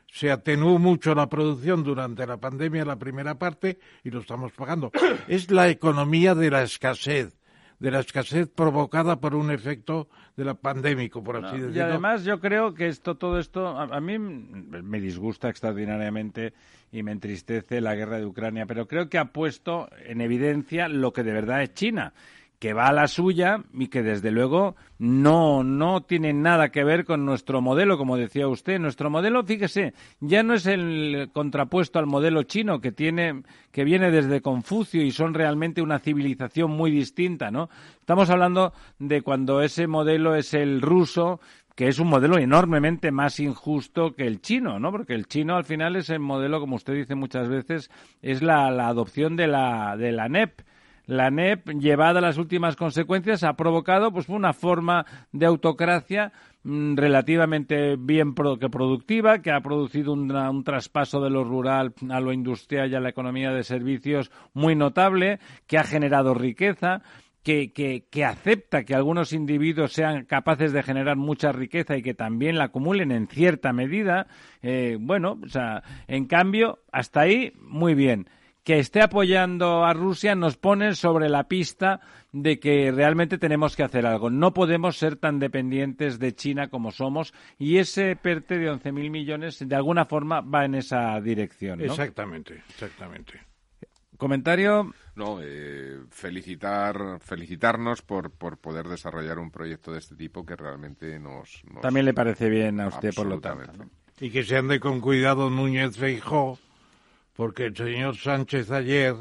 Se atenuó mucho la producción durante la pandemia, la primera parte, y lo estamos pagando. Es la economía de la escasez, de la escasez provocada por un efecto de la pandémico, por así Y decirlo. además yo creo que esto, todo esto, a, a mí me disgusta extraordinariamente y me entristece la guerra de Ucrania, pero creo que ha puesto en evidencia lo que de verdad es China que va a la suya y que desde luego no no tiene nada que ver con nuestro modelo, como decía usted. Nuestro modelo, fíjese, ya no es el contrapuesto al modelo chino que tiene que viene desde Confucio y son realmente una civilización muy distinta, ¿no? Estamos hablando de cuando ese modelo es el ruso que es un modelo enormemente más injusto que el chino, ¿no? Porque el chino al final es el modelo, como usted dice muchas veces, es la, la adopción de la, de la NEP. La NEP, llevada a las últimas consecuencias, ha provocado pues una forma de autocracia mm, relativamente bien que productiva, que ha producido un traspaso de lo rural a lo industrial y a la economía de servicios muy notable, que ha generado riqueza, que, que, que acepta que algunos individuos sean capaces de generar mucha riqueza y que también la acumulen en cierta medida, eh, bueno, o sea, en cambio, hasta ahí, muy bien. Que esté apoyando a Rusia nos pone sobre la pista de que realmente tenemos que hacer algo. No podemos ser tan dependientes de China como somos y ese PERTE de 11.000 millones de alguna forma va en esa dirección. ¿no? Exactamente, exactamente. Comentario. No, eh, felicitar, felicitarnos por, por poder desarrollar un proyecto de este tipo que realmente nos... nos- También le parece bien a usted, por lo tanto. Y que se ande con cuidado Núñez Feijó, porque el señor Sánchez ayer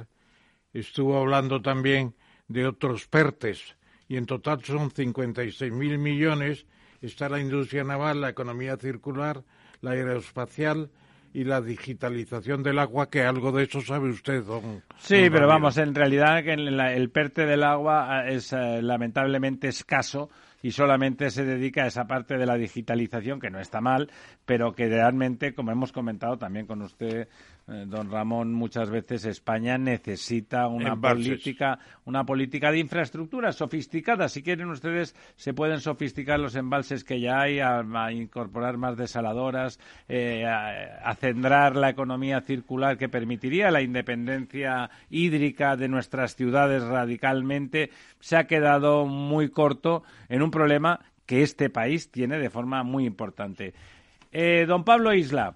estuvo hablando también de otros PERTES, y en total son 56 mil millones. Está la industria naval, la economía circular, la aeroespacial y la digitalización del agua, que algo de eso sabe usted, don. Sí, don pero vamos, en realidad el PERTE del agua eh, es eh, lamentablemente escaso y solamente se dedica a esa parte de la digitalización, que no está mal, pero que realmente, como hemos comentado también con usted, eh, don Ramón, muchas veces España necesita una política, una política de infraestructura sofisticada. Si quieren ustedes, se pueden sofisticar los embalses que ya hay, a, a incorporar más desaladoras, eh, a, a centrar la economía circular que permitiría la independencia hídrica de nuestras ciudades radicalmente. Se ha quedado muy corto en un problema que este país tiene de forma muy importante. Eh, don Pablo Isla,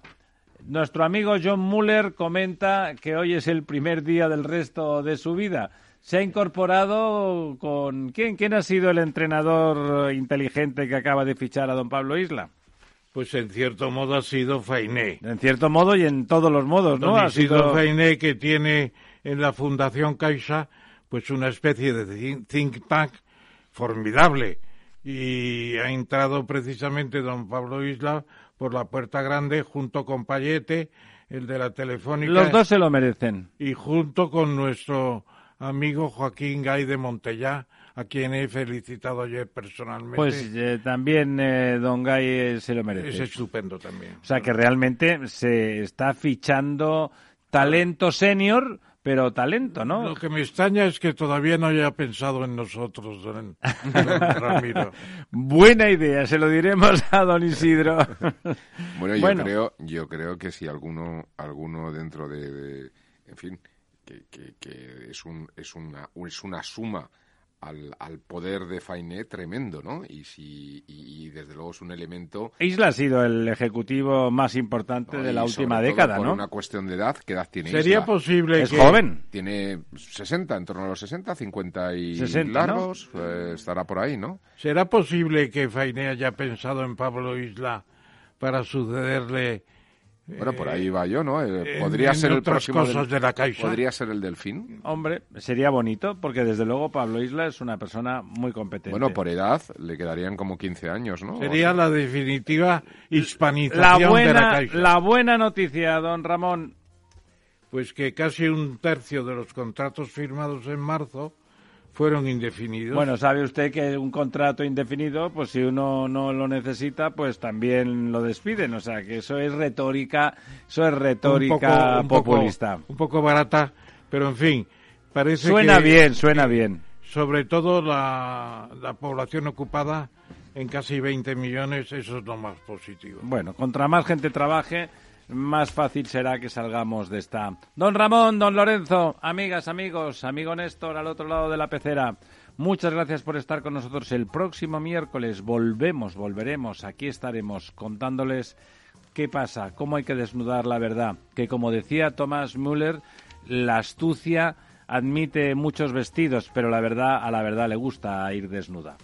nuestro amigo John Muller comenta que hoy es el primer día del resto de su vida. Se ha incorporado con... ¿Quién, quién ha sido el entrenador inteligente que acaba de fichar a don Pablo Isla? Pues en cierto modo ha sido Fainé. En cierto modo y en todos los modos, ¿no? Don Ha sido... Fainé, que tiene en la Fundación Caixa pues una especie de think tank formidable y ha entrado precisamente don Pablo Isla por la puerta grande junto con Payete, el de la Telefónica, Los dos se lo merecen. y junto con nuestro amigo Joaquín Gay de Montellá, a quien he felicitado ayer personalmente. Pues eh, también eh, don Gay eh, se lo merece. es estupendo también. O sea que realmente se está fichando talento senior, pero talento, ¿no? Lo que me extraña es que todavía no haya pensado en nosotros, don, don Ramiro. Buena idea, se lo diremos a don Isidro. Bueno, yo Bueno. creo, yo creo que si alguno, alguno dentro de, de- en fin, que, que- que es un, es una, es una suma al, al poder de Fainé tremendo, ¿no? Y, si, y, y desde luego es un elemento... Isla ha sido el ejecutivo más importante de la última sobre todo década, por ¿no? una cuestión de edad, ¿qué edad tiene Sería Isla? posible Es que... joven. Tiene 60, en torno a los 60, 50 y 60, ¿no? largos, eh, estará por ahí, ¿no? ¿Será posible que Fainé haya pensado en Pablo Isla para sucederle Bueno, por ahí va yo, ¿no? Eh, podría en ser el próximo cosas del- de la Caixa? Podría ser el delfín. Hombre, sería bonito, porque desde luego Pablo Isla es una persona muy competente. Bueno, por edad le quedarían como 15 años, ¿no? Sería la definitiva la hispanización de la buena, Caixa. la buena noticia, don Ramón. Pues que casi un tercio de los contratos firmados en marzo fueron indefinidos. Bueno, sabe usted que un contrato indefinido, pues si uno no lo necesita, pues también lo despiden. O sea, que eso es retórica, eso es un retórica poco- un poco- populista. un poco barata, pero en fin, parece Suena que- bien, suena bien. Sobre todo la, la población ocupada en casi 20 millones, eso es lo más positivo. Bueno, contra más gente trabaje, más fácil será que salgamos de esta. Don Ramón, don Lorenzo, amigas, amigos, amigo Néstor al otro lado de la pecera. Muchas gracias por estar con nosotros. El próximo miércoles volvemos, volveremos, aquí estaremos contándoles qué pasa, cómo hay que desnudar la verdad. Que como decía Thomas Müller, la astucia admite muchos vestidos, pero la verdad a la verdad le gusta ir desnuda.